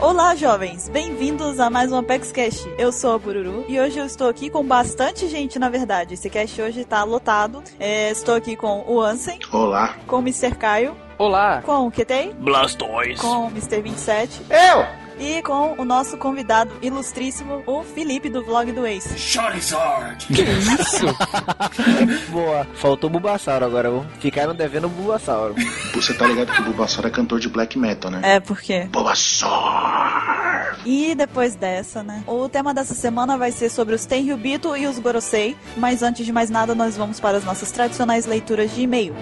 Olá, jovens! Bem-vindos a mais um Apex Cash. Eu sou a Bururu e hoje eu estou aqui com bastante gente, na verdade. Esse cast hoje tá lotado. É, estou aqui com o Ansem. Olá. Com o Mr. Caio. Olá. Com o Ketei. Blastoise. Com o Mr. 27. Eu! E com o nosso convidado ilustríssimo, o Felipe do vlog do Ace. Charizard! Que isso? Boa. Faltou o Bulbasauro agora. Ficaram devendo o Bulbasauro. Você tá ligado que o Bulbasaur é cantor de black metal, né? É, por quê? Bulbasaur! E depois dessa, né? O tema dessa semana vai ser sobre os Tenryubito e os Gorosei. Mas antes de mais nada, nós vamos para as nossas tradicionais leituras de e-mail.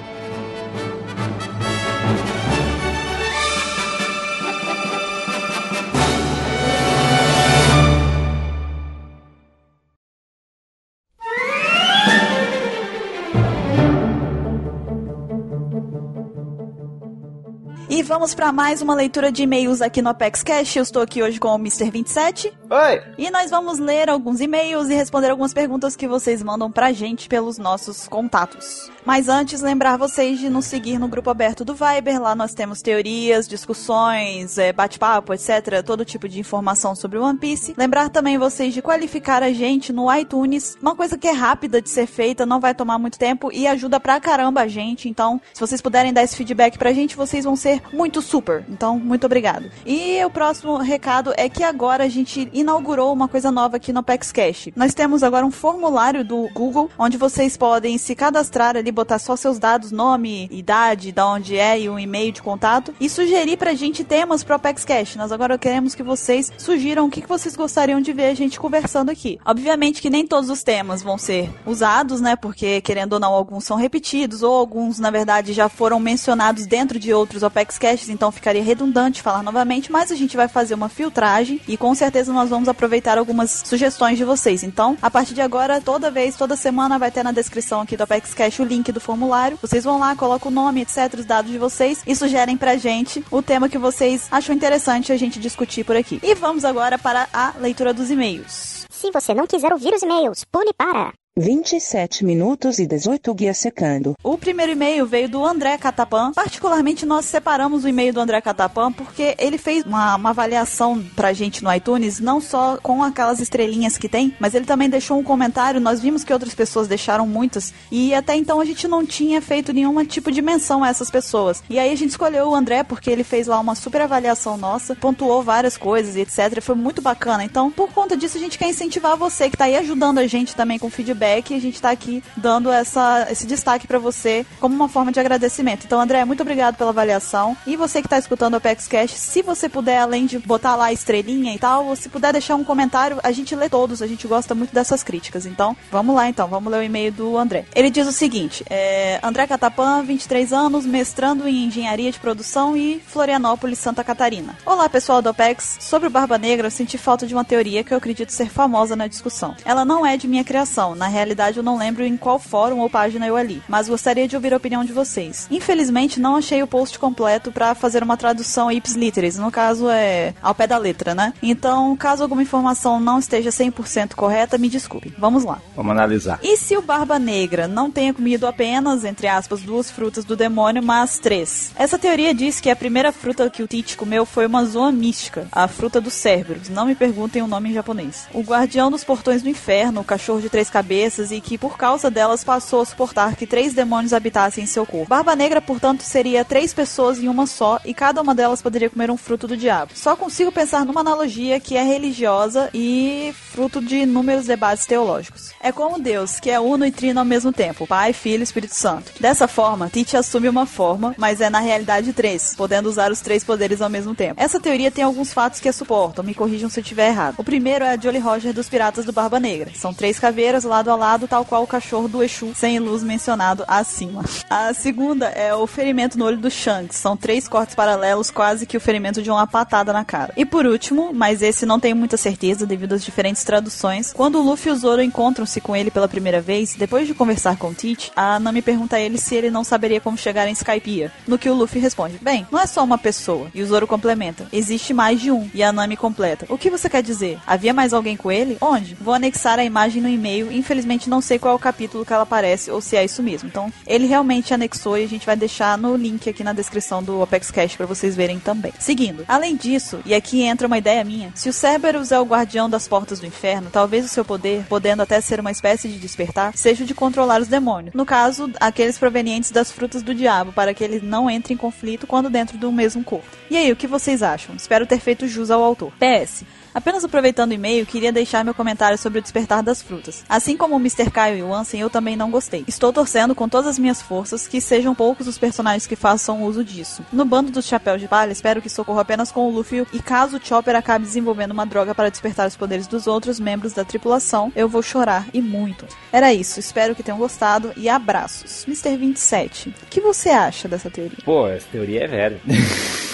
Vamos para mais uma leitura de e-mails aqui no Apex Cash. Eu estou aqui hoje com o Mr. 27. Oi! E nós vamos ler alguns e-mails e responder algumas perguntas que vocês mandam pra gente pelos nossos contatos. Mas antes, lembrar vocês de nos seguir no grupo aberto do Viber. Lá nós temos teorias, discussões, é, bate-papo, etc. Todo tipo de informação sobre o One Piece. Lembrar também vocês de qualificar a gente no iTunes. Uma coisa que é rápida de ser feita, não vai tomar muito tempo e ajuda pra caramba a gente. Então, se vocês puderem dar esse feedback pra gente, vocês vão ser muito super. Então, muito obrigado. E o próximo recado é que agora a gente inaugurou uma coisa nova aqui no Apex Cash. Nós temos agora um formulário do Google onde vocês podem se cadastrar ali, botar só seus dados, nome, idade, da onde é e um e-mail de contato e sugerir pra gente temas pro Apex Cash. Nós agora queremos que vocês sugiram o que vocês gostariam de ver a gente conversando aqui. Obviamente que nem todos os temas vão ser usados, né? Porque querendo ou não, alguns são repetidos ou alguns, na verdade, já foram mencionados dentro de outros Apex Caches, então ficaria redundante falar novamente, mas a gente vai fazer uma filtragem e com certeza nós vamos aproveitar algumas sugestões de vocês. Então, a partir de agora, toda vez, toda semana vai ter na descrição aqui do Apex Cash o link do formulário. Vocês vão lá, colocam o nome, etc, os dados de vocês e sugerem pra gente o tema que vocês acham interessante a gente discutir por aqui. E vamos agora para a leitura dos e-mails. Se você não quiser ouvir os e-mails, pule para 27 minutos e 18 guias secando. O primeiro e-mail veio do André Catapan. Particularmente, nós separamos o e-mail do André Catapan porque ele fez uma, uma avaliação pra gente no iTunes, não só com aquelas estrelinhas que tem, mas ele também deixou um comentário. Nós vimos que outras pessoas deixaram muitas e até então a gente não tinha feito nenhum tipo de menção a essas pessoas. E aí a gente escolheu o André porque ele fez lá uma super avaliação nossa, pontuou várias coisas e etc. Foi muito bacana. Então, por conta disso, a gente quer incentivar você que tá aí ajudando a gente também com feedback feedback e a gente tá aqui dando essa, esse destaque para você como uma forma de agradecimento. Então, André, muito obrigado pela avaliação. E você que tá escutando o Apex Cash, se você puder, além de botar lá a estrelinha e tal, se puder deixar um comentário, a gente lê todos, a gente gosta muito dessas críticas. Então, vamos lá então, vamos ler o e-mail do André. Ele diz o seguinte: é, André Catapan, 23 anos, mestrando em engenharia de produção e Florianópolis, Santa Catarina. Olá, pessoal do Apex. Sobre o Barba Negra, eu senti falta de uma teoria que eu acredito ser famosa na discussão. Ela não é de minha criação, na realidade eu não lembro em qual fórum ou página eu ali, mas gostaria de ouvir a opinião de vocês. Infelizmente não achei o post completo para fazer uma tradução ips literis, no caso é ao pé da letra, né? Então, caso alguma informação não esteja 100% correta, me desculpe. Vamos lá. Vamos analisar. E se o Barba Negra não tenha comido apenas, entre aspas, duas frutas do demônio, mas três? Essa teoria diz que a primeira fruta que o Tite comeu foi uma zoa mística, a fruta dos cérebros. Não me perguntem o nome em japonês. O guardião dos portões do inferno, o cachorro de três cabeças e que por causa delas passou a suportar que três demônios habitassem em seu corpo. Barba Negra, portanto, seria três pessoas em uma só e cada uma delas poderia comer um fruto do diabo. Só consigo pensar numa analogia que é religiosa e fruto de inúmeros debates teológicos. É como Deus, que é uno e trino ao mesmo tempo, Pai, Filho e Espírito Santo. Dessa forma, Tite assume uma forma, mas é na realidade três, podendo usar os três poderes ao mesmo tempo. Essa teoria tem alguns fatos que a suportam, me corrijam se eu estiver errado. O primeiro é a Jolly Roger dos Piratas do Barba Negra. São três caveiras lado a lado, tal qual o cachorro do Exu sem luz mencionado acima. A segunda é o ferimento no olho do Shanks. São três cortes paralelos, quase que o ferimento de uma patada na cara. E por último, mas esse não tenho muita certeza devido às diferentes traduções, quando o Luffy e o Zoro encontram-se com ele pela primeira vez, depois de conversar com Teach, a Nami pergunta a ele se ele não saberia como chegar em Skypiea. No que o Luffy responde: Bem, não é só uma pessoa. E o Zoro complementa: Existe mais de um. E a Nami completa: O que você quer dizer? Havia mais alguém com ele? Onde? Vou anexar a imagem no e-mail. Infelizmente infelizmente não sei qual é o capítulo que ela aparece ou se é isso mesmo. Então, ele realmente anexou e a gente vai deixar no link aqui na descrição do Apex Cash para vocês verem também. Seguindo. Além disso, e aqui entra uma ideia minha, se o Cerberus é o guardião das portas do inferno, talvez o seu poder, podendo até ser uma espécie de despertar, seja o de controlar os demônios. No caso, aqueles provenientes das frutas do diabo, para que eles não entrem em conflito quando dentro do mesmo corpo. E aí, o que vocês acham? Espero ter feito jus ao autor. PS. Apenas aproveitando o e-mail, queria deixar meu comentário sobre o despertar das frutas. Assim como o Mr. Kyle e o Ansem, eu também não gostei. Estou torcendo com todas as minhas forças que sejam poucos os personagens que façam uso disso. No bando dos chapéus de palha, espero que socorra apenas com o Luffy e caso o Chopper acabe desenvolvendo uma droga para despertar os poderes dos outros membros da tripulação, eu vou chorar e muito. Era isso, espero que tenham gostado e abraços. Mr. 27, o que você acha dessa teoria? Pô, essa teoria é velha.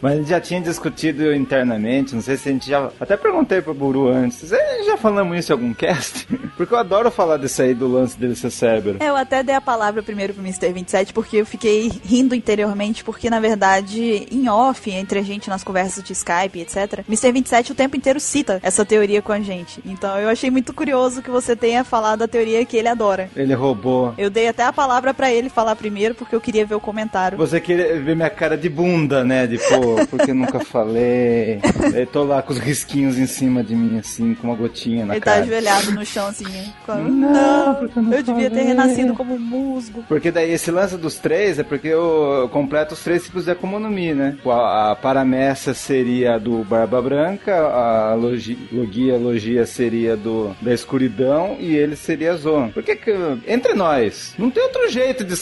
Mas a gente já tinha discutido internamente, não sei se a gente já. Até perguntei pro Buru antes. Já falamos isso em algum cast? Porque eu adoro falar desse aí do lance dele ser cérebro. Eu até dei a palavra primeiro pro Mr. 27 porque eu fiquei rindo interiormente, porque na verdade, em off, entre a gente nas conversas de Skype, etc., Mr. 27 o tempo inteiro cita essa teoria com a gente. Então eu achei muito curioso que você tenha falado a teoria que ele adora. Ele roubou. Eu dei até a palavra para ele falar primeiro, porque eu queria ver o comentário. Você queria ver minha cara de bunda, né? De pô, porque eu nunca falei. Eu tô lá com os risquinhos em cima de mim, assim, com uma gotinha na ele cara. tá ajoelhado no chão, assim. né? Não, porque eu não eu devia ter renascido como musgo. Porque daí esse lance dos três é porque eu, completo os três tipos de Mi, né? A, a Paramessa seria do Barba Branca, a Logi, Logia, Logia seria do da Escuridão e ele seria Zon. Porque que, entre nós, não tem outro jeito de,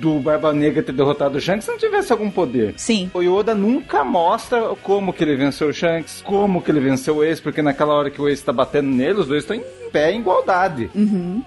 do Barba Negra ter derrotado o Shanks se não tivesse algum poder. Sim. O Yoda nunca mostra como que ele venceu o Shanks, como que ele venceu o Ace, porque naquela hora que o Ace tá batendo nele, os dois estão em pé em igualdade.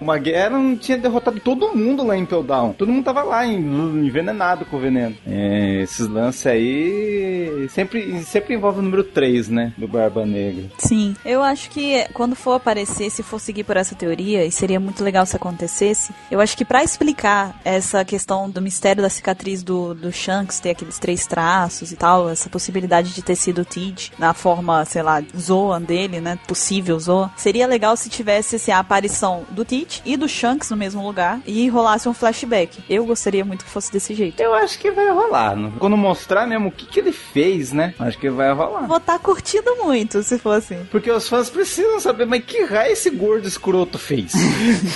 Uma guerra não tinha derrotado todo mundo lá em Impel Down. Todo mundo tava lá envenenado com o veneno. É, esses lances aí sempre, sempre envolve o número 3, né? Do Barba Negra. Sim, eu acho que quando for aparecer, se for seguir por essa teoria, e seria muito legal se acontecesse, eu acho que pra explicar essa questão do mistério da cicatriz do, do Shanks ter aqueles três traços e tal, essa possibilidade de ter sido o Tid na forma, sei lá, Zoan dele, né? Possível Zoan, seria legal se tivesse assim, a aparição do Tid e do Shanks no mesmo lugar e rolasse um flashback. Eu gostaria muito que fosse desse jeito. Eu acho que vai rolar. Quando mostrar mesmo o que, que ele fez, né? Acho que vai rolar. Vou estar curtindo muito se for assim. Porque os fãs precisam saber, mas que raio esse gordo escroto fez?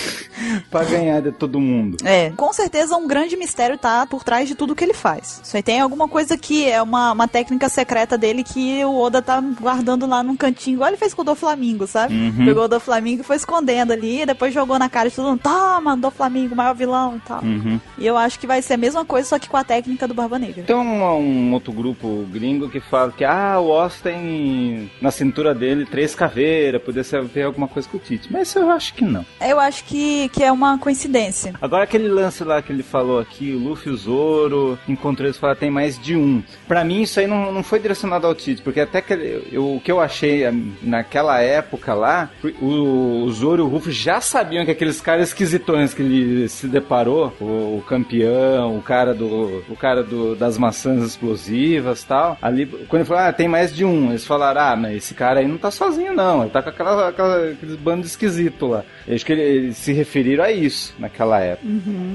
pra ganhar de todo mundo. É, com certeza um grande mistério tá por trás de tudo que ele faz. Isso aí tem alguma coisa que é uma, uma técnica secreta dele que o Oda tá guardando lá num cantinho, igual ele fez com o do Flamingo, sabe? Uhum. Pegou o do Flamingo e foi escondendo ali, depois jogou na cara de todo mundo, toma, do Flamingo, maior vilão e tal. Uhum. E eu acho que vai ser a mesma coisa, só que com a técnica do Barba Negra. Tem um, um outro grupo gringo que fala que ah, o Oz tem na cintura dele três caveiras, poderia ser ter alguma coisa com o Tite. Mas eu acho que não. Eu acho que, que é uma coincidência. Agora aquele lance lá que ele falou aqui, o Luffy o Zoro, encontrou eles falaram tem mais de um. Pra mim isso aí não, não foi direcionado ao Tite, porque até que eu, o que eu achei eh, naquela época lá, o, o Zoro e o Ruffy já sabiam que aqueles caras esquisitões que ele se deparou, o, o campeão, o cara do o cara do, das maçãs explosivas tal, ali quando ele falou, ah, tem mais de um, eles falaram, ah, mas esse cara aí não tá sozinho não, ele tá com aquela, aquela, aqueles bandos esquisitos lá. Acho que ele- eles se referiram a isso naquela época.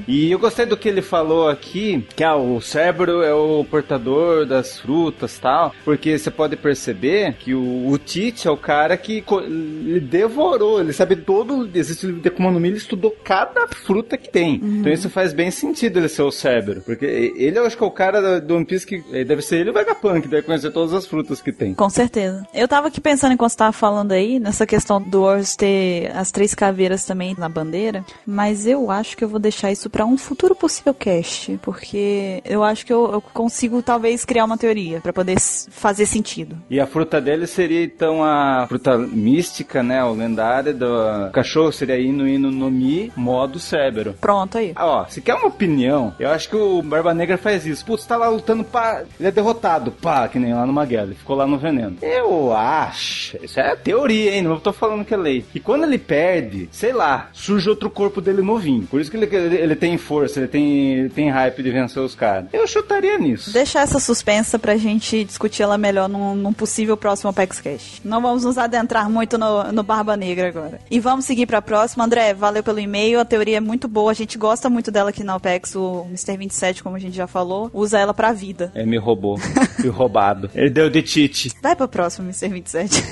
E eu gostei do que ele falou aqui, que ah, o cérebro é o portador das frutas tal, porque você pode perceber que o, o Tite é o cara que ele devorou, ele sabe todo, existe o livro de Mi, ele estudou cada fruta que tem. Então isso faz bem sentido ele ser o cérebro, porque ele eu acho que é o cara do- One Piece que eh, deve ser ele o Vegapunk, que deve conhecer todas as frutas que tem. Com certeza. Eu tava aqui pensando enquanto você tava falando aí, nessa questão do Wars ter as três caveiras também na bandeira, mas eu acho que eu vou deixar isso pra um futuro possível cast, porque eu acho que eu, eu consigo talvez criar uma teoria pra poder fazer sentido. E a fruta dele seria então a fruta mística, né? O lendária do cachorro seria Inu Inu no Mi, modo cérebro. Pronto aí. Ah, ó, se quer uma opinião, eu acho que o Barba Negra faz isso. Putz, tá lá lutando, pá, ele é derrotado, pá, que nem lá no Maguela, ele ficou lá no veneno. Eu acho, isso é teoria, hein? Não tô falando que é lei. E quando ele perde, sei lá, surge outro corpo dele novinho. Por isso que ele, ele, ele tem força, ele tem, ele tem hype de vencer os caras. Eu chutaria nisso. Deixar essa suspensa pra gente discutir ela melhor num, num possível próximo Apex Cash. Não vamos nos adentrar muito no, no Barba Negra agora. E vamos seguir pra próxima. André, valeu pelo e-mail. A teoria é muito boa. A gente gosta muito dela aqui na Apex. O Mr. 27, como a gente já falou, usa ela pra vida. É, me roubou. Fui roubado. Ele deu de cheat. Vai pra próxima, Mr. 27.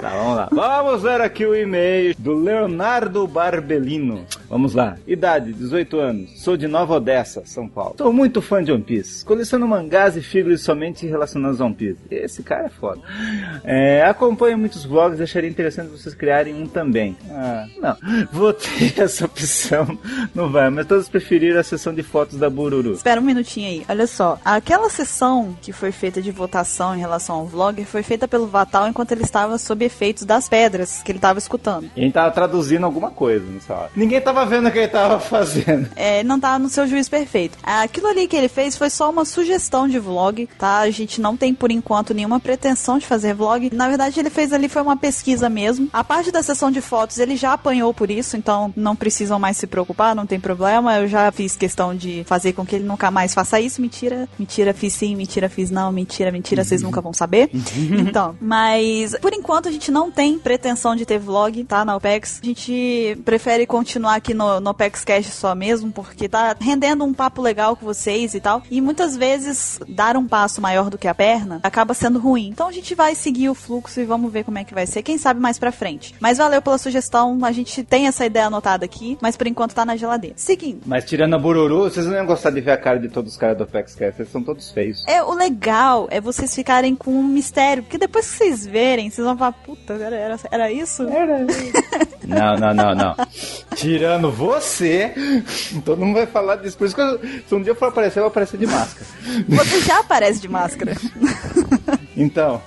Tá, vamos lá. Vamos ver aqui o e-mail do Leonardo Barbelino. Vamos lá. Idade, 18 anos. Sou de Nova Odessa, São Paulo. Sou muito fã de One Piece. Coleciono mangás e figuras somente relacionados a One Piece. Esse cara é foda. É, acompanho muitos vlogs e acharia interessante vocês criarem um também. Ah, não. Vou ter essa opção. Não vai, mas todos preferiram a sessão de fotos da Bururu. Espera um minutinho aí. Olha só. Aquela sessão que foi feita de votação em relação ao vlogger foi feita pelo Vatal enquanto ele estava sob efeitos das pedras que ele estava escutando. E a gente tava traduzindo alguma coisa nessa hora. Ninguém tava vendo o que ele tava fazendo. É, não tá no seu juízo perfeito. Aquilo ali que ele fez foi só uma sugestão de vlog, tá? A gente não tem por enquanto nenhuma pretensão de fazer vlog. Na verdade, ele fez ali foi uma pesquisa mesmo. A parte da sessão de fotos ele já apanhou por isso, então não precisam mais se preocupar, não tem problema. Eu já fiz questão de fazer com que ele nunca mais faça isso. Mentira, mentira, fiz sim, mentira, fiz não, mentira, mentira, vocês nunca vão saber. então, mas por enquanto a gente não tem pretensão de ter vlog, tá? Na OPEX. A gente prefere continuar aqui no, no OPEX Cash só mesmo, porque tá rendendo um papo legal com vocês e tal. E muitas vezes dar um passo maior do que a perna acaba sendo ruim. Então a gente vai seguir o fluxo e vamos ver como é que vai ser. Quem sabe mais pra frente. Mas valeu pela sugestão. A gente tem essa ideia anotada aqui, mas por enquanto tá na geladeira. Seguindo. Mas tirando a Bururu, vocês não iam gostar de ver a cara de todos os caras do Apex Cast. Eles são todos feios. É, o legal é vocês ficarem com um mistério, porque depois que vocês verem, vocês vão falar, puta, era, era, era isso? Era. Não, não, não, não. Tirando você, todo mundo vai falar disso. Por isso que eu, se um dia eu for aparecer, eu vou aparecer de máscara. Você já aparece de máscara. Então.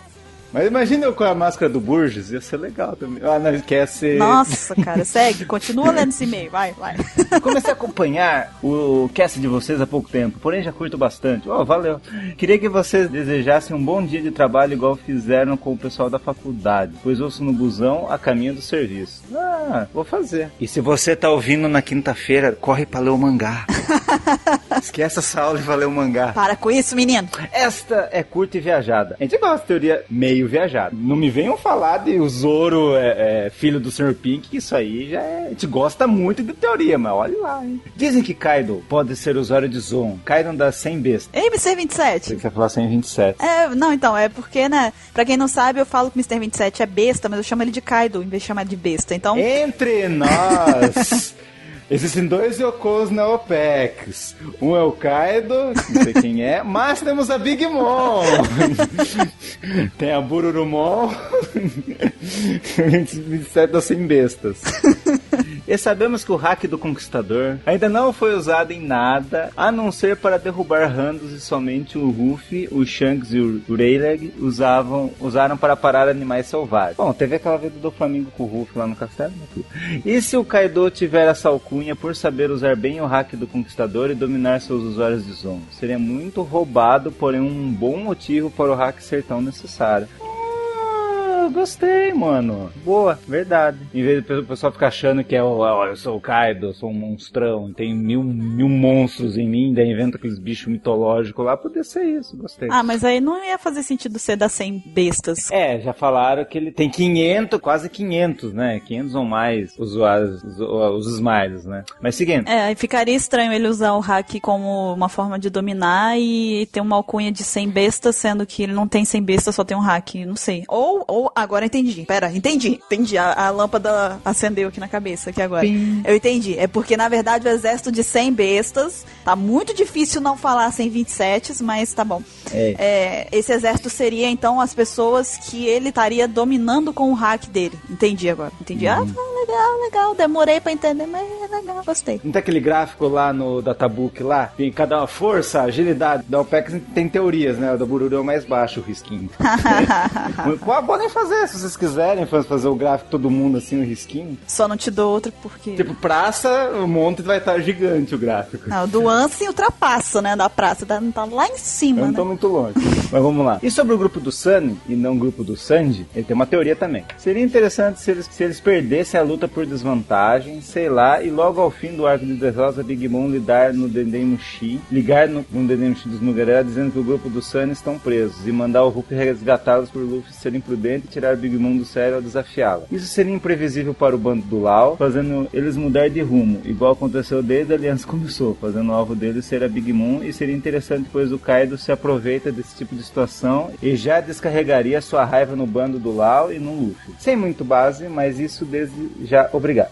Mas imagina eu com a máscara do Burgess, ia ser legal também. Ah, não, quer ser. Nossa, cara, segue, continua lendo esse e-mail, vai, vai. Comecei a acompanhar o cast de vocês há pouco tempo, porém já curto bastante. Oh, valeu. Queria que vocês desejassem um bom dia de trabalho igual fizeram com o pessoal da faculdade, pois ouço no busão a caminho do serviço. Ah, vou fazer. E se você tá ouvindo na quinta-feira, corre pra ler o mangá. Esquece essa aula e vai ler o mangá. Para com isso, menino. Esta é curta e viajada. A gente gosta de teoria meio viajada. Não me venham falar de o Zoro é, é filho do Sr. Pink, que isso aí já é... A gente gosta muito de teoria, mas olha lá, hein. Dizem que Kaido pode ser usuário de Zon. Kaido das 100 bestas. Ei, Mr. 27. Você quer falar 127. É, não, então, é porque, né, pra quem não sabe, eu falo que o Mr. 27 é besta, mas eu chamo ele de Kaido, em vez de chamar de besta, então... Entre nós... Existem dois Yokos na OPEX. Um é o Kaido, não sei quem é, mas temos a Big Mom. Tem a Bururumon. 27 das 100 bestas. E sabemos que o hack do Conquistador ainda não foi usado em nada, a não ser para derrubar randos e somente o Ruffy, o Shanks e o Rayleigh usavam, usaram para parar animais selvagens. Bom, teve aquela vez do Flamengo com o Ruffy lá no castelo. Né? E se o Kaido tiver essa alcunha por saber usar bem o hack do Conquistador e dominar seus usuários de Zon? Seria muito roubado, porém um bom motivo para o hack ser tão necessário gostei, mano. Boa, verdade. Em vez do pessoal ficar achando que é o, ó, eu sou o Kaido, eu sou um monstrão, tem mil, mil monstros em mim, daí inventa aqueles bichos mitológicos lá, podia ser isso, gostei. Ah, mas aí não ia fazer sentido ser das 100 bestas. É, já falaram que ele tem 500, quase 500, né? 500 ou mais usuários, os, os Smiles, né? Mas seguindo. É, aí ficaria estranho ele usar o hack como uma forma de dominar e ter uma alcunha de 100 bestas, sendo que ele não tem 100 bestas, só tem um hack, não sei. Ou, ou agora entendi. Pera, entendi. Entendi. A, a lâmpada acendeu aqui na cabeça aqui agora. Pim. Eu entendi. É porque, na verdade, o exército de 100 bestas tá muito difícil não falar 127, mas tá bom. É. É, esse exército seria, então, as pessoas que ele estaria dominando com o hack dele. Entendi agora. Entendi. Ah, Uhum. legal, legal. Demorei pra entender, mas é legal, gostei. Não tem aquele gráfico lá no Databook lá? Tem cada força, agilidade. Da OPEX tem teorias, né? O da Bururu é o mais baixo, o risquinho. Pô, Podem fazer, se vocês quiserem, fazer o gráfico todo mundo assim, o risquinho. Só não te dou outro porque. Tipo, praça, o monte vai estar gigante o gráfico. Não, do Ansem ultrapassa, né? Da praça. Tá, tá lá em cima, Eu não né? tô muito longe. Mas vamos lá. E sobre o grupo do Sunny, e não o grupo do Sandy, ele tem uma teoria também. Seria interessante se eles, se eles perdessem a luta por desvantagem, sei lá, e logo ao fim do arco de Dressrosa, Big Mom lidar no Dendemushi, ligar no, no Dendemushi dos Mugarela, dizendo que o grupo do Sunny estão presos, e mandar o Hulk resgatá-los por Luffy ser imprudente tirar Big Mom do sério ao desafiá-la. Isso seria imprevisível para o bando do Lau, fazendo eles mudar de rumo, igual aconteceu desde a aliança começou, fazendo o alvo deles ser a Big Mom, e seria interessante pois o Kaido se aproveita desse tipo de situação e já descarregaria sua raiva no bando do Lau e no Luffy. Sem muito base, mas isso desde já obrigado.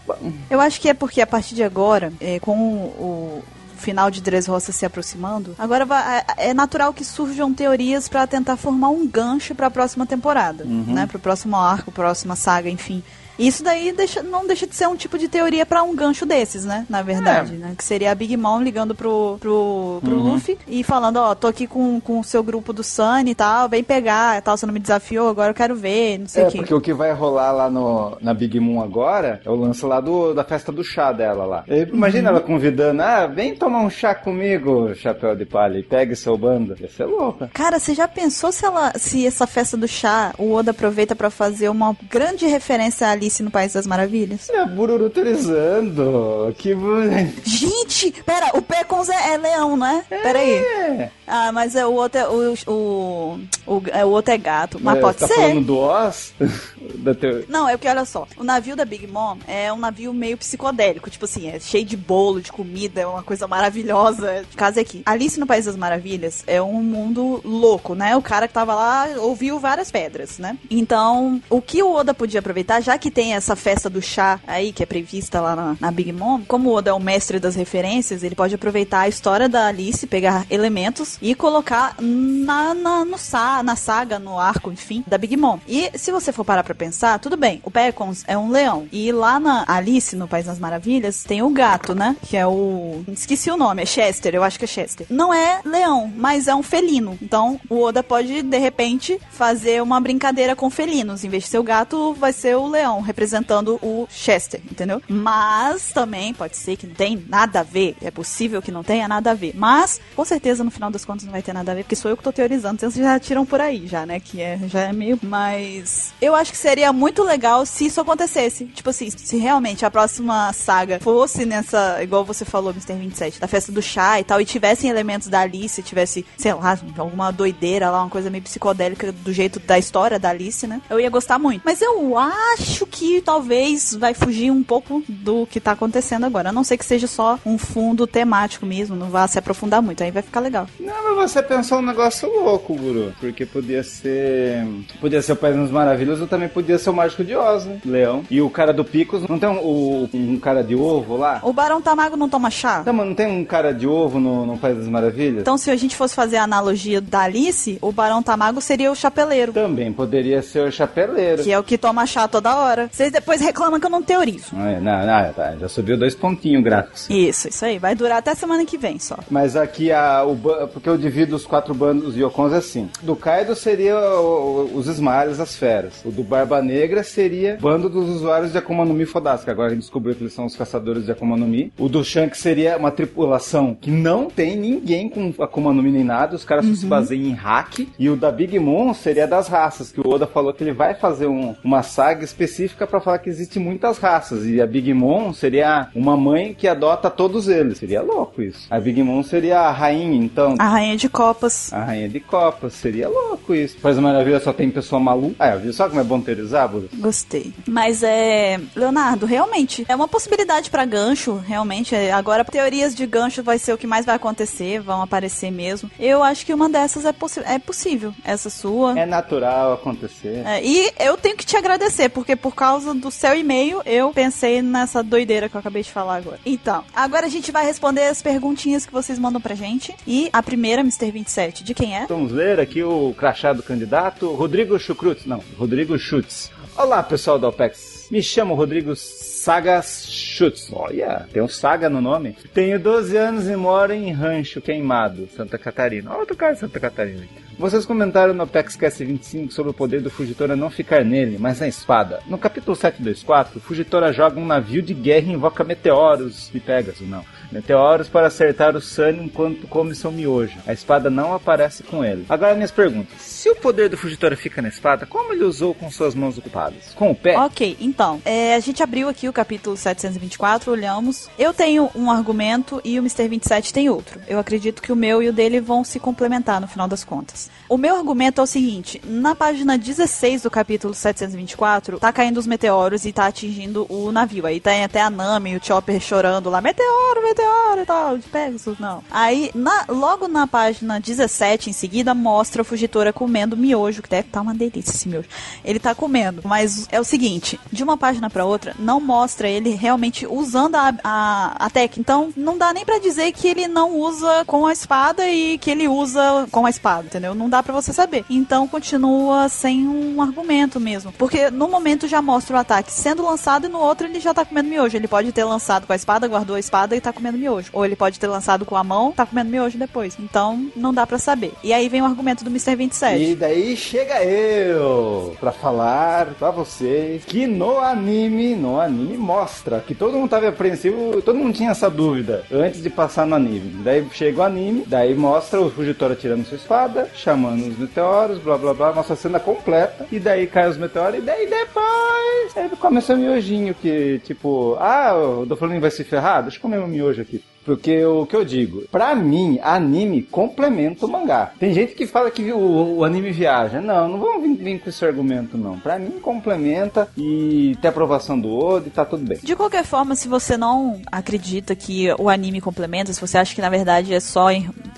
Eu acho que é porque a partir de agora, é, com o final de Dressrosa se aproximando, agora vai- é é natural que surjam teorias pra tentar formar um gancho pra próxima temporada, né? Pro próximo arco, próxima saga, enfim. Isso daí deixa- não deixa de ser um tipo de teoria pra um gancho desses, né? Na verdade, né? Que seria a Big Mom ligando pro, pro, pro Luffy e falando, ó, tô aqui com, com o seu grupo do Sunny e tal, vem pegar e tal, você não me desafiou, agora eu quero ver, não sei o É, quê. porque o que vai rolar lá no, na Big Moon agora é o lance lá do, da festa do chá dela lá. E Imagina ela convidando, ah, vem tomar um chá comigo, chapéu de palha, e pegue seu bando. Ia ser louca. Cara, você já pensou se ela, se essa festa do chá, o Oda aproveita pra fazer uma grande referência a Alice no País das Maravilhas? É Bururu utilizando. Que. Gente, pera, o Pecons é, é leão, não é? Pera aí. É. Ah, mas é, o outro é, o, o, o, é, o outro é gato. Mas É, pode tá ser. falando do Oz? teo... Não, é porque olha só, o navio da Big Mom é um navio meio psicodélico, tipo assim, é cheio de bolo, de comida, é uma coisa maravilhosa. Casa aqui. Alice no País das Maravilhas é um mundo louco, né? O cara que tava lá ouviu várias pedras, né? Então, o que o Oda podia aproveitar, já que tem essa festa do chá aí, que é prevista lá na, na Big Mom, como o Oda é o mestre das referências, ele pode aproveitar a história da Alice, pegar elementos e colocar na, na, no sa, na saga, no arco, enfim, da Big Mom. E se você for parar pra pensar, tudo bem, o Pecons é um leão. E lá na Alice, no País das Maravilhas, tem o gato, né? Que é o. Esqueci o nome, é Chester, eu acho que é Chester. Não é leão, mas é um felino. Então o Oda pode, de repente, fazer uma brincadeira com felinos. Em vez de ser o gato, vai ser o leão, representando o Chester, entendeu? Mas também pode ser que não tem nada a ver. É possível que não tenha nada a ver. Mas, com certeza, no final das contas, não vai ter nada a ver, porque sou eu que tô teorizando. Vocês já tiram por aí, já, né? Que é, já é meio. Mas eu acho que seria muito legal se isso acontecesse. Tipo assim, se realmente a próxima saga fosse nessa, igual você falou, Mr. 27, da festa do chá e tal, e tivessem elementos da Alice, tivesse, sei lá, alguma doideira lá, uma coisa meio psicodélica do jeito da história da Alice, né? Eu ia gostar muito. Mas eu acho que talvez vai fugir um pouco do que tá acontecendo agora. A não ser que seja só um fundo temático mesmo, não vá se aprofundar muito, aí vai ficar legal. Não, mas você pensou um negócio louco, Guru. Porque podia ser. Podia ser o País das Maravilhas ou também podia ser o Mágico de Oz, né? Leão. E o cara do Picos, não tem um, o- um cara de ovo lá? O Barão Tamago não toma chá? Não, mas não tem um cara de ovo no, no País das Maravilhas? Então, se a gente fosse fazer a analogia da Alice, o Barão Tamago seria o chapeleiro. Também poderia ser o Chapeleiro. Que é o que toma chá toda hora. Vocês depois reclamam que eu não teorizo. Não, é, não, tá, já subiu dois pontinhos gráficos. Isso, isso aí. Vai durar até semana que vem só. Mas aqui, a, o, porque eu divido os quatro bandos Yokons assim. Do Kaido seria o- o- os Smiles, as feras. O do Barba Negra seria o bando dos usuários de Akuma no Mi Fodaska. Agora a gente descobriu que eles são os caçadores de Akuma no Mi. O do Shanks seria uma tripulação que não tem ninguém com Akuma no Mi nem nada. Os caras só se baseiam em hack. E o da Big Mom seria das raças, que o Oda falou que ele vai fazer um- uma saga específica pra falar que existe muitas raças. E a Big Mom seria uma mãe que adota todos eles. Seria louco isso. A Big Mom seria a rainha, então. A rainha de copas. A rainha de copas. Seria louco isso. Faz maravilha, só tem pessoa maluca. Ah, viu só como é bom teorizar, Buda? Gostei. Mas é. Leonardo, realmente, é uma possibilidade pra gancho, realmente. É, Agora, teorias de gancho vai ser o que mais vai acontecer, vão aparecer mesmo. Eu acho que uma dessas é, possi é possível. Essa sua. É natural acontecer. É, e eu tenho que te agradecer, porque por causa do seu e-mail, eu pensei nessa doideira que eu acabei de falar agora. Então, agora a gente vai responder as perguntinhas que vocês mandam pra gente. E a primeira, Mr. 27, de quem é? Vamos ler aqui o crachá do candidato Rodrigo Chucrutz. Não, Rodrigo Schutz. Olá, pessoal da OPEX. Me chamo Rodrigo Saga Schutz. Olha, tem um Saga no nome. Tenho 12 anos e moro em Rancho Queimado, Santa Catarina. Olha outro cara de Santa Catarina. Vocês comentaram no PEXCast 25 sobre o poder do Fugitora não ficar nele, mas na espada. No capítulo 724, o Fugitora joga um navio de guerra e invoca meteoros de Pegasus, não. Meteoros para acertar o Sunny enquanto come seu miojo. A espada não aparece com ele. Agora minhas perguntas. Se o poder do Fugitora fica na espada, como ele usou com suas mãos ocupadas? Com o pé? Ok, então, é, a gente abriu aqui o capítulo 724, olhamos. Eu tenho um argumento e o Mr. 27 tem outro. Eu acredito que o meu e o dele vão se complementar no final das contas. O meu argumento é o seguinte: na página 16 do capítulo 724, tá caindo os meteoros e tá atingindo o navio. Aí tem até a Nami e o Chopper chorando lá: meteoro, meteoro e tal, de Pegasus, não. Aí, na, logo na página 17, em seguida, mostra o Fugitora comendo miojo, que deve tá uma delícia esse miojo. Ele tá comendo, mas é o seguinte: de uma página para outra, não mostra ele realmente usando a, a, a técnica. Então, não dá nem para dizer que ele não usa com a espada e que ele usa com a espada, entendeu? Não dá para você saber. Então continua sem um argumento mesmo. Porque no momento já mostra o ataque sendo lançado e no outro ele já tá comendo miojo. Ele pode ter lançado com a espada, guardou a espada e tá comendo miojo. Ou ele pode ter lançado com a mão, tá comendo miojo depois. Então não dá para saber. E aí vem o argumento do Mr. 27. E daí chega eu pra falar pra vocês que no anime, no anime mostra que todo mundo tava apreensivo, todo mundo tinha essa dúvida antes de passar no anime. Daí chega o anime, daí mostra o Fugitora tirando sua espada, chamando os meteoros, blá blá blá, mostra a cena completa, e daí cai os meteoros, e daí depois ele começa o miojinho, que tipo, ah, o Doflamingo vai se ferrar, deixa eu comer meu miojo aqui. Porque o que eu digo, pra mim, anime complementa o mangá. Tem gente que fala que o, o anime viaja. Não, não vamos vir, vir, com esse argumento, não. Pra mim, complementa e tem aprovação do Oda e tá tudo bem. De qualquer forma, se você não acredita que o anime complementa, se você acha que na verdade é só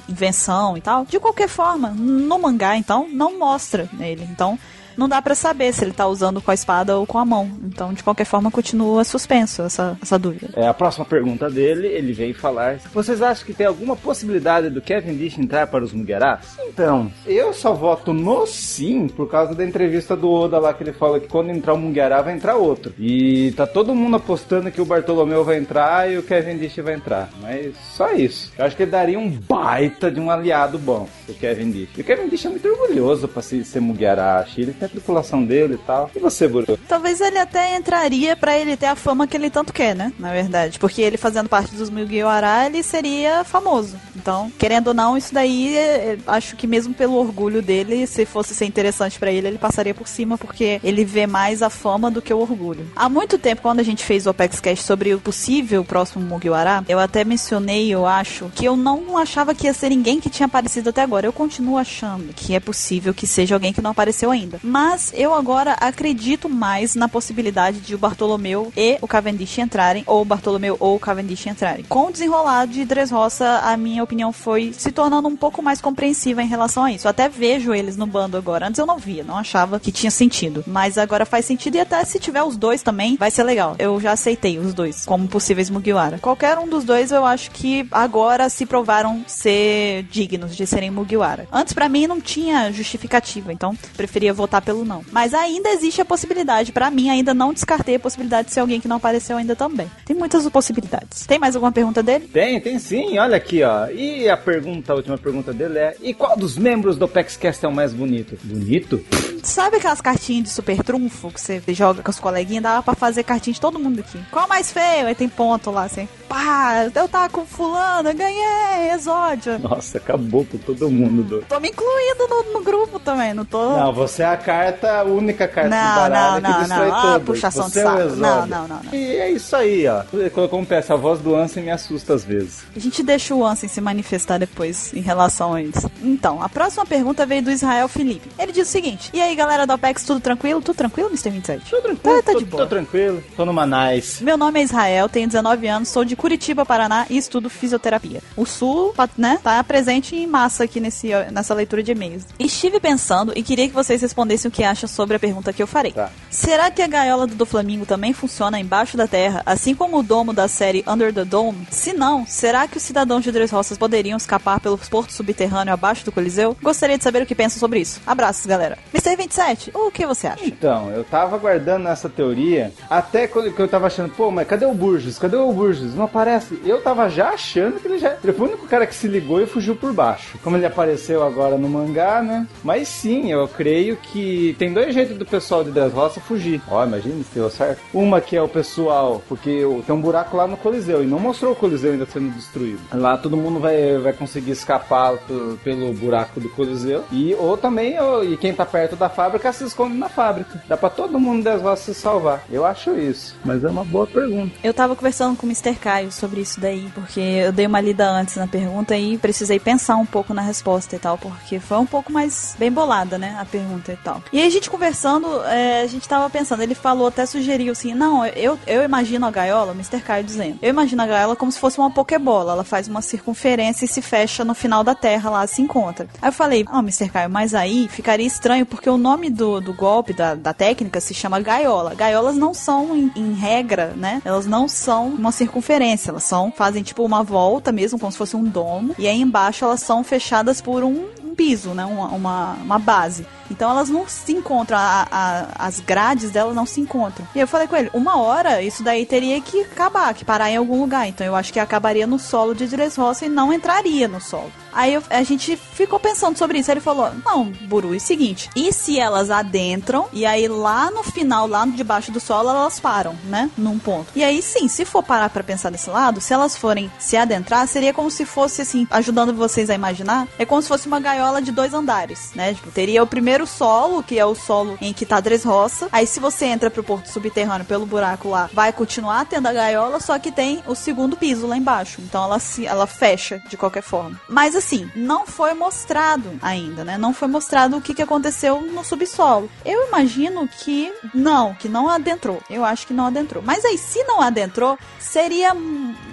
invenção e tal, de qualquer forma, no mangá, então, não mostra nele. Então, não dá para saber se ele tá usando com a espada ou com a mão. Então, de qualquer forma, continua suspenso essa, essa dúvida. É, a próxima pergunta dele, ele veio falar: Vocês acham que tem alguma possibilidade do Kevin Dish entrar para os Mugerás? Então, eu só voto no sim por causa da entrevista do Oda lá que ele fala que quando entrar um Mugerá vai entrar outro. E tá todo mundo apostando que o Bartolomeu vai entrar e o Kevin Dish vai entrar. Mas só isso. Eu acho que ele daria um baita de um aliado bom, o Kevin Dish. E o Kevin Dish é muito orgulhoso pra ser, ser Mugerá. Ele tem a tripulação dele e tal. E você, Buru? Talvez ele até entraria para ele ter a fama que ele tanto quer, né? Na verdade. Porque ele fazendo parte dos Mugiwara, ele seria famoso. Então, querendo ou não, isso daí, é, acho que mesmo pelo orgulho dele, se fosse ser interessante para ele, ele passaria por cima, porque ele vê mais a fama do que o orgulho. Há muito tempo, quando a gente fez o Apex Cash sobre o possível próximo Mugiwara, eu até mencionei, eu acho, que eu não achava que ia ser ninguém que tinha aparecido até agora. Eu continuo achando que é possível que seja alguém que não apareceu ainda. Mas eu agora acredito mais na possibilidade de o Bartolomeu e o Cavendish entrarem, ou o Bartolomeu ou o Cavendish entrarem. Com o desenrolar de Dressrosa, a minha opinião foi se tornando um pouco mais compreensiva em relação a isso. Eu até vejo eles no bando agora. Antes eu não via, não achava que tinha sentido. Mas agora faz sentido e até se tiver os dois também, vai ser legal. Eu já aceitei os dois como possíveis Mugiwara. Qualquer um dos dois eu acho que agora se provaram ser dignos de serem Mugiwara. Antes para mim não tinha justificativa, então preferia votar pelo não. Mas ainda existe a possibilidade. para mim, ainda não descartei a possibilidade de ser alguém que não apareceu ainda também. Tem muitas possibilidades. Tem mais alguma pergunta dele? Tem, tem sim. Olha aqui, ó. E a pergunta, a última pergunta dele é: E qual dos membros do PEXCast é o mais bonito? Bonito? Sabe aquelas cartinhas de super trunfo que você joga com os coleguinhas? Dava pra fazer cartinha de todo mundo aqui. Qual é mais feio? Aí tem ponto lá, assim. Pá, eu tava com fulano, ganhei, exódio. Nossa, acabou com todo mundo. Do... Tô me incluindo no, no, grupo também, não tô... Não, você é a carta, a única carta não, do baralho não, não, que destrói não. Ah, puxação você de saco. É não, não, não, não. E é isso aí, ó. Colocou um peça, a voz do Ansem me assusta às vezes. A gente deixa o Ansem se manifestar depois em relação a isso. Então, a próxima pergunta veio do Israel Felipe. Ele diz o seguinte, e aí galera do Apex, tudo tranquilo? Tudo tranquilo, Mr. 27? Tudo tranquilo, tá, tá de boa. Tô tranquilo, tô numa nice. Meu nome é Israel, tenho 19 anos, sou de Curitiba, Paraná e estudo fisioterapia. O Sul, né, tá presente em massa aqui nesse, nessa leitura de e-mails. Estive pensando e queria que vocês respondessem o que acham sobre a pergunta que eu farei. Tá. Será que a gaiola do Doflamingo também funciona embaixo da terra, assim como o domo da série Under the Dome? Se não, será que os cidadãos de Três Roças poderiam escapar pelo porto subterrâneo abaixo do Coliseu? Gostaria de saber o que pensam sobre isso. Abraços, galera. Mr. 27, o que você acha? Então, eu tava guardando essa teoria até quando eu tava achando, pô, mas cadê o Burgess? Cadê o Burgess? Não aparece. Eu tava já achando que ele já. Ele foi o único cara que se ligou e fugiu por baixo. Como ele apareceu agora no mangá, né? Mas sim, eu creio que tem dois jeitos do pessoal de Dressrosa fugir. Ó, imagina se deu certo. Uma que é o pessoal, porque tem um buraco lá no Coliseu e não mostrou o Coliseu ainda sendo destruído. Lá todo mundo vai, vai conseguir escapar pelo buraco do Coliseu. E ou também, ou, e quem tá perto da fábrica se esconde na fábrica. Dá pra todo mundo das vozes se salvar. Eu acho isso. Mas é uma boa pergunta. Eu tava conversando com o Mr. Caio sobre isso daí, porque eu dei uma lida antes na pergunta e precisei pensar um pouco na resposta e tal, porque foi um pouco mais bem bolada, né, a pergunta e tal. E aí a gente conversando, é, a gente tava pensando, ele falou, até sugeriu assim, não, eu, eu imagino a gaiola, o Mr. Caio dizendo, eu imagino a gaiola como se fosse uma pokebola, ela faz uma circunferência e se fecha no final da Terra lá, se encontra. Aí eu falei, ó, oh, Mr. Caio, mas aí ficaria estranho porque o nome do, do golpe, da, da técnica, se chama gaiola. Gaiolas não são, em, em regra, né, elas não são uma circunferência, elas são, fazem tipo uma volta mesmo, como se fosse um domo, e aí embaixo elas são fechadas por um, um piso, né, uma, uma, uma base. Então elas não se encontram, a, a, as grades delas não se encontram. E eu falei com ele, uma hora isso daí teria que acabar, que parar em algum lugar. Então eu acho que acabaria no solo de Dressrosa e não entraria no solo. Aí eu, a gente ficou pensando sobre isso. Aí ele falou: Não, Buru, é o seguinte: e se elas adentram e aí lá no final, lá debaixo do solo, elas param, né? Num ponto. E aí sim, se for parar para pensar desse lado, se elas forem se adentrar, seria como se fosse assim, ajudando vocês a imaginar, é como se fosse uma gaiola de dois andares, né? Tipo, teria o primeiro solo, que é o solo em que tá Dressrosa. Aí se você entra pro porto subterrâneo pelo buraco lá, vai continuar tendo a gaiola, só que tem o segundo piso lá embaixo. Então ela se ela fecha de qualquer forma. Mas assim, não foi mostrado ainda, né? Não foi mostrado o que, que aconteceu no subsolo. Eu imagino que não, que não adentrou. Eu acho que não adentrou. Mas aí, se não adentrou, seria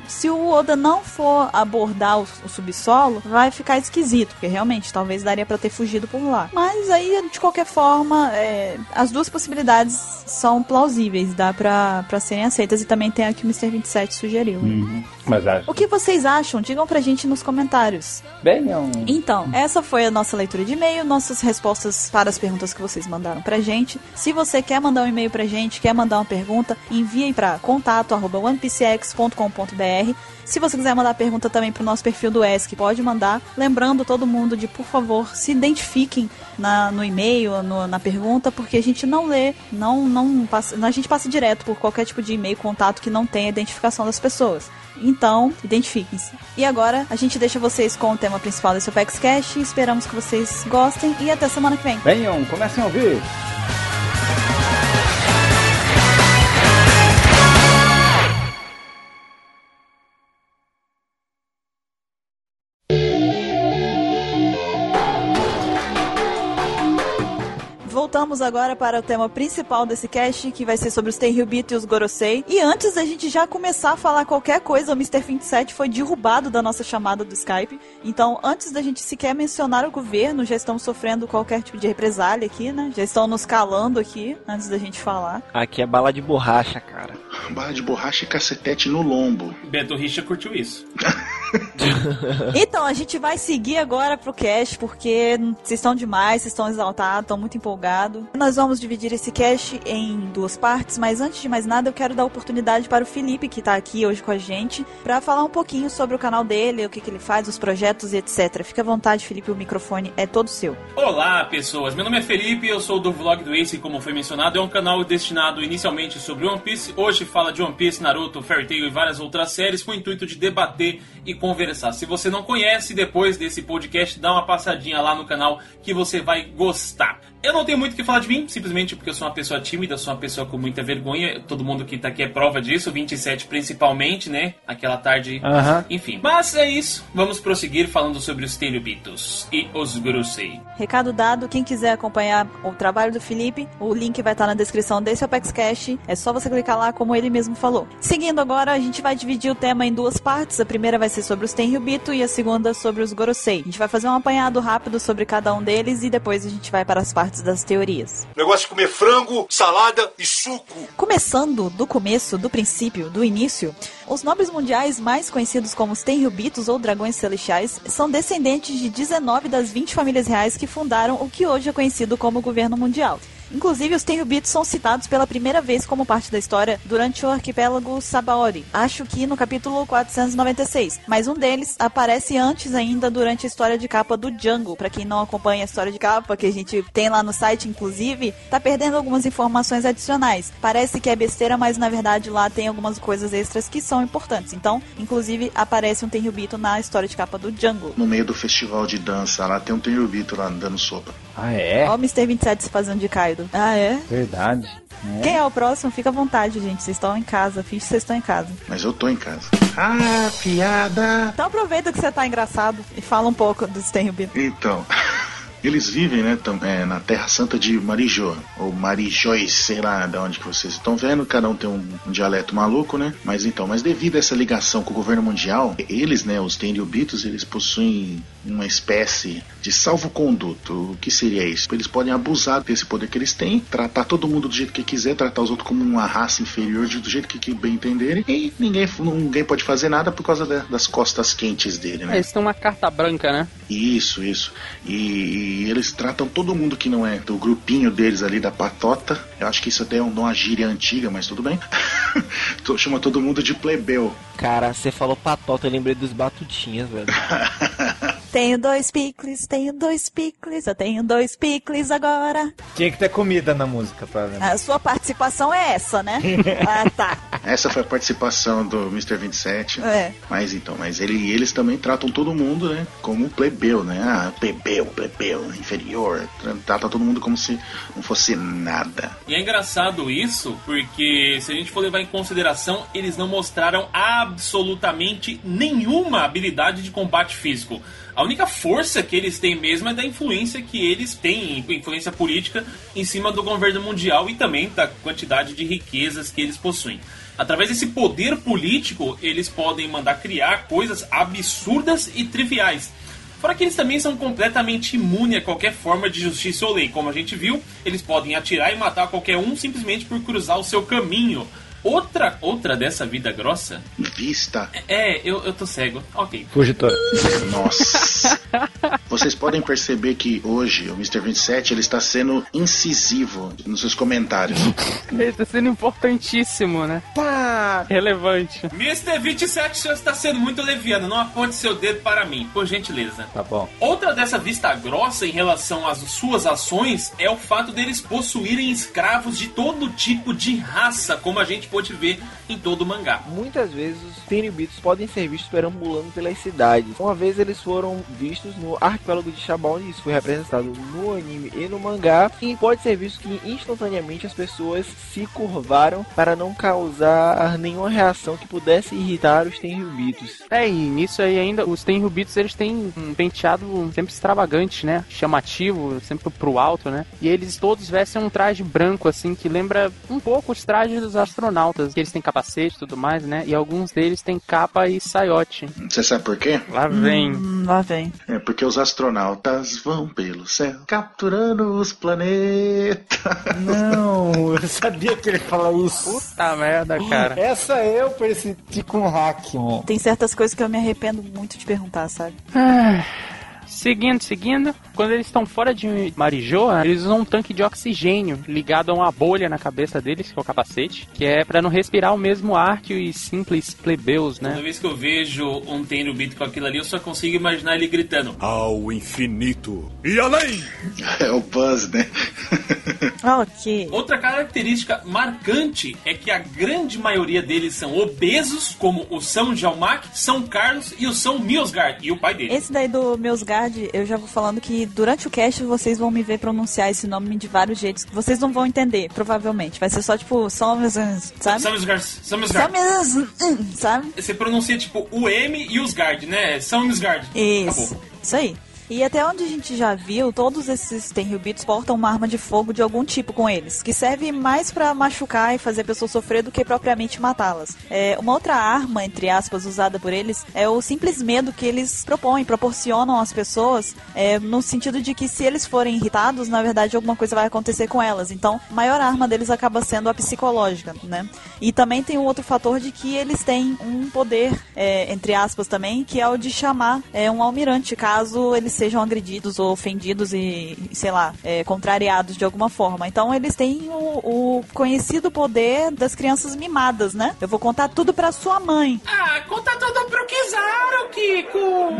se o Oda não for abordar o, o, subsolo, vai ficar esquisito, porque realmente talvez daria para ter fugido por lá. Mas aí, de qualquer forma, é, as duas possibilidades são plausíveis, dá pra, pra serem aceitas. E também tem a que o Mr. 27 sugeriu. Uhum. Mas acho. O que vocês acham? Digam pra gente nos comentários. Bem, não. Então, essa foi a nossa leitura de e-mail, nossas respostas para as perguntas que vocês mandaram pra gente. Se você quer mandar um e-mail pra gente, quer mandar uma pergunta, envie para contato@onepcx.com.br se você quiser mandar pergunta também pro nosso perfil do ESC, pode mandar. Lembrando todo mundo de, por favor, se identifiquem na, no e-mail, no, na pergunta, porque a gente não lê, não, não passa, a gente passa direto por qualquer tipo de e-mail, contato que não tenha identificação das pessoas. Então, identifiquem-se. E agora, a gente deixa vocês com o tema principal desse Opex Cash. Esperamos que vocês gostem e até semana que vem. Venham, comecem a ouvir! Voltamos agora para o tema principal desse cast, que vai ser sobre os Tenryubito e os Gorosei. E antes da gente já começar a falar qualquer coisa, o Mr. 27 foi derrubado da nossa chamada do Skype. Então, antes da gente sequer mencionar o governo, já estamos sofrendo qualquer tipo de represália aqui, né? Já estão nos calando aqui, antes da gente falar. Aqui é bala de borracha, cara. Bala de borracha e cacetete no lombo. Beto Richa curtiu isso. então, a gente vai seguir agora pro cast, porque vocês estão demais, vocês estão exaltados, estão muito empolgados. Nós vamos dividir esse cast em duas partes, mas antes de mais nada, eu quero dar oportunidade para o Felipe, que tá aqui hoje com a gente, para falar um pouquinho sobre o canal dele, o que, que ele faz, os projetos e etc. Fique à vontade, Felipe, o microfone é todo seu. Olá, pessoas. Meu nome é Felipe, eu sou do Vlog do Ace, como foi mencionado. É um canal destinado inicialmente sobre One Piece. Hoje fala de One Piece, Naruto, Fairy Tail e várias outras séries, com o intuito de debater e conversar. Se você não conhece, depois desse podcast, dá uma passadinha lá no canal que você vai gostar. Eu não tenho muito o que falar de mim, simplesmente porque eu sou uma pessoa tímida, sou uma pessoa com muita vergonha. Todo mundo que tá aqui é prova disso, 27 principalmente, né? Aquela tarde. Uhum. Enfim. Mas é isso. Vamos prosseguir falando sobre os Tenryubitos e os Gurusei. Recado dado, quem quiser acompanhar o trabalho do Felipe, o link vai estar na descrição desse Apex Cash. É só você clicar lá, como ele mesmo falou. Seguindo agora, a gente vai dividir o tema em duas partes. A primeira vai ser sobre os Tenryubito e a segunda sobre os Gorosei. A gente vai fazer um apanhado rápido sobre cada um deles e depois a gente vai para as partes partes das teorias. Negócio de comer frango, salada e suco. Começando do começo, do princípio, do início, os nobres mundiais mais conhecidos como os Tenryubitos ou Dragões Celestiais são descendentes de 19 das 20 famílias reais que fundaram o que hoje é conhecido como governo mundial. Inclusive, os Tenryubitos são citados pela primeira vez como parte da história durante o arquipélago Sabaori, acho que no capítulo 496. Mas um deles aparece antes ainda durante a história de capa do Jungle. Para quem não acompanha a história de capa, que a gente tem lá no site, inclusive, tá perdendo algumas informações adicionais. Parece que é besteira, mas na verdade lá tem algumas coisas extras que são importantes. Então, inclusive, aparece um Tenryubito na história de capa do Jungle. No meio do festival de dança lá tem um Tenryubito lá dando sopa. Ah, é? Ó o Mr. 27 se fazendo de Kaido. Ah, é? Verdade. É. Quem é o próximo? Fica à vontade, gente. Vocês estão em casa. Finge que vocês estão em casa. Mas eu tô em casa. Ah, piada! Então aproveita que você tá engraçado e fala um pouco dos Tenryubito. Então, eles vivem, né, é, na Terra Santa de Marijô, ou Marijóis, sei lá de onde que vocês estão vendo, cada um tem um, um dialeto maluco, né? Mas então, mas devido a essa ligação com o governo mundial, eles, né, os Tenryubitos, eles possuem uma espécie de salvo-conduto. O que seria isso? Eles podem abusar desse poder que eles têm, tratar todo mundo do jeito que quiser, tratar os outros como uma raça inferior do jeito que, que bem entenderem, e ninguém, ninguém pode fazer nada por causa da- das costas quentes dele, né? Eles têm uma carta branca, né? Isso, isso. E, e eles tratam todo mundo que não é do grupinho deles ali da patota. Eu acho que isso até é uma gíria antiga, mas tudo bem. Chama todo mundo de plebeu. Cara, você falou patota, eu lembrei dos batutinhas, velho. Tenho dois picles, tenho dois picles, eu tenho dois picles agora. Tinha que ter comida na música pra lembrar. A sua participação é essa, né? ah, tá. Essa foi a participação do Mr. 27. É. Mas então, mas ele, eles também tratam todo mundo, né? Como plebeu, né? Ah, plebeu, plebeu, inferior. Tra- Trata todo mundo como se não fosse nada. E é engraçado isso, porque se a gente for levar em consideração, eles não mostraram absolutamente nenhuma habilidade de combate físico. A única força que eles têm mesmo é da influência que eles têm, influência política, em cima do governo mundial e também da quantidade de riquezas que eles possuem. Através desse poder político, eles podem mandar criar coisas absurdas e triviais. Fora que eles também são completamente imunes a qualquer forma de justiça ou lei. Como a gente viu, eles podem atirar e matar qualquer um simplesmente por cruzar o seu caminho. Outra, outra dessa vida grossa? Vista. É, eu, eu tô cego. Ok. Fugitora. Nossa. Vocês podem perceber que hoje o Mr. 27 ele está sendo incisivo nos seus comentários. Ele tá sendo importantíssimo, né? Pá! Relevante. Mr. 27, o senhor está sendo muito leviano. Não aponte seu dedo para mim, por gentileza. Tá bom. Outra dessa vista grossa em relação às suas ações é o fato deles possuírem escravos de todo tipo de raça, como a gente pôde ver em todo o mangá. Muitas vezes os Tenryubitos podem ser vistos perambulando pelas cidades. Uma vez eles foram vistos no arquipélago de Shabon e isso foi representado no anime e no mangá. E pode ser visto que instantaneamente as pessoas se curvaram para não causar nenhuma reação que pudesse irritar os Tenryubitos. É, e nisso aí ainda, os Tenryubitos, eles têm um penteado sempre extravagante, né? Chamativo, sempre pro alto, né? E eles todos vestem um traje branco, assim, que lembra um pouco os trajes dos astronautas. Que Eles têm capacete e tudo mais, né? E alguns deles têm capa e saiote. Você sabe por quê? Lá vem. Hum, lá vem. É porque os astronautas vão pelo céu capturando os planetas. Não, eu sabia que ele ia falar isso. Puta merda, cara. Essa eu persegui com hack, mano. Tem certas coisas que eu me arrependo muito de perguntar, sabe? Ah, Seguindo, seguindo, quando eles estão fora de Marijoa, eles usam um tanque de oxigênio ligado a uma bolha na cabeça deles, que é o capacete, que é pra não respirar o mesmo ar que os simples plebeus, Toda né? vez que eu vejo um Tenryubito com aquilo ali, eu só consigo imaginar ele gritando. Ao infinito e além! É o Buzz, né? Ok. Outra característica marcante é que a grande maioria deles são obesos, como o São Jalmak, São Carlos e o São Milsgard, e o pai dele. Esse daí do Meusgard, eu já vou falando que durante o cast vocês vão me ver pronunciar esse nome de vários jeitos que vocês não vão entender, provavelmente. Vai ser só tipo, só sabe? Mesmo, sabe? Você pronuncia tipo o M e os Gard, né? São Milsgard. Isso. Acabou. Isso aí. E até onde a gente já viu, todos esses Tenryubits portam uma arma de fogo de algum tipo com eles, que serve mais pra machucar e fazer a pessoa sofrer do que propriamente matá-las. É, uma outra arma, entre aspas, usada por eles é o simples medo que eles propõem, proporcionam às pessoas, é, no sentido de que se eles forem irritados, na verdade alguma coisa vai acontecer com elas. Então, a maior arma deles acaba sendo a psicológica, né? E também tem um outro fator de que eles têm um poder, é, entre aspas também, que é o de chamar é, um almirante, caso eles sejam agredidos ou ofendidos e, sei lá, é, contrariados de alguma forma. Então eles têm o, o, conhecido poder das crianças mimadas, né? Eu vou contar tudo pra sua mãe. Ah, conta tudo pro Kizaru, Kiko!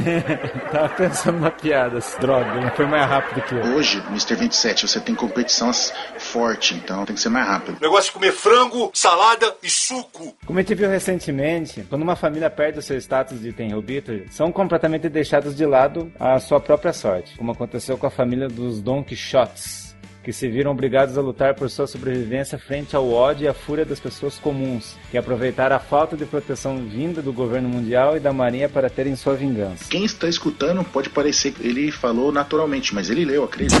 Tava pensando uma piada, droga, não foi mais rápido que eu. Hoje, Mr. 27, você tem competição forte, então tem que ser mais rápido. Negócio de comer frango, salada e suco. Como a gente viu recentemente, quando uma família perde o seu status de Tenryubito, são completamente deixados de lado à sua própria sorte, como aconteceu com a família dos Don Quixotes que se viram obrigados a lutar por sua sobrevivência frente ao ódio e à fúria das pessoas comuns, que aproveitaram a falta de proteção vinda do governo mundial e da marinha para terem sua vingança. Quem está escutando pode parecer que ele falou naturalmente, mas ele leu, acredito.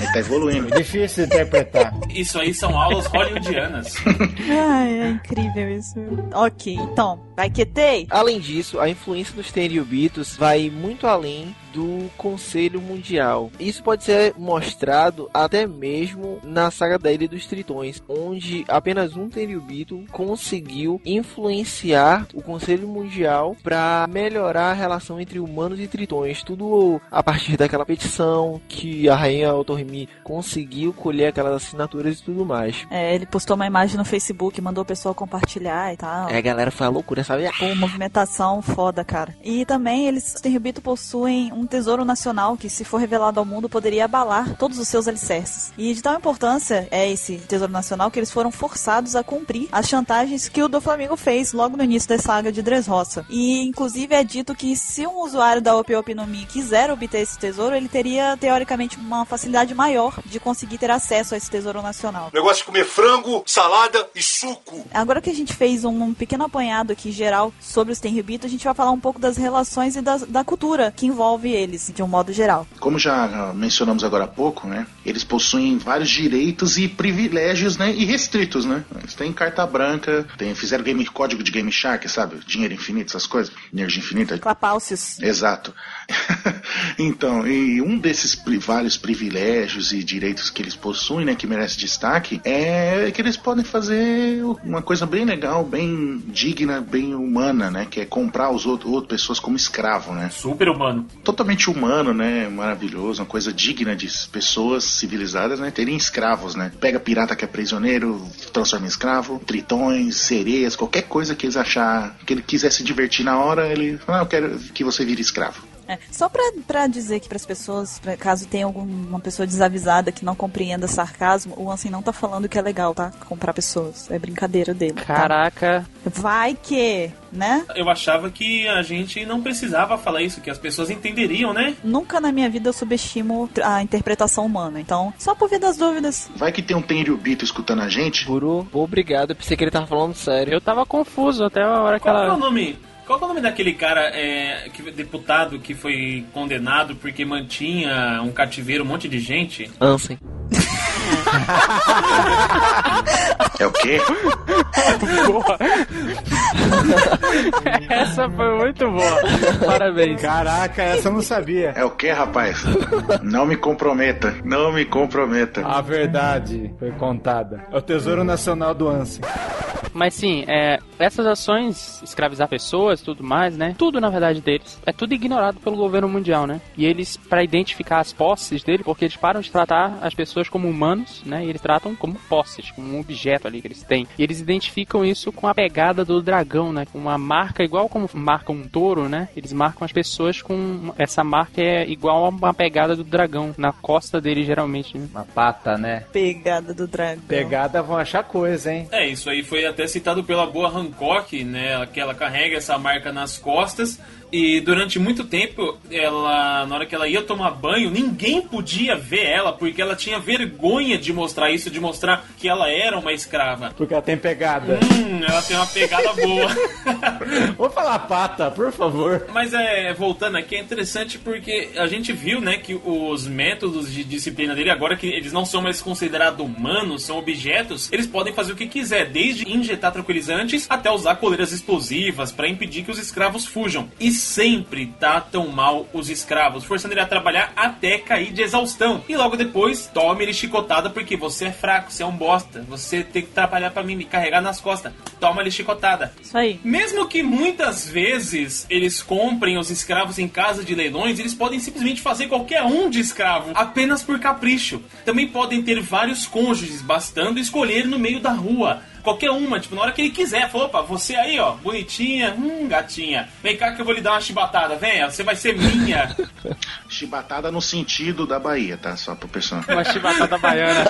ele tá evoluindo. É difícil de interpretar. Isso aí são aulas hollywoodianas. Ai, é incrível isso. Ok, então, vai que tem. Além disso, a influência dos Tenryubitos vai muito além do Conselho Mundial. Isso pode ser mostrado até mesmo na saga da Ilha dos Tritões, onde apenas um Tenryubito conseguiu influenciar o Conselho Mundial para melhorar a relação entre humanos e tritões. Tudo a partir daquela petição que a rainha Otohime conseguiu colher aquelas assinaturas e tudo mais. É, ele postou uma imagem no Facebook, mandou o pessoal compartilhar e tal. É, a galera foi a loucura, sabe? Pô, movimentação foda, cara. E também eles, os Tenryubito possuem um tesouro nacional que, se for revelado ao mundo, poderia abalar todos os seus alicerces. E de tal importância é esse tesouro nacional que eles foram forçados a cumprir as chantagens que o do Flamengo fez logo no início da saga de Dressrosa. E inclusive é dito que se um usuário da Opi Opi no Mi quiser obter esse tesouro, ele teria teoricamente uma facilidade maior de conseguir ter acesso a esse tesouro nacional. Negócio de comer frango, salada e suco. Agora que a gente fez um, um pequeno apanhado aqui geral sobre os Tenryubito, a gente vai falar um pouco das relações e da, da cultura que envolve eles, de um modo geral. Como já mencionamos agora há pouco, né? Eles possuem vários direitos e privilégios, né? E restritos, né? Eles têm carta branca, tem, fizeram game, código de Game Shark, sabe? Dinheiro infinito, essas coisas. Energia infinita. Clapaucios. Exato. então, e um desses pri vários privilégios e direitos que eles possuem, né? Que merece destaque, é que eles podem fazer uma coisa bem legal, bem digna, bem humana, né? Que é comprar os outros, outras pessoas como escravo, né? Super humano. Totalmente humano, né? Maravilhoso, uma coisa digna de pessoas civilizadas, né? Terem escravos, né? Pega pirata que é prisioneiro, transforma em escravo, tritões, sereias, qualquer coisa que eles achar, que ele quiser se divertir na hora, ele fala, ah, eu quero que você vire escravo. É, só pra, pra dizer aqui pras pessoas, pra, caso tenha alguma pessoa desavisada que não compreenda sarcasmo, o Ansem não tá falando que é legal, tá? Comprar pessoas. É brincadeira dele. tá? Caraca. Vai que, né? Eu achava que a gente não precisava falar isso, que as pessoas entenderiam, né? Nunca na minha vida eu subestimo a interpretação humana. Então, só por via das dúvidas. Vai que tem um Tenryubito escutando a gente. Guru, obrigado. Eu pensei que ele tava falando sério. Eu tava confuso até a hora que Qual que é o ela. nome? Qual é o nome daquele cara, é, que, deputado que foi condenado porque mantinha um cativeiro um monte de gente? Ansem. É o quê? Boa. Essa foi muito boa. Parabéns. Caraca, essa eu não sabia. É o quê, rapaz? Não me comprometa. Não me comprometa. A verdade foi contada. É o Tesouro Nacional do Ansem. Mas sim, é, essas ações, escravizar pessoas, tudo mais, né? Tudo na verdade deles é tudo ignorado pelo governo mundial, né? E eles, para identificar as posses dele, porque eles param de tratar as pessoas como humanos, né? E eles tratam como posses, como um objeto ali que eles têm. E eles identificam isso com a pegada do dragão, né? Com uma marca igual como marcam um touro, né? Eles marcam as pessoas com essa marca é igual a uma pegada do dragão na costa dele geralmente. Né? Uma pata, né? Pegada do dragão. Pegada vão achar coisa, hein? É, isso aí foi até citado pela boa Hancock, né? Que ela carrega essa marca nas costas E durante muito tempo, ela, na hora que ela ia tomar banho, ninguém podia ver ela, porque ela tinha vergonha de mostrar isso, de mostrar que ela era uma escrava. Porque ela tem pegada. Hum, ela tem uma pegada boa. Vou falar pata, por favor. Mas é, voltando aqui, é interessante porque a gente viu, né, que os métodos de disciplina dele, agora que eles não são mais considerados humanos, são objetos, eles podem fazer o que quiser, desde injetar tranquilizantes até usar coleiras explosivas para impedir que os escravos fujam. E sempre tratam mal os escravos, forçando ele a trabalhar até cair de exaustão. E logo depois, tome ele chicotada porque você é fraco, você é um bosta, você tem que trabalhar para mim, me carregar nas costas. Toma ele chicotada. Isso aí. Mesmo que muitas vezes eles comprem os escravos em casa de leilões, eles podem simplesmente fazer qualquer um de escravo, apenas por capricho. Também podem ter vários cônjuges, bastando escolher no meio da rua. Qualquer uma, tipo, na hora que ele quiser. Falou, opa, você aí, ó, bonitinha, hum, gatinha. Vem cá que eu vou lhe dar uma chibatada, venha, você vai ser minha. Chibatada no sentido da Bahia, tá? Só pro pessoal. Uma chibatada baiana.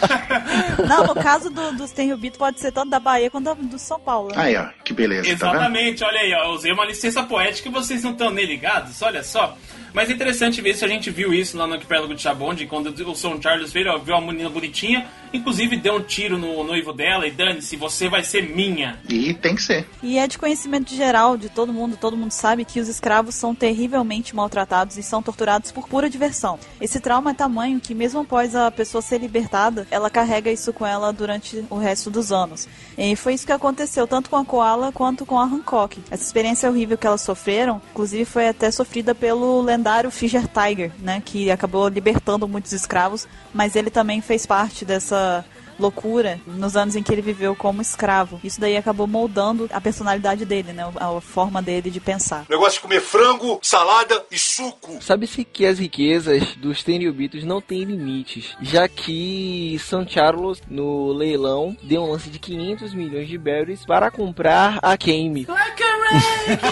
Não, no caso do, dos Tenryubito pode ser tanto da Bahia quanto do São Paulo. né? Aí, ó, que beleza, tá vendo? Exatamente, olha aí, ó, eu usei uma licença poética e vocês não estão nem ligados, olha só. Mas é interessante ver se a gente viu isso lá no Arquipélago de Chabonde, quando o São Charles veio, viu a menina bonitinha, inclusive deu um tiro no noivo dela e dane-se, você vai ser minha. E tem que ser. E é de conhecimento geral de todo mundo, todo mundo sabe que os escravos são terrivelmente maltratados e são torturados por pura diversão. Esse trauma é tamanho que, mesmo após a pessoa ser libertada, ela carrega isso com ela durante o resto dos anos. E foi isso que aconteceu tanto com a Koala quanto com a Hancock. Essa experiência horrível que elas sofreram, inclusive, foi até sofrida pelo lendário Fischer Tiger, né, que acabou libertando muitos escravos, mas ele também fez parte dessa loucura nos anos em que ele viveu como escravo. Isso daí acabou moldando a personalidade dele, né? A forma dele de pensar. Negócio de comer frango, salada e suco. Sabe-se que as riquezas dos Tenryubitos não têm limites, já que São Charles, no leilão, deu um lance de 500 milhões de berries para comprar a Kame.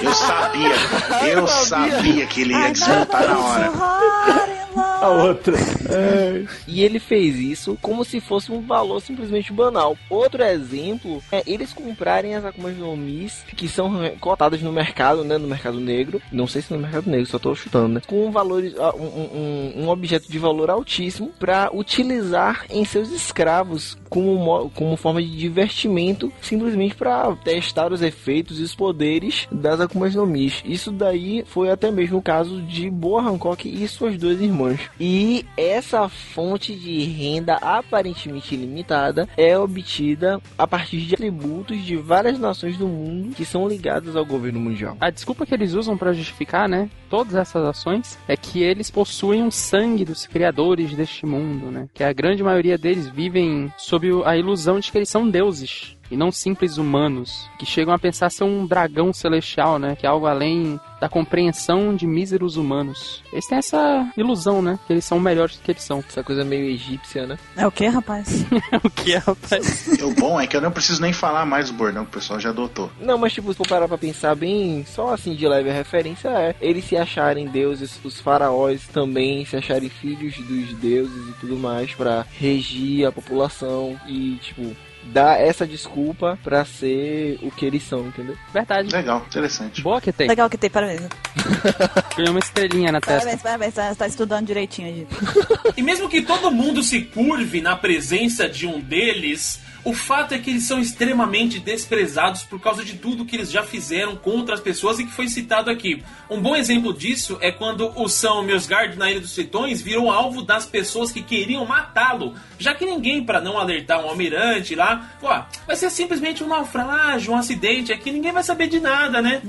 Eu sabia, eu sabia que ele ia desmontar na hora. A outra. E ele fez isso como se fosse um valor simplesmente banal. Outro exemplo é eles comprarem as Akumas no Mis, que são cotadas no mercado, né? No mercado negro. Não sei se no mercado negro, só tô chutando, né? Com um valor, ah, um, um, um objeto de valor altíssimo para utilizar em seus escravos como, mo- como forma de divertimento, simplesmente para testar os efeitos e os poderes das Akumas no Mis. Isso daí foi até mesmo o caso de Boa Hancock e suas duas irmãs. E essa fonte de renda aparentemente é obtida a partir de tributos de várias nações do mundo que são ligadas ao governo mundial. A desculpa que eles usam pra justificar, né, todas essas ações é que eles possuem um sangue dos criadores deste mundo, né? Que a grande maioria deles vivem sob o- a ilusão de que eles são deuses e não simples humanos, que chegam a pensar ser um dragão celestial, né? Que é algo além da compreensão de míseros humanos. Eles têm essa ilusão, né? Que eles são melhores do que eles são. Essa coisa meio egípcia, né? É o que, rapaz? o que é, rapaz? O bom é que eu não preciso nem falar mais do bordão que o pessoal já adotou. Não, mas tipo, se for parar pra pensar bem, só assim de leve a referência é eles se acharem deuses, os faraós também se acharem filhos dos deuses e tudo mais pra regir a população e, tipo, dar essa desculpa pra ser o que eles são, entendeu? Verdade. Legal, interessante. Boa que tem. Legal que tem, parabéns. Ganhou uma estrelinha na testa. Parabéns, parabéns, tá, tá estudando direitinho aí. E mesmo que todo mundo se curve na presença de um deles, o fato é que eles são extremamente desprezados por causa de tudo que eles já fizeram contra as pessoas e que foi citado aqui. Um bom exemplo disso é quando o São Meusgard na Ilha dos Tritões virou alvo das pessoas que queriam matá-lo, já que ninguém, para não alertar um almirante lá, pô, vai ser simplesmente um naufrágio, um acidente aqui, ninguém vai saber de nada, né?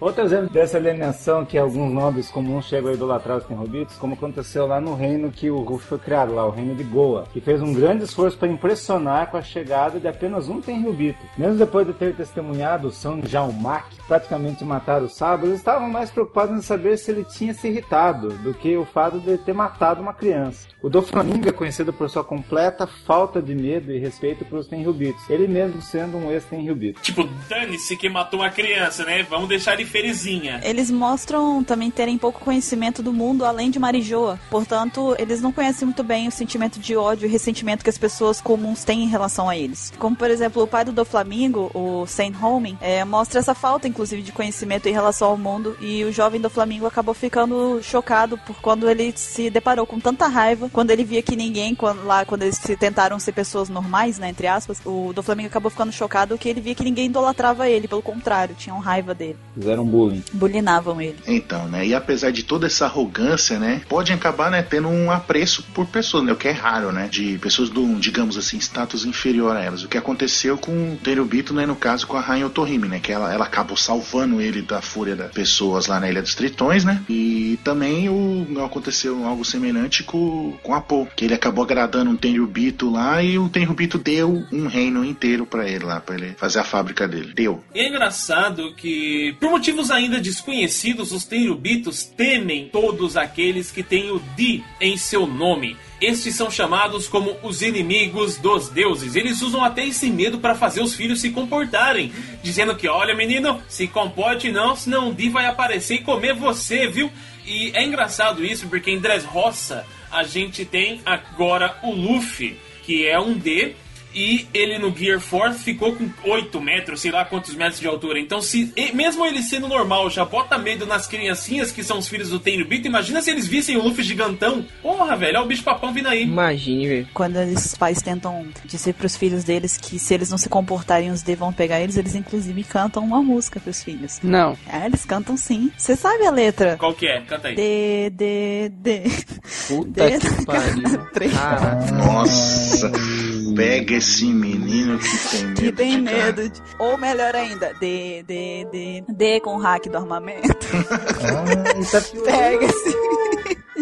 Outro exemplo dessa alienação que alguns nobres comuns chegam a idolatrar os Tenrobitos, como aconteceu lá no reino que o Ruff foi criado, lá, o reino de Goa, que fez um grande esforço para impressionar com a chegada de apenas um Tenryubito. Mesmo depois de ter testemunhado São Jalmak praticamente matar o sábio, eles estavam mais preocupados em saber se ele tinha se irritado do que o fato de ter matado uma criança. O Doflamingo é conhecido por sua completa falta de medo e respeito pelos Tenryubitos, ele mesmo sendo um ex-Tenryubito. Tipo, dane-se que matou uma criança, né? Vamos deixar ele feriferizinha. Eles mostram também terem pouco conhecimento do mundo além de Marijoa. Portanto, eles não conhecem muito bem o sentimento de ódio e ressentimento que as pessoas comuns têm em relação a eles. Como, por exemplo, o pai do Doflamingo, o Saint Homing, é, mostra essa falta, inclusive, de conhecimento em relação ao mundo. E o jovem do Flamingo acabou ficando chocado por quando ele se deparou com tanta raiva, quando ele via que ninguém, quando, lá, quando eles se tentaram ser pessoas normais, né, entre aspas, o do Flamingo acabou ficando chocado que ele via que ninguém idolatrava ele, pelo contrário, tinham raiva dele. Fizeram bullying. Bulinavam ele. Então, né? E apesar de toda essa arrogância, né? Pode acabar, né, tendo um apreço por pessoas, né? O que é raro, né? De pessoas do, digamos assim, status inferior a elas. O que aconteceu com o Terubito, né? No caso, com a Rainha Otohime, né? Que ela, ela acabou salvando ele da fúria das pessoas lá na Ilha dos Tritões, né? E também o, aconteceu algo semelhante com, com a Po, que ele acabou agradando um Tenryubito lá e o Tenryubito deu um reino inteiro para ele lá, para ele fazer a fábrica dele. Deu. É engraçado que, por motivos ainda desconhecidos, os Tenryubitos temem todos aqueles que têm o Di em seu nome. Estes são chamados como os inimigos dos deuses. Eles usam até esse medo para fazer os filhos se comportarem, dizendo que, olha menino, se comporte não, senão o Di vai aparecer e comer você, viu? E é engraçado isso, porque em Dressrosa a gente tem agora o Luffy, que é um D, e ele no Gear Force ficou com 8 metros, sei lá quantos metros de altura. Então, se e- mesmo ele sendo normal, já bota medo nas criancinhas que são os filhos do Tenryubito, imagina se eles vissem o Luffy gigantão. Porra, velho, olha o bicho papão vindo aí. Imagine, velho. Quando os pais tentam dizer pros filhos deles que se eles não se comportarem, os D vão pegar eles, eles inclusive cantam uma música pros filhos. Não. É, eles cantam sim. Você sabe a letra? Qual que é? Canta aí. D, D, D. Puta D- que pariu. Nossa, pega esse menino que tem medo. Que tem de medo. De... Ou melhor ainda, D, D, D. D com o hack do armamento. Pega-se.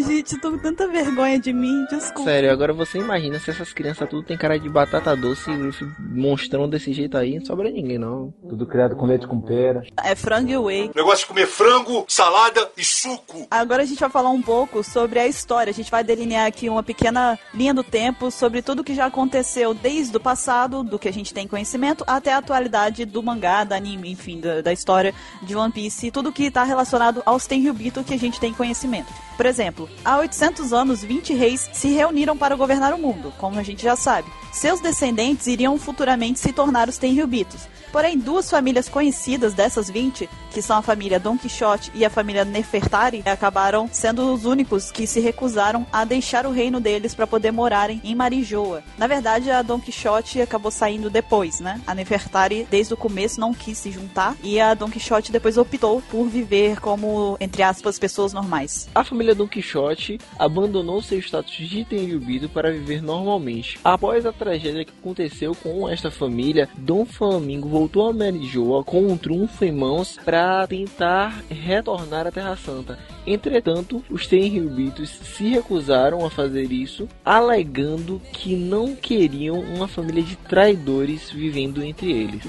Gente, eu tô com tanta vergonha de mim, desculpa. Sério, agora você imagina se essas crianças tudo tem cara de batata doce e monstrão desse jeito aí, não sobra ninguém não. Tudo criado com leite com pera. É frango e whey. Negócio de comer frango, salada e suco. Agora a gente vai falar um pouco sobre a história. A gente vai delinear aqui uma pequena linha do tempo sobre tudo que já aconteceu desde o passado, do que a gente tem conhecimento, até a atualidade do mangá, da anime, enfim, da, da história de One Piece, tudo que está relacionado aos Tenryubito que a gente tem conhecimento. Por exemplo, há 800 anos, 20 reis se reuniram para governar o mundo, como a gente já sabe. Seus descendentes iriam futuramente se tornar os Tenryubitos. Porém, duas famílias conhecidas dessas 20, que são a família Don Quixote e a família Nefertari, acabaram sendo os únicos que se recusaram a deixar o reino deles para poder morarem em Marijoa. Na verdade, a Don Quixote acabou saindo depois, né? A Nefertari, desde o começo, não quis se juntar e a Don Quixote depois optou por viver como, entre aspas, pessoas normais. A família Don Quixote abandonou seu status de Tenryubito para viver normalmente. Após a tragédia que aconteceu com esta família, Dom Flamingo voltou a Marijoa com um trunfo em mãos para tentar retornar à Terra Santa. Entretanto, os Tenryubitos se recusaram a fazer isso, alegando que não queriam uma família de traidores vivendo entre eles.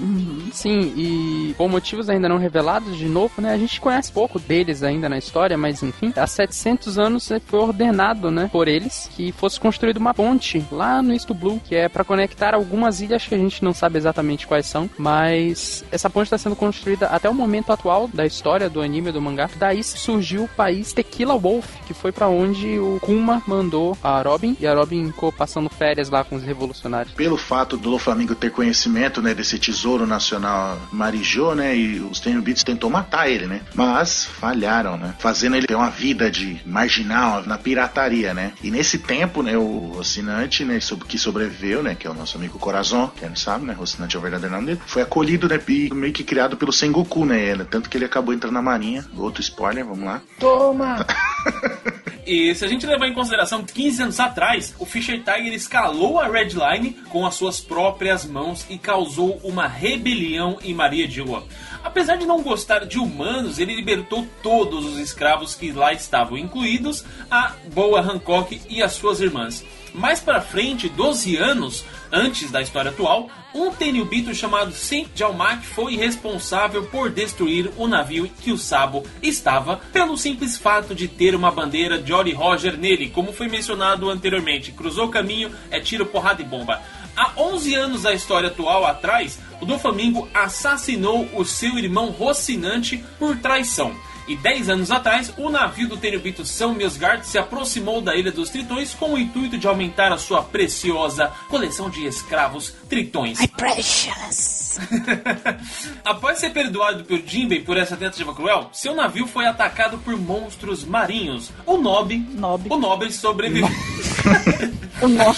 Sim, e por motivos ainda não revelados, de novo, né? A gente conhece pouco deles ainda na história, mas enfim, há 700 anos eh, foi ordenado, né, por eles que fosse construída uma ponte lá no East Blue, que é para conectar algumas ilhas que a gente não sabe exatamente quais são, mas essa ponte está sendo construída até o momento atual da história do anime do mangá. Daí surgiu o país Tequila Wolf, que foi para onde o Kuma mandou a Robin e a Robin ficou passando férias lá com os revolucionários. Pelo fato do Flamengo ter conhecimento, né, desse tesouro nacional Marijô, né, e os Tenryubitos tentou matar ele, né, mas falharam, né, fazendo ele ter uma vida de marginal na pirataria, né, e nesse tempo, né, o assinante, né, sob- que sobreviveu, né, que é o nosso amigo Corazon, quem não sabe, né, o assinante é o verdadeiro nome dele, foi acolhido, né, e meio que criado pelo Sengoku, né, ele- tanto que ele acabou entrando na marinha, outro spoiler, vamos lá. E se a gente levar em consideração que 15 anos atrás, o Fischer Tiger escalou a Red Line com as suas próprias mãos e causou uma rebelião em Maria Dioa. Apesar de não gostar de humanos, ele libertou todos os escravos que lá estavam, incluídos a Boa Hancock e as suas irmãs. Mais para frente, 12 anos antes da história atual, um Tenryubito chamado Saint Jalmak foi responsável por destruir o navio que o Sabo estava, pelo simples fato de ter uma bandeira Jolly Roger nele, como foi mencionado anteriormente. Cruzou o caminho, é tiro, porrada e bomba. Há 11 anos da história atual atrás, o Doflamingo assassinou o seu irmão Rocinante por traição. E 10 anos atrás, o navio do Tenryubito São Misgard se aproximou da Ilha dos Tritões com o intuito de aumentar a sua preciosa coleção de escravos tritões. My precious. Após ser perdoado por Jinbei por essa tentativa cruel, seu navio foi atacado por monstros marinhos. O Nob, Nob. o Nobre sobreviveu. o Nob.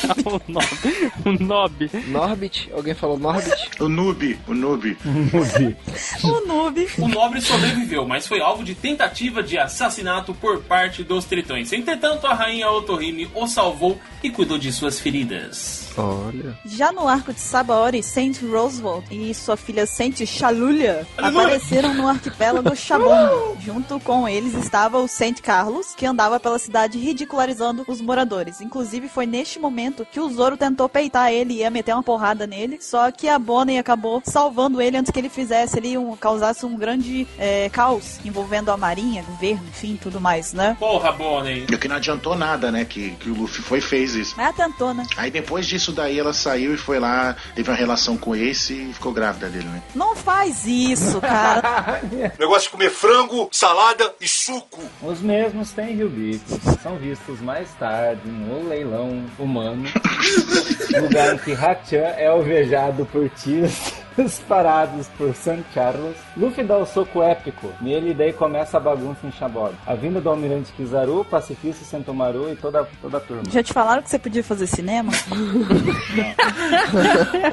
o Nob. Norbit? Alguém falou Norbit? O noob, o noob. o noob. O nobre sobreviveu, mas foi alvo de tentativa de assassinato por parte dos tritões. Entretanto, a rainha Otohime o salvou e cuidou de suas feridas. Olha. Já no arco de Sabaori, Saint Roosevelt e sua filha Saint Chalulia apareceram no arquipélago Chabon. Junto com eles estava o Saint Carlos, que andava pela cidade ridicularizando os moradores. Inclusive, foi neste momento que o Zoro tentou peitar ele e ia meter uma porrada nele. Só que a Bonnie acabou salvando ele antes que ele fizesse ali um, causasse um grande é, caos envolvendo a marinha, governo, enfim, tudo mais, né? Porra, Bonnie. E o que não adiantou nada, né? Que, que o Luffy foi e fez isso. Mas tentou, né? Aí depois disso daí ela saiu e foi lá, teve uma relação com esse e ficou grávida dele, né? Não faz isso, cara. Negócio de comer frango, salada e suco. Os mesmos Tenryubitos são vistos mais tarde no leilão humano, lugar em que Hachan é alvejado por tiros disparados por San Carlos. Luffy dá o soco épico nele e daí começa a bagunça em Shabod. A vinda do Almirante Kizaru, Pacifista Sentomaru e toda, toda a turma. Já te falaram que você podia fazer cinema?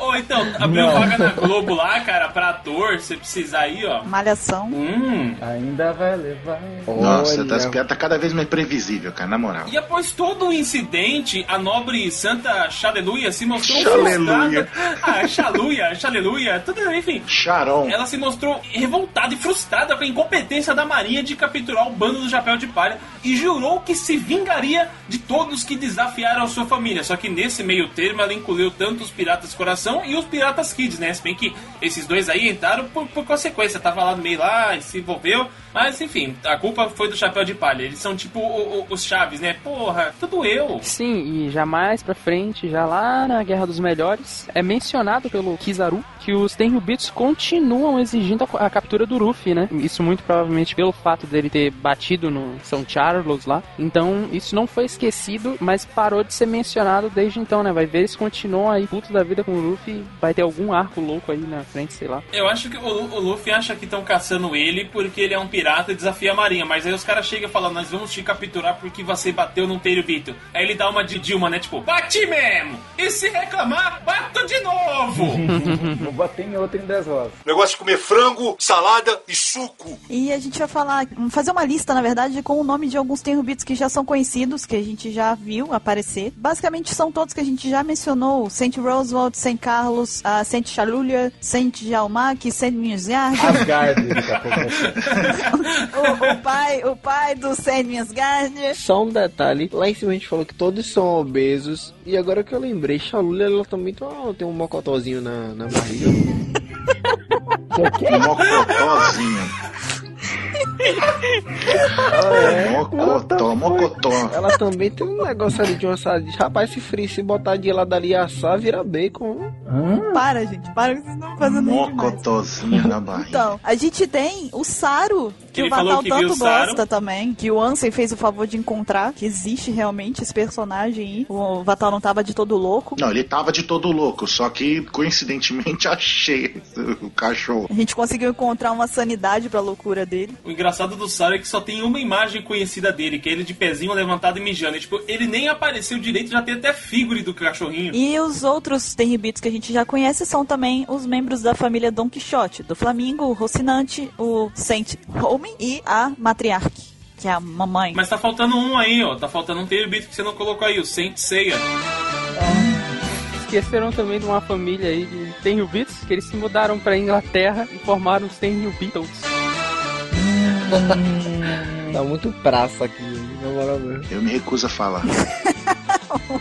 Ou então, abriu vaga na Globo lá, cara, pra ator, você precisa aí, ó. Malhação. Hum. Ainda vai levar. Nossa, Olha. tá, piadas tá cada vez mais previsível, cara, na moral. E após todo o incidente, a nobre Santa Chaleluia se mostrou Chaleluia. frustrada. Ah, Chaluia, Chaleluia, tudo, enfim. Charon. Ela se mostrou revoltada e frustrada com a incompetência da marinha de capturar o bando do Chapéu de Palha e jurou que se vingaria de todos que desafiaram a sua família. Só que nesse meio termo ela incluiu tanto os Piratas Coração e os Piratas Kids, né? Se bem que esses dois aí entraram por, por consequência. Tava lá no meio lá e se envolveu. Mas enfim, a culpa foi do Chapéu de Palha. Eles são tipo o- o- os Chaves, né? Porra, tudo eu. Sim, e já mais pra frente, já lá na Guerra dos Melhores, é mencionado pelo Kizaru que os Tenryubitos continuam exigindo a, a captura do Ruffy, né? Isso muito provavelmente pelo fato dele ter batido no São Charles lá. Então, isso não foi esquecido, mas parou de ser mencionado desde então, né? Vai ver eles continuam aí putos da vida com o Luffy, vai ter algum arco louco aí na frente, sei lá. Eu acho que o, o Luffy acha que estão caçando ele porque ele é um pirata e desafia a marinha. Mas aí os caras chegam e falam, nós vamos te capturar porque você bateu num Tenryubito. Aí ele dá uma de Dilma, né? Tipo, bati mesmo! E se reclamar, bato de novo! Vou bater em outro em 10 rosas. Negócio de comer frango, salada e suco. E a gente vai falar, fazer uma lista, na verdade, com o nome de alguns Tenryubitos que já são conhecidos, que a gente já viu aparecer. Basicamente são todos que a gente já mencionou: Saint Roosevelt, Saint Carlos, a Saint Chalulia, Saint Jalmak, Saint Mirzard, Asgard, o, o pai, o pai do Saint Mirzard. Só um detalhe, lá em cima a gente falou que todos são obesos, e agora que eu lembrei, Chalula ela também tem um- tem um mocotózinho na, na barriga. Mocotózinho. Mocotó, mocotó. Ela também tem um negócio ali de uma salada. Rapaz, se frio, se botar de lado ali e assar, vira bacon. Para, gente, para que vocês estão fazendo. Mocotózinho na barriga. Então, a gente tem o Saru, que Ele o Vatal que tanto gosta também, que o Ansem fez o favor de encontrar, que existe realmente esse personagem aí. O Vatal não tava de todo louco. Não, ele tava de todo louco, só que coincidentemente achei o cachorro. A gente conseguiu encontrar uma sanidade pra loucura dele. O engraçado do Saru é que só tem uma imagem conhecida dele, que é ele de pezinho levantado e mijando. E, tipo, ele nem apareceu direito, já tem até figure do cachorrinho. E os outros Tenryubitos que a gente já conhece são também os membros da família Don Quixote, do Flamingo, o Rocinante, o Saint Home e a Matriarque, que é a mamãe. Mas tá faltando um aí, ó. Tá faltando um Tenryubito que você não colocou aí, o Saint Seiya. Esqueceram também de uma família aí de Tenryubitos, que eles se mudaram pra Inglaterra e formaram os Tenryubitos. Tá muito praça aqui, na moral mesmo. Eu me recuso a falar.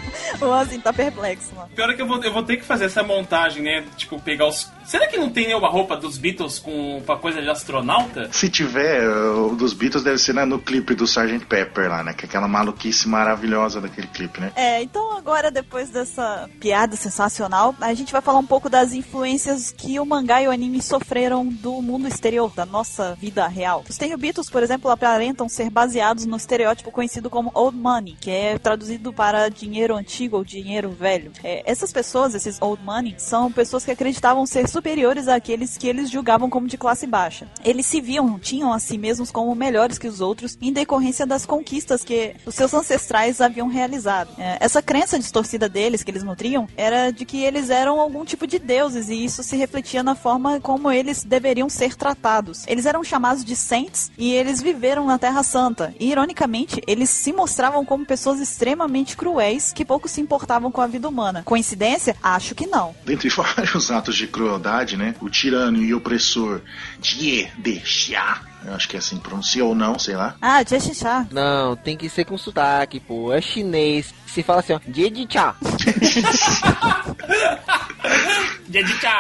o Ansem tá perplexo, mano. Pior é que eu vou, eu vou ter que fazer essa montagem, né? Tipo, pegar os Será que não tem nenhuma roupa dos Beatles com uma coisa de astronauta? Se tiver, o dos Beatles deve ser né, no clipe do Sgt. Pepper lá, né? Que é aquela maluquice maravilhosa daquele clipe, né? É, então agora, depois dessa piada sensacional, a gente vai falar um pouco das influências que o mangá e o anime sofreram do mundo exterior, da nossa vida real. Os Beatles, por exemplo, aparentam ser baseados no estereótipo conhecido como Old Money, que é traduzido para dinheiro antigo ou dinheiro velho. É, essas pessoas, esses Old Money, são pessoas que acreditavam ser superiores àqueles que eles julgavam como de classe baixa. Eles se viam, tinham a si mesmos como melhores que os outros em decorrência das conquistas que os seus ancestrais haviam realizado. É, essa crença distorcida deles, que eles nutriam, era de que eles eram algum tipo de deuses e isso se refletia na forma como eles deveriam ser tratados. Eles eram chamados de saints e eles viveram na Terra Santa. E, ironicamente, eles se mostravam como pessoas extremamente cruéis que pouco se importavam com a vida humana. Coincidência? Acho que não. Dentre vários atos de crueldade, né? O tirano e opressor Die deixar. Eu acho que é assim pronuncia ou não, sei lá. Ah, Jeshishá. Não, tem que ser com sotaque, pô. É chinês. Se fala assim, ó. Jedicha.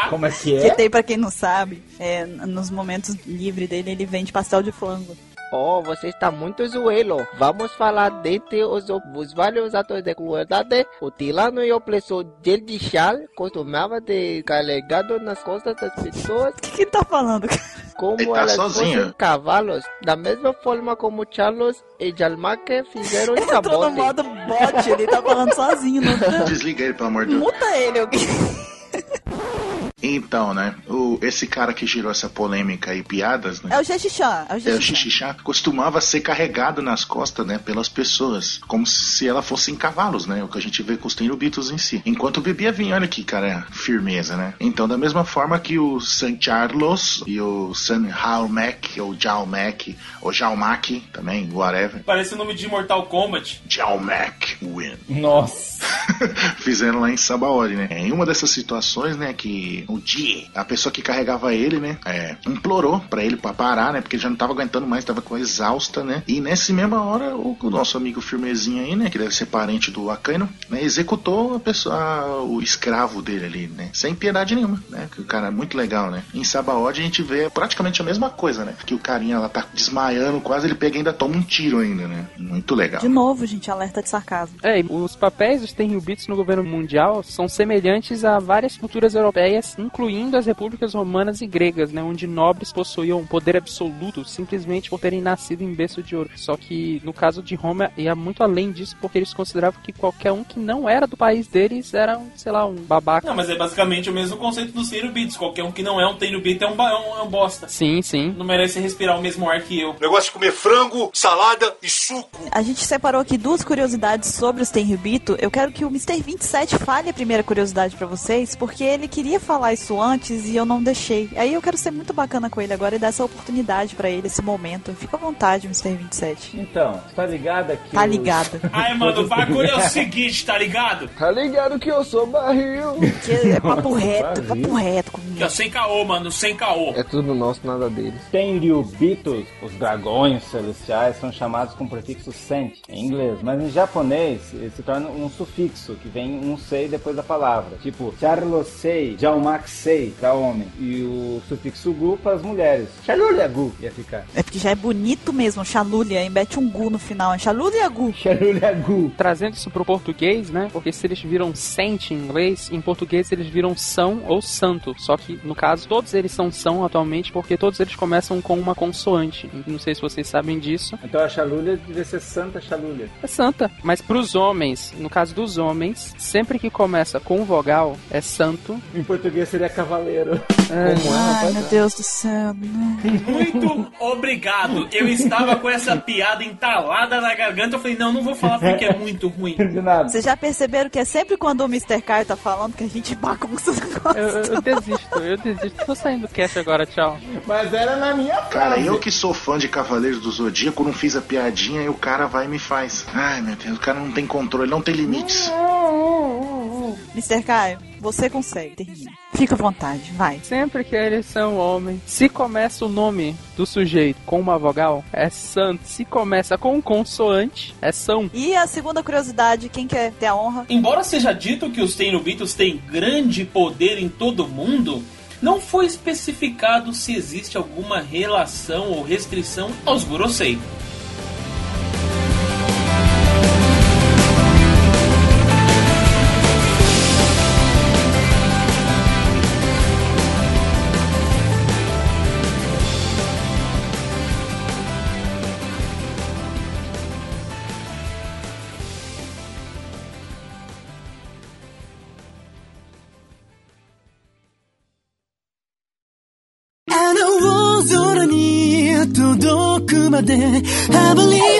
Como é que Que é? tem, pra quem não sabe, é, nos momentos livres dele, ele vende pastel de flango. Oh, você está muito zoelo. Vamos falar dentre os, os vários atores de crueldade. O tirano e opressor Jedichal costumava ter carregado nas costas das pessoas O que que tá falando? como Ele tá elas sozinho. fossem cavalos, da mesma forma como Charles e Jalmaque fizeram Entrou no Cabote. modo bot, ele tá falando sozinho. Não tá... Desliga ele, pelo amor de Deus. Muta ele, alguém. Então, né? O, esse cara que gerou essa polêmica e piadas, né? É o Jeshishá. É o É, xixixá costumava ser carregado nas costas, né, pelas pessoas, como se ela fossem cavalos, né, o que a gente vê com os Tenryubitos em si. Enquanto bebia vinho, olha que cara, firmeza, né. Então, da mesma forma que o San Carlos e o San Jalmac, ou Jalmac, ou Jalmac, também, whatever, Parece o nome de Mortal Kombat. Jalmac win. Nossa. Fizeram lá em Sabaody, né? Em uma dessas situações, né, que o Jie, a pessoa que carregava ele, né, é, implorou pra ele pra parar, né, porque ele já não tava aguentando mais, tava com exausta, né? E nessa mesma hora, o, o nosso amigo firmezinho aí, né, que deve ser parente do Akaino, né, executou a pessoa, a- o escravo dele ali, né, sem piedade nenhuma, né? Que o cara é muito legal, né? Em Sabaody a gente vê praticamente a mesma coisa, né? Que o carinha lá tá desmaiando, quase ele pega e ainda toma um tiro ainda, né? Muito legal. De novo, gente, alerta de sarcasmo. É, e os papéis dos Tenryubits no governo mundial são semelhantes a várias culturas europeias, incluindo as repúblicas romanas e gregas, né, onde nobres possuíam poder absoluto simplesmente por terem nascido em berço de ouro. Só que no caso de Roma ia muito além disso, porque eles consideravam que qualquer um que não era do país deles era, um, sei lá, um babaca. Não, mas é basicamente o mesmo conceito dos Tenryubits. Qualquer um que não é um Tenryubit é um, ba- é um, é um bosta. Sim, sim. Não merece respirar o mesmo ar que eu. Negócio de comer frango, salada e suco. A gente separou aqui duas curiosidades sobre os Tenryubito. Eu quero que o Mr. 27 fale a primeira curiosidade pra vocês, porque ele queria falar isso antes e eu não deixei. Aí eu quero ser muito bacana com ele agora e dar essa oportunidade pra ele, esse momento. Fica à vontade, Mr. 27. Então, tá ligado que Tá os- ligado. Ai, mano, o bagulho é o seguinte, tá ligado? Tá ligado que eu sou barril. Que é papo reto, papo reto comigo. Que é sem caô, mano, sem caô. É tudo nosso, nada deles. Tenryubitos, os dragões celestiais, são chamados com o prefixo sent em inglês, mas em japonês ele se torna um sufixo que vem um sei depois da palavra. Tipo, charlosei, jalmaksei para homem e o sufixo gu para as mulheres. Chalulyagu ia ficar. É porque já é bonito mesmo, Chalúlia, e mete um gu no final. É Chalúlia gu. Chalulyagu. Trazendo isso pro português, né? Porque se eles viram sente em inglês, em português eles viram são ou santo. Só que, no caso, todos eles são são atualmente porque todos eles começam com uma consoante. Não sei se vocês sabem disso. Então a chalulha devia ser Santa Chalulha. É santa. Mas pros homens, no caso dos homens, sempre que começa com vogal, é santo. Em português seria cavaleiro. Ai, meu Deus do céu. né? Muito obrigado. Eu estava com essa piada entalada na garganta. Eu falei, não, não vou falar porque é muito ruim. De nada. Vocês já perceberam que é sempre quando o Mr. Kai tá falando que a gente bagunça os negócios. eu- eu desisto, eu desisto. Tô saindo do cast agora, tchau. Mas era na minha Cara, frase. eu que sou fã de Cavaleiros do Zodíaco, não fiz a piadinha e o cara vai e me faz. Ai, meu Deus, o cara não tem controle, não tem limites. Mr. Caio, você consegue, termina. Fica à vontade, vai. Sempre que eles são homens, se começa o nome do sujeito com uma vogal, é santo. Se começa com um consoante, é são. E a segunda curiosidade, quem quer ter a honra? Embora seja dito que os Tenryubitos têm grande poder em todo o mundo, não foi especificado se existe alguma relação ou restrição aos Gorosei. E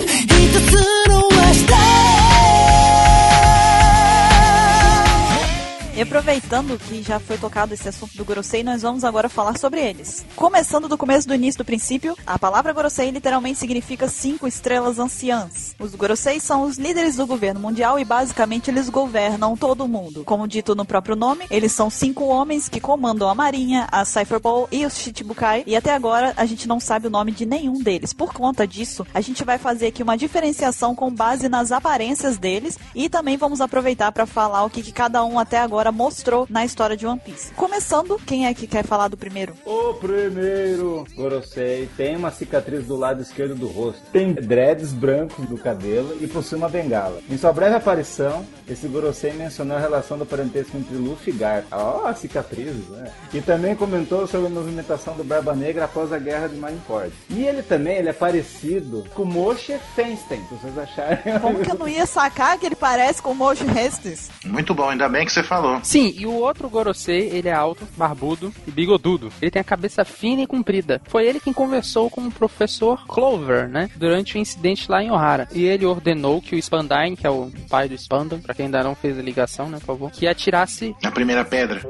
aproveitando que já foi tocado esse assunto do Gorosei, nós vamos agora falar sobre eles. Começando do começo do início do princípio, a palavra Gorosei literalmente significa cinco estrelas anciãs. Os Gorosei são os líderes do governo mundial e basicamente eles governam todo mundo. Como dito no próprio nome, eles são cinco homens que comandam a marinha, a Cypher Ball e os Chichibukai, e até agora a gente não sabe o nome de nenhum deles. Por conta disso, a gente vai fazer aqui uma diferenciação com base nas aparências deles e também vamos aproveitar para falar o que, que cada um até agora mostrou na história de One Piece. Começando, quem é que quer falar do primeiro? O primeiro Gorosei tem uma cicatriz do lado esquerdo do rosto, tem dreads brancos do cabelo e possui uma bengala. Em sua breve aparição, esse Gorosei mencionou a relação do parentesco entre Luffy e Garp. Ó, oh, cicatrizes, né? E também comentou sobre a movimentação do Barba Negra após a guerra de Marineford. E ele também ele é parecido com Moshe Feinstein, se vocês acharem. Como que eu não ia sacar que ele parece com o Moshe Restes? Muito bom, ainda bem que você falou. Sim, e o outro Gorosei, ele é alto, barbudo e bigodudo. Ele tem a cabeça fina e comprida. Foi ele quem conversou com o professor Clover, né? Durante o incidente lá em Ohara. E ele ordenou que o Spandine, que é o pai do Spandam, pra quem ainda não fez a ligação, né, por favor, que atirasse... A primeira pedra.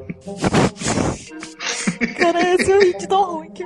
Cara, esse é o hit tão ruim que...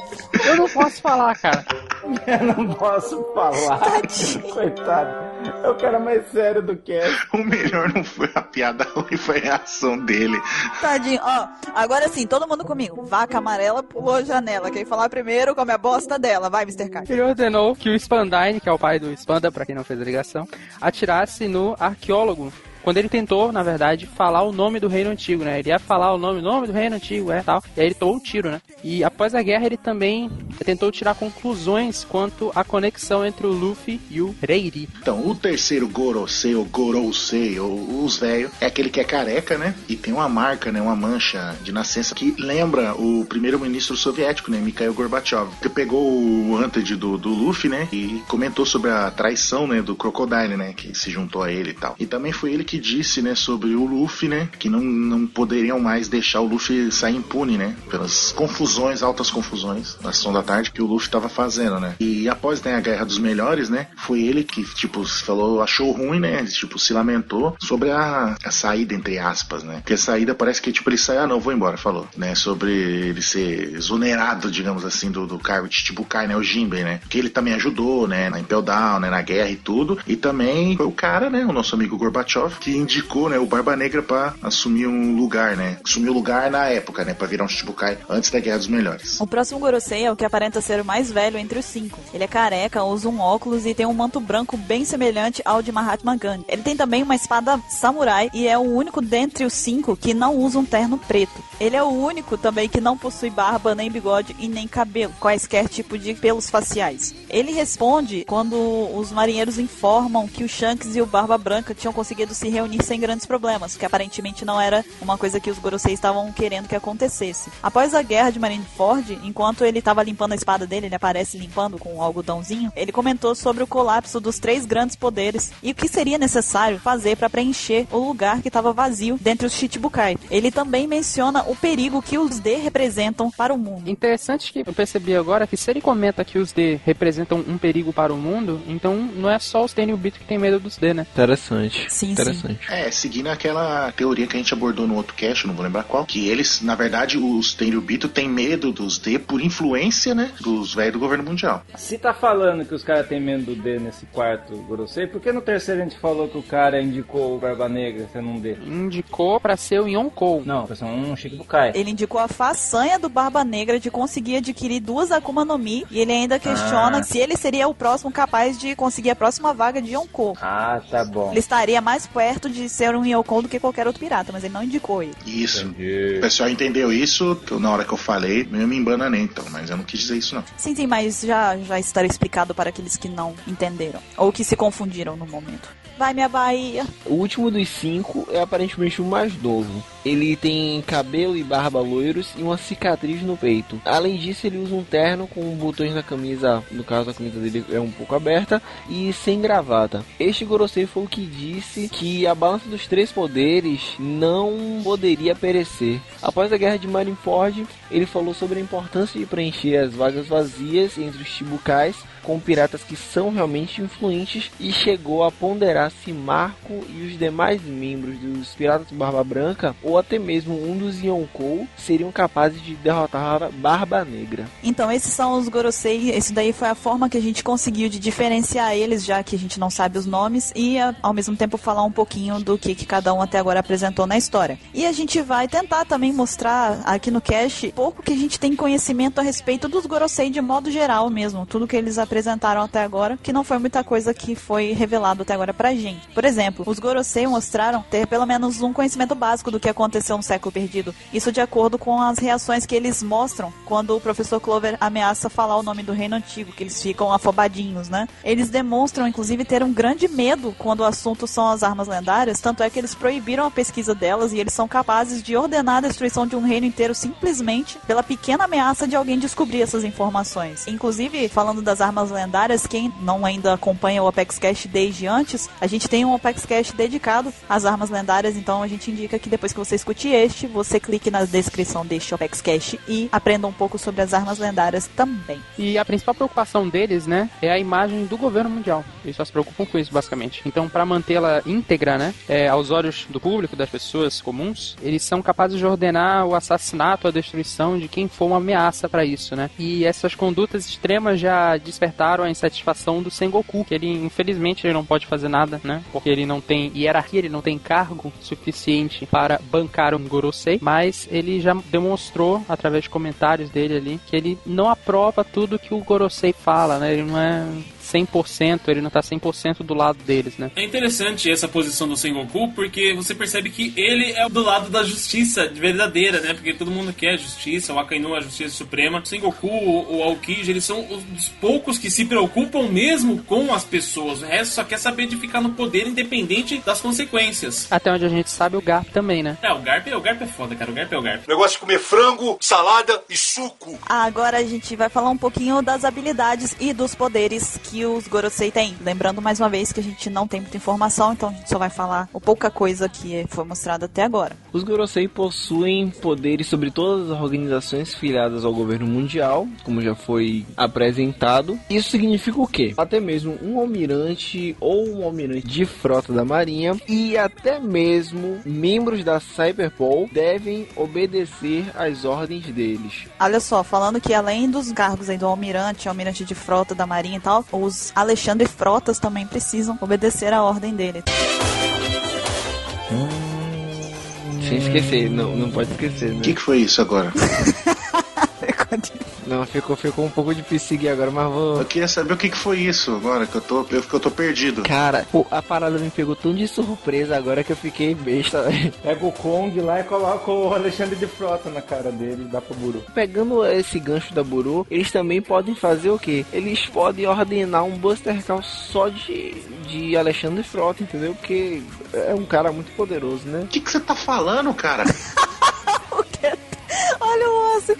Eu não posso falar, cara. Eu não posso falar. Tadinho. Coitado. É o cara mais sério do que é. O melhor não foi a piada ruim, foi a reação dele. Tadinho, ó. Agora sim, todo mundo comigo. Vaca amarela pulou a janela. Quem falar primeiro come a bosta dela. Vai, Mr. K. Ele ordenou que o Spandine, que é o pai do Spanda, pra quem não fez a ligação, atirasse no arqueólogo quando ele tentou, na verdade, falar o nome do reino antigo, né? Ele ia falar o nome, nome do reino antigo, é tal. E aí ele tomou um tiro, né? E após a guerra, ele também tentou tirar conclusões quanto à conexão entre o Luffy e o Reiri. Então, o terceiro Gorosei, ou Gorosei, ou os velhos, é aquele que é careca, né? E tem uma marca, né? Uma mancha de nascença que lembra o primeiro-ministro soviético, né? Mikhail Gorbachev, que pegou o Hunted do, do Luffy, né? E comentou sobre a traição, né? Do Crocodile, né? Que se juntou a ele e tal. E também foi ele que disse, né, sobre o Luffy, né, que não, não poderiam mais deixar o Luffy sair impune, né, pelas confusões, altas confusões na sessão da tarde que o Luffy estava fazendo, né. E após né, a Guerra dos Melhores, né, foi ele que, tipo, falou, achou ruim, né, tipo, se lamentou sobre a, a saída, entre aspas, né, porque a saída parece que, tipo, ele saiu, ah, não, vou embora, falou, né, sobre ele ser exonerado, digamos assim, do, do cargo de Chichibukai, né, o Jinbei, né, que ele também ajudou, né, na Impel Down, né, na guerra e tudo, e também foi o cara, né, o nosso amigo Gorbachev, que indicou, né, o Barba Negra para assumir um lugar, né? Assumir o lugar na época, né, para virar um Shichibukai antes da Guerra dos Melhores. O próximo Gorosei é o que aparenta ser o mais velho entre os cinco. Ele é careca, usa um óculos e tem um manto branco bem semelhante ao de Mahatma Gandhi. Ele tem também uma espada samurai e é o único dentre os cinco que não usa um terno preto. Ele é o único também que não possui barba, nem bigode e nem cabelo, quaisquer tipo de pelos faciais. Ele responde quando os marinheiros informam que o Shanks e o Barba Branca tinham conseguido se reunir sem grandes problemas, que aparentemente não era uma coisa que os Gorosei estavam querendo que acontecesse. Após a guerra de Marineford, enquanto ele estava limpando a espada dele, ele aparece limpando com um algodãozinho, ele comentou sobre o colapso dos três grandes poderes e o que seria necessário fazer para preencher o lugar que estava vazio dentre os Chichibukai. Ele também menciona o perigo que os D representam para o mundo. Interessante que eu percebi agora que se ele comenta que os D representam um perigo para o mundo, então não é só os Tenryubito que tem medo dos D, né? Interessante. Sim, Interessante. É, seguindo aquela teoria que a gente abordou no outro cast, não vou lembrar qual, que eles, na verdade, os Tenryubito têm medo dos D por influência, né, dos velhos do governo mundial. Se tá falando que os caras têm medo do D nesse quarto Gorosei, por que no terceiro a gente falou que o cara indicou o Barba Negra sendo um D? Indicou pra ser o Yonkou. Não, pra ser um Shikibukai. Ele indicou a façanha do Barba Negra de conseguir adquirir duas Akuma no Mi e ele ainda questiona Ah. Se ele seria o próximo capaz de conseguir a próxima vaga de Yonkou. Ah, tá bom. Ele estaria mais perto de ser um Yokon do que qualquer outro pirata, mas ele não indicou ele. Isso. O pessoal entendeu isso que na hora que eu falei, eu me embananei então, mas eu não quis dizer isso não. Sim, sim, mas já, já estará explicado para aqueles que não entenderam. Ou que se confundiram no momento. Vai, minha Bahia. O último dos cinco é aparentemente o mais novo. Ele tem cabelo e barba loiros e uma cicatriz no peito. Além disso, ele usa um terno com botões na camisa, no caso a camisa dele é um pouco aberta, e sem gravata. Este Gorosei foi o que disse que a balança dos três poderes não poderia perecer. Após a guerra de Marineford, ele falou sobre a importância de preencher as vagas vazias entre os Chibukais com piratas que são realmente influentes e chegou a ponderar se Marco e os demais membros dos Piratas de Barba Branca ou até mesmo um dos Yonkou seriam capazes de derrotar Barba Negra. Então, esses são os Gorosei. Esse daí foi a forma que a gente conseguiu de diferenciar eles, já que a gente não sabe os nomes, e ao mesmo tempo falar um pouquinho do que, que cada um até agora apresentou na história. E a gente vai tentar também mostrar aqui no cast pouco que a gente tem conhecimento a respeito dos Gorosei de modo geral mesmo, tudo que eles apresentaram até agora, que não foi muita coisa que foi revelado até agora pra gente. Por exemplo, os Gorosei mostraram ter pelo menos um conhecimento básico do que aconteceu no século perdido. Isso de acordo com as reações que eles mostram quando o professor Clover ameaça falar o nome do reino antigo, que eles ficam afobadinhos, né? Eles demonstram, inclusive, ter um grande medo quando o assunto são as armas lendárias, tanto é que eles proibiram a pesquisa delas e eles são capazes de ordenar a destruição de um reino inteiro simplesmente pela pequena ameaça de alguém descobrir essas informações. Inclusive, falando das armas lendárias, quem não ainda acompanha o Apex Cash desde antes, a gente tem um Apex Cash dedicado às armas lendárias, então a gente indica que depois que você escute este, você clique na descrição deste Apex Cash e aprenda um pouco sobre as armas lendárias também. E a principal preocupação deles, né, é a imagem do governo mundial. Eles só se preocupam com isso, basicamente. Então, para mantê-la íntegra, né, é, aos olhos do público, das pessoas comuns, eles são capazes de ordenar o assassinato, a destruição de quem for uma ameaça para isso, né? E essas condutas extremas já despertaram a insatisfação do Sengoku, que ele, infelizmente, ele não pode fazer nada, né? Porque ele não tem hierarquia, ele não tem cargo suficiente para bancar um Gorosei, mas ele já demonstrou, através de comentários dele ali, que ele não aprova tudo que o Gorosei fala, né? Ele não é 100%, ele não tá 100% do lado deles, né? É interessante essa posição do Sengoku, porque você percebe que ele é do lado da justiça verdadeira, né? Porque todo mundo quer justiça, o Akainu é a justiça suprema. O Sengoku, o, o Aokiji, eles são os poucos que se preocupam mesmo com as pessoas. O resto só quer saber de ficar no poder independente das consequências. Até onde a gente sabe, o Garp também, né? É, o Garp, o Garp é foda, cara. O Garp é o Garp. Negócio de comer frango, salada e suco. Agora a gente vai falar um pouquinho das habilidades e dos poderes que os Gorosei têm. Lembrando mais uma vez que a gente não tem muita informação, então a gente só vai falar o pouca coisa que foi mostrada até agora. Os Gorosei possuem poderes sobre todas as organizações filiadas ao governo mundial, como já foi apresentado. Isso significa o quê? Até mesmo um almirante ou um almirante de frota da marinha e até mesmo membros da Cyberpol devem obedecer às ordens deles. Olha só, falando que além dos cargos aí do almirante, almirante de frota da marinha e tal, os Alexandre Frotas também precisam obedecer à ordem dele. Sem esquecer, não, não pode esquecer, né? O que, que foi isso agora? Não, ficou, ficou um pouco difícil seguir agora, mas vou. Eu queria saber o que, que foi isso agora, que eu tô, eu, que eu tô perdido. Cara, pô, a parada me pegou tão de surpresa agora que eu fiquei besta. Pega o Kong lá e coloca o Alexandre de Frota na cara dele e dá pro Buru. Pegando esse gancho da Buru, eles também podem fazer o quê? Eles podem ordenar um Buster Call só de, de Alexandre Frota, entendeu? Porque é um cara muito poderoso, né? O que, que você tá falando, cara? Olha o osso.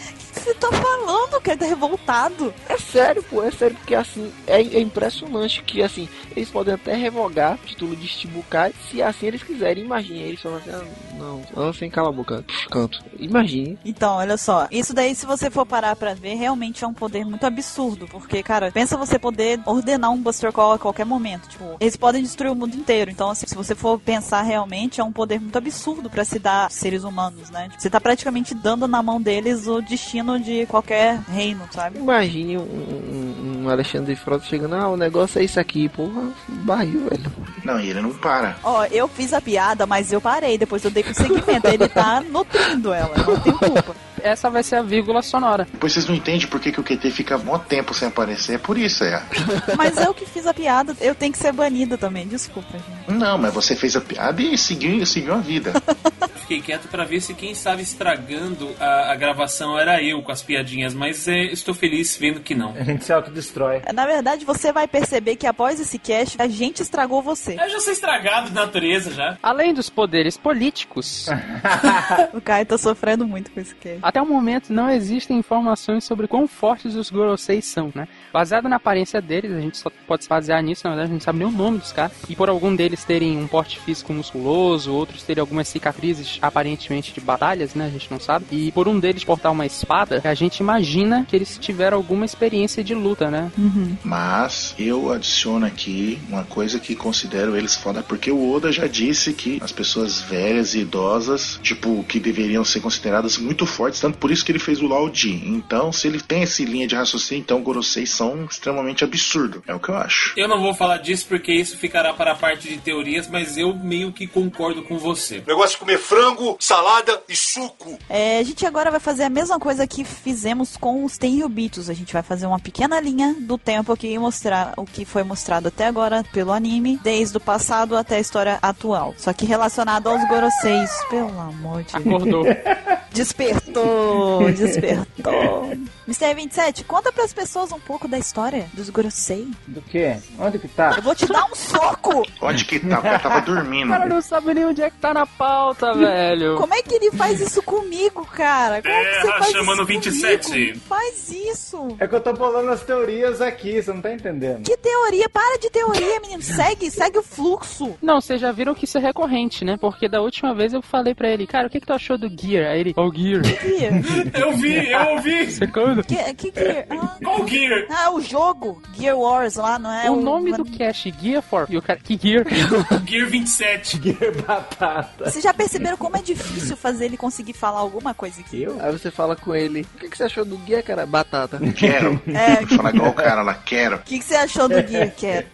Que você tá falando, cara? Tá revoltado. É sério, pô, é sério, porque assim, é, é impressionante que assim, eles podem até revogar o título de Shibukai se assim eles quiserem. Imagine, eles falam assim, ah, não, não, sem cala a boca, canto. Imagine. Então, olha só. Isso daí, se você for parar pra ver, realmente é um poder muito absurdo. Porque, cara, pensa você poder ordenar um Buster Call a qualquer momento. Tipo, eles podem destruir o mundo inteiro. Então, assim, se você for pensar realmente, é um poder muito absurdo pra se dar seres humanos, né? Tipo, você tá praticamente dando na mão deles o destino de qualquer reino, sabe? Imagine um, um, um Alexandre Frota chegando, ah, o negócio é isso aqui, porra, barril, velho. Não, e ele não para. Ó, eu fiz a piada, mas eu parei, depois eu dei prosseguimento. Ele tá nutrindo ela, não tem culpa. Essa vai ser a vírgula sonora. Depois vocês não entendem por que, que o QT fica mó tempo sem aparecer. É por isso, é. Mas eu que fiz a piada, eu tenho que ser banida também. Desculpa, gente. Não, mas você fez a piada e seguiu, seguiu a vida. Fiquei quieto pra ver se quem estava estragando a, a gravação era eu com as piadinhas, mas é, estou feliz vendo que não. A gente se autodestrói. Na verdade, você vai perceber que após esse cast, a gente estragou você. Eu já sou estragado de natureza já. Além dos poderes políticos, O Caio tá sofrendo muito com esse cast. Até o momento não existem informações sobre quão fortes os Goroseis são, né? Baseado na aparência deles, a gente só pode se basear nisso, na verdade a gente não sabe nem o nome dos caras. E por algum deles terem um porte físico musculoso, outros terem algumas cicatrizes aparentemente de batalhas, né? A gente não sabe. E por um deles portar uma espada, a gente imagina que eles tiveram alguma experiência de luta, né? Mas eu adiciono aqui uma coisa que considero eles foda, porque o Oda já disse que as pessoas velhas e idosas, tipo, que deveriam ser consideradas muito fortes, tanto por isso que ele fez o Laudi. Então, se ele tem essa linha de raciocínio, então Goroseis extremamente absurdo. É o que eu acho. Eu não vou falar disso porque isso ficará para a parte de teorias, mas eu meio que concordo com você. Negócio de comer frango, salada e suco. É, a gente agora vai fazer a mesma coisa que fizemos com os Tenryubitos. A gente vai fazer uma pequena linha do tempo aqui e mostrar o que foi mostrado até agora pelo anime, desde o passado até a história atual. Só que relacionado aos Goroseis. Pelo amor de Deus. Acordou. Despertou, despertou. Mr. 27, conta pras pessoas um pouco da história dos Gorosei. Do quê? Onde que tá? Eu vou te dar um soco! Onde que tá? O cara tava O dormindo. cara não sabe nem onde é que tá na pauta, velho. Como é que ele faz isso comigo, cara? Como é que você Terra faz chamando isso 27. comigo? Faz isso! É que eu tô bolando as teorias aqui, você não tá entendendo. Que teoria? Para de teoria, menino. Segue, segue o fluxo. Não, vocês já viram que isso é recorrente, né? Porque da última vez eu falei pra ele, cara, o que, que tu achou do Gear? Aí ele, oh, Gear. Gear. Eu vi, eu ouvi. Secando. Que, que Gear? Ah, Qual Gear? ah, o jogo. Gear Wars lá, não é? o nome do cast, Gear for. E o cara, que Gear? Gear 27. Batata. Vocês já perceberam como é difícil fazer ele conseguir falar alguma coisa aqui? Eu? Aí você fala com ele, o que, que você achou do guia, cara? Batata. Quero. É, Vou falar igual o cara lá, quero. o que, que você achou do Gear, Quero?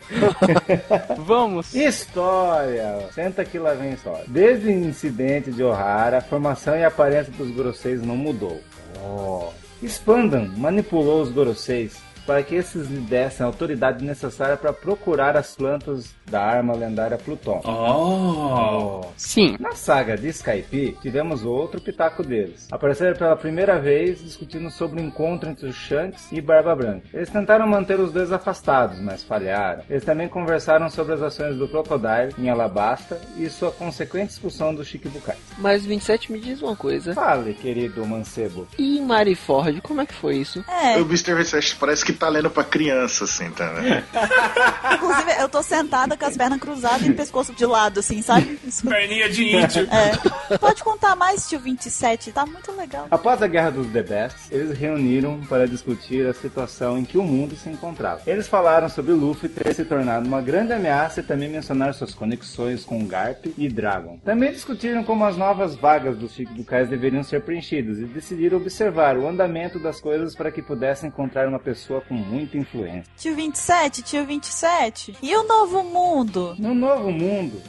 Vamos. História! Senta que lá vem história. Desde o incidente de Ohara, a formação e a aparência dos Goroseis não mudou. Oh. Spandan manipulou os Goroseis para que esses lhe dessem a autoridade necessária para procurar as plantas da arma lendária Pluton. Oh. Sim. Na saga de Skype, tivemos outro pitaco deles. Apareceram pela primeira vez discutindo sobre o encontro entre os Shanks e Barba Branca. Eles tentaram manter os dois afastados, mas falharam. Eles também conversaram sobre as ações do Crocodile em Alabasta e sua consequente expulsão do Chiquibukai. Mas 27 me diz uma coisa. Fale, querido mancebo. E Maryford, como é que foi isso? É, O Mr. 27 parece que tá lendo pra criança, assim, tá vendo? inclusive eu tô sentada com as pernas cruzadas e o pescoço de lado, assim, sabe? Perninha de índio. É. Pode contar mais, tio 27, tá muito legal. Após a Guerra dos The Best, eles reuniram para discutir a situação em que o mundo se encontrava. Eles falaram sobre Luffy ter se tornado uma grande ameaça e também mencionaram suas conexões com Garp e Dragon. Também discutiram como as novas vagas dos Chiquibukais deveriam ser preenchidas e decidiram observar o andamento das coisas para que pudessem encontrar uma pessoa com muita influência. Tio 27, tio 27. E o novo mundo? No novo mundo...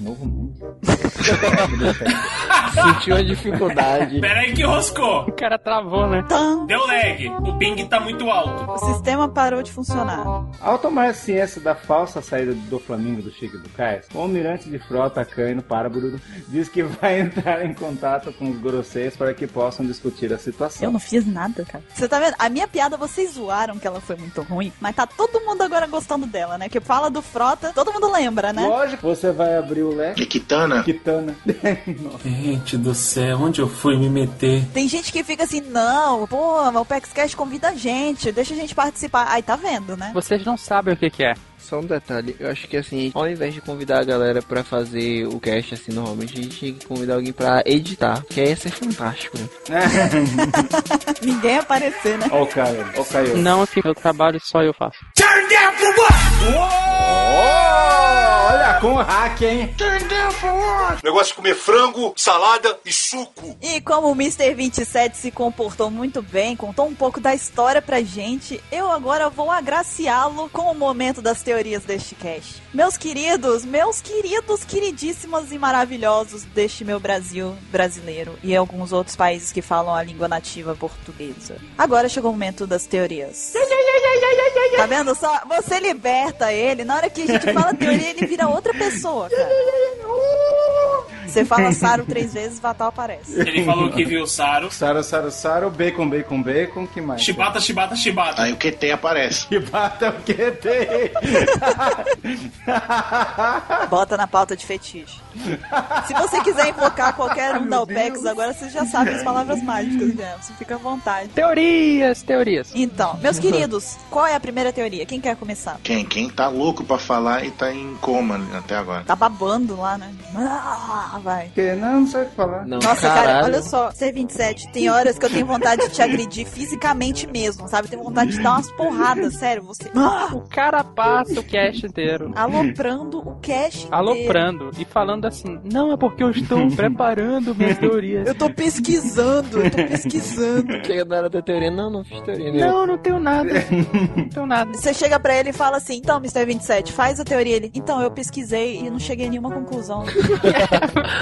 Novo mundo? Sentiu a dificuldade. Pera aí que roscou. O cara travou, né? Deu lag. O ping tá muito alto. O sistema parou de funcionar. Ao tomar ciência da falsa saída do Flamengo do Chique do Cais, o almirante de frota Caino Parabururu diz que vai entrar em contato com os Goroseis para que possam discutir a situação. Eu não fiz nada, cara. Você tá vendo? A minha piada vocês zoaram que ela foi muito ruim, mas tá todo mundo agora gostando dela, né? Que fala do Frota, todo mundo lembra, né? Lógico, você vai abrir o leque. E Kitana, Kitana. Gente do céu, onde eu fui me meter? Tem gente que fica assim, não, pô, o PEXCast convida a gente, deixa a gente participar. Aí tá vendo, né? Vocês não sabem o que, que é. Só um detalhe, eu acho que assim, ao invés de convidar a galera pra fazer o cast assim normalmente, a gente tinha que convidar alguém pra editar, que ia ser fantástico, né? Ninguém aparecer, né? Ó o Caio, ó o Caio. Não, que meu trabalho só eu faço. Oh, olha com hack, hein? Negócio de comer frango, salada e suco. E como o Mr. 27 se comportou muito bem, contou um pouco da história pra gente, eu agora vou agraciá-lo com o momento das teorias deste cast. Meus queridos, meus queridos, queridíssimos e maravilhosos deste meu Brasil brasileiro e alguns outros países que falam a língua nativa portuguesa. Agora chegou o momento das teorias. Tá vendo só? Você liberta ele, na hora que a gente fala teoria, ele vira outra pessoa, cara. Você fala Saro três vezes, Vatal aparece. Ele falou que viu o Saro. Saro, Saro, Saro, bacon, bacon, bacon, que mais? Chibata, chibata, chibata. Aí o QT aparece. Chibata o que tem? Bota na pauta de fetiche. Se você quiser invocar qualquer um da OPEX, agora você já sabe as palavras mágicas, né? Você fica à vontade. Teorias, teorias. Então, meus queridos, qual é a primeira teoria? Quem quer começar? Quem? Quem tá louco pra falar e tá em coma até agora. Tá babando lá, né? Ah, vai. Que não, não sei o que falar. Não, Nossa, cara, caralho. olha só, C27, tem horas que eu tenho vontade de te agredir fisicamente mesmo, sabe? Tenho vontade de dar umas porradas, sério, você. Ah, O cara passa o cast inteiro. aloprando o cash. inteiro. Aloprando e falando assim: Não, é porque eu estou preparando minhas teorias. Eu tô pesquisando, eu tô pesquisando. Chega na hora da teoria. Não, não fiz teoria nenhuma. Não, não tenho nada. Não tenho nada. Você chega pra ele e fala assim: então, Mr. 27, faz a teoria. Ele, então, eu pesquisei e não cheguei a nenhuma conclusão.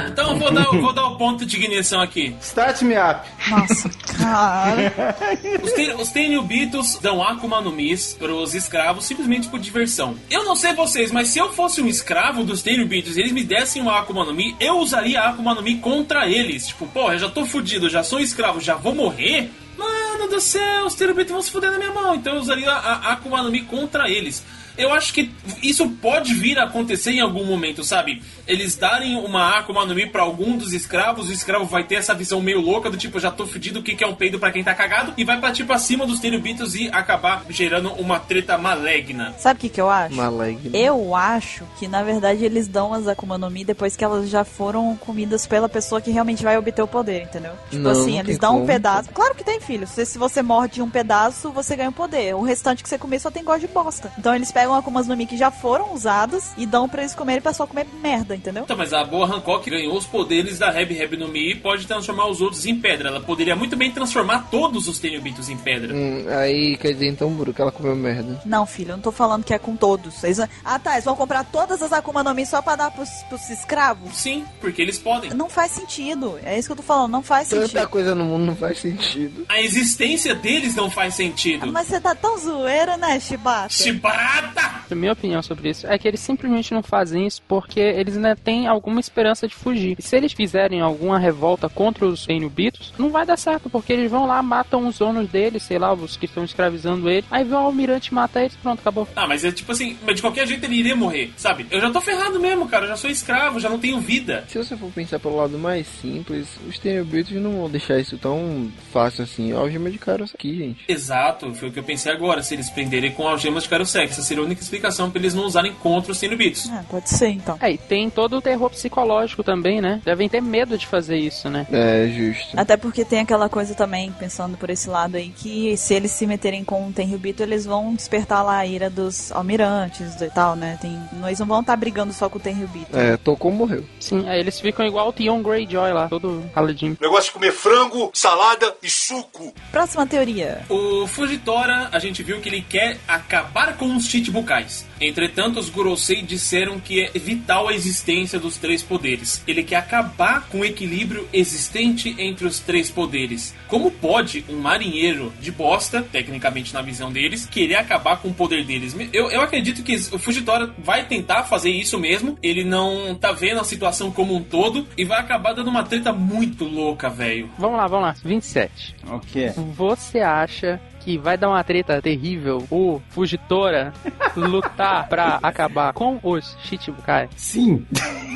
Então eu vou dar, vou dar o ponto de ignição aqui. Start me up. Nossa, cara. Os, ten, os Tenryubitos dão Akuma no Mis pros escravos simplesmente por diversão. Eu não sei vocês, mas se eu fosse um escravo dos Tenryubitos e eles me dessem uma Akuma no Mi, eu usaria a Akuma no Mi contra eles. Tipo, pô, eu já tô fudido, já sou escravo, já vou morrer? Mano do céu, os Tenryubitos vão se fuder na minha mão. Então eu usaria a, a Akuma no Mi contra eles. Eu acho que isso pode vir a acontecer em algum momento, sabe? Eles darem uma Akuma no Mi pra algum dos escravos, o escravo vai ter essa visão meio louca do tipo, já tô fudido, o que que é um peido pra quem tá cagado? E vai partir pra cima dos Tenryubitos e acabar gerando uma treta maligna. Sabe o que, que eu acho? Maligno. Eu acho que, na verdade, eles dão as Akuma no Mi depois que elas já foram comidas pela pessoa que realmente vai obter o poder, entendeu? Tipo Não, assim, eles dão um como. pedaço. Claro que tem, filho. Se, se você morde um pedaço, você ganha o poder. O restante que você comer só tem gosto de bosta. Então eles pegam Akumas no Mi que já foram usadas e dão pra eles comerem pra só comer merda, entendeu? Então, mas a boa Hancock ganhou os poderes da Reb Reb no Mi e pode transformar os outros em pedra. Ela poderia muito bem transformar todos os Tenryubitos em pedra. Hum, aí quer dizer então, Buru, que ela comeu merda. Não, filho, eu não tô falando que é com todos. Eles... Ah, tá, eles vão comprar todas as Akuma no Mi só pra dar pros, pros escravos? Sim, porque eles podem. Não faz sentido. É isso que eu tô falando, não faz Tanta sentido. coisa no mundo não faz sentido. A existência deles não faz sentido. Mas você tá tão zoeira, né, Chibata? Chibata! A minha opinião sobre isso é que eles simplesmente não fazem isso porque eles ainda têm alguma esperança de fugir. E se eles fizerem alguma revolta contra os Enubitos, não vai dar certo, porque eles vão lá, matam os donos deles, sei lá, os que estão escravizando ele. Aí vem o almirante mata eles, pronto, acabou. Ah, mas é tipo assim, mas de qualquer jeito ele iria morrer, sabe? Eu já tô ferrado mesmo, cara. Eu já sou escravo, já não tenho vida. Se você for pensar pelo lado mais simples, os Tenryubitos não vão deixar isso tão fácil assim. Algema de caras aqui, gente. Exato, foi o que eu pensei agora. Se eles prenderem com algemas de essa seria única explicação pra eles não usarem contra os Tenryubitos. Ah, pode ser, então. É, e tem todo o terror psicológico também, né? Devem ter medo de fazer isso, né? É, justo. Até porque tem aquela coisa também, pensando por esse lado aí, que se eles se meterem com o Tenryubito, eles vão despertar lá a ira dos almirantes e tal, né? Tem, eles não vão estar brigando só com o Tenryubito. É, tocou, morreu. Sim, aí eles ficam igual o Theon Greyjoy lá, todo raladinho. Negócio de comer frango, salada e suco. Próxima teoria. O Fujitora, a gente viu que ele quer acabar com os Chichibukais. Entretanto, os Gorosei disseram que é vital a existência dos três poderes. Ele quer acabar com o equilíbrio existente entre os três poderes. Como pode um marinheiro de bosta, tecnicamente na visão deles, querer acabar com o poder deles? Eu, eu acredito que o Fujitora vai tentar fazer isso mesmo. Ele não tá vendo a situação como um todo e vai acabar dando uma treta muito louca, velho. Vamos lá, vamos lá. 27. O quê? Você acha que vai dar uma treta terrível o Fugitora lutar pra acabar com os Shichibukai? Sim.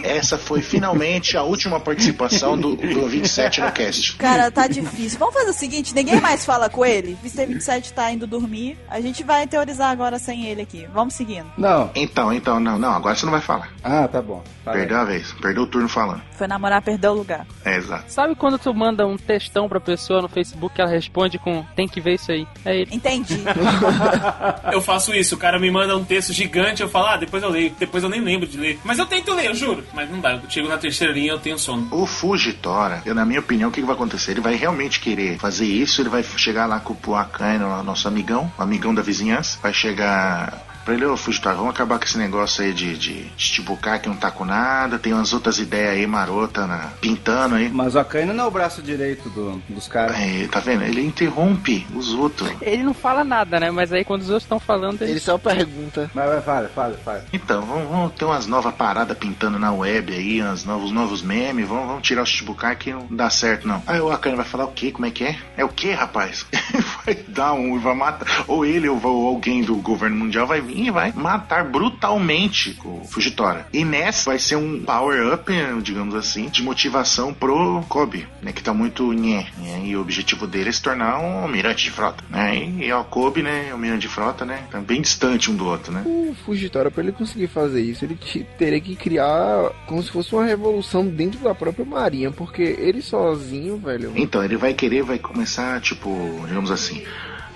Essa foi finalmente a última participação do, do 27 no cast. Cara, tá difícil. Vamos fazer o seguinte, ninguém mais fala com ele. Mr. 27 tá indo dormir. A gente vai teorizar agora sem ele aqui. Vamos seguindo. Não. Então, então, não, não, agora você não vai falar. Ah, tá bom. Perdeu a vez, perdeu o turno falando. Foi namorar, perdeu o lugar. É, exato. Sabe quando tu manda um textão pra pessoa no Facebook que ela responde com tem que ver isso aí? É ele. Entendi. Eu faço isso, o cara me manda um texto gigante, eu falo, ah, depois eu leio, depois eu nem lembro de ler. Mas eu tento ler, eu juro. Mas não dá, eu chego na terceira linha eu tenho sono. O Fujitora, eu, na minha opinião, o que, que vai acontecer? Ele vai realmente querer fazer isso, ele vai chegar lá com o Puakaino, nosso amigão, o amigão da vizinhança, vai chegar pra ele, ô Fujitora, vamos acabar com esse negócio aí de, de Chichibukai que não tá com nada, tem umas outras ideias aí marota na, pintando aí. Mas o Akainu não é o braço direito do- dos caras. É, tá vendo? Ele interrompe os outros. Ele não fala nada, né? Mas aí quando os outros estão falando, ele... Ele só pergunta. Mas vai, fala, fala, fala. Então, vamos, vamos ter umas novas paradas pintando na web aí, uns novos, novos memes, vamos, vamos tirar o Chichibukai que não dá certo não. Aí o Akane vai falar o quê? Como é que é? É o quê, rapaz? vai dar um, vai matar, ou ele ou, ou alguém do governo mundial vai vir e vai matar brutalmente o Fujitora. E nessa vai ser um power-up, digamos assim, de motivação pro Kobe, né, que tá muito nhé, né, e o objetivo dele é se tornar um almirante de frota, né, e, e o Kobe, né, almirante de frota, né, tá bem distante um do outro, né. O Fujitora, pra ele conseguir fazer isso, ele te- teria que criar como se fosse uma revolução dentro da própria marinha, porque ele sozinho, velho. Então, ele vai querer, vai começar, tipo, digamos assim,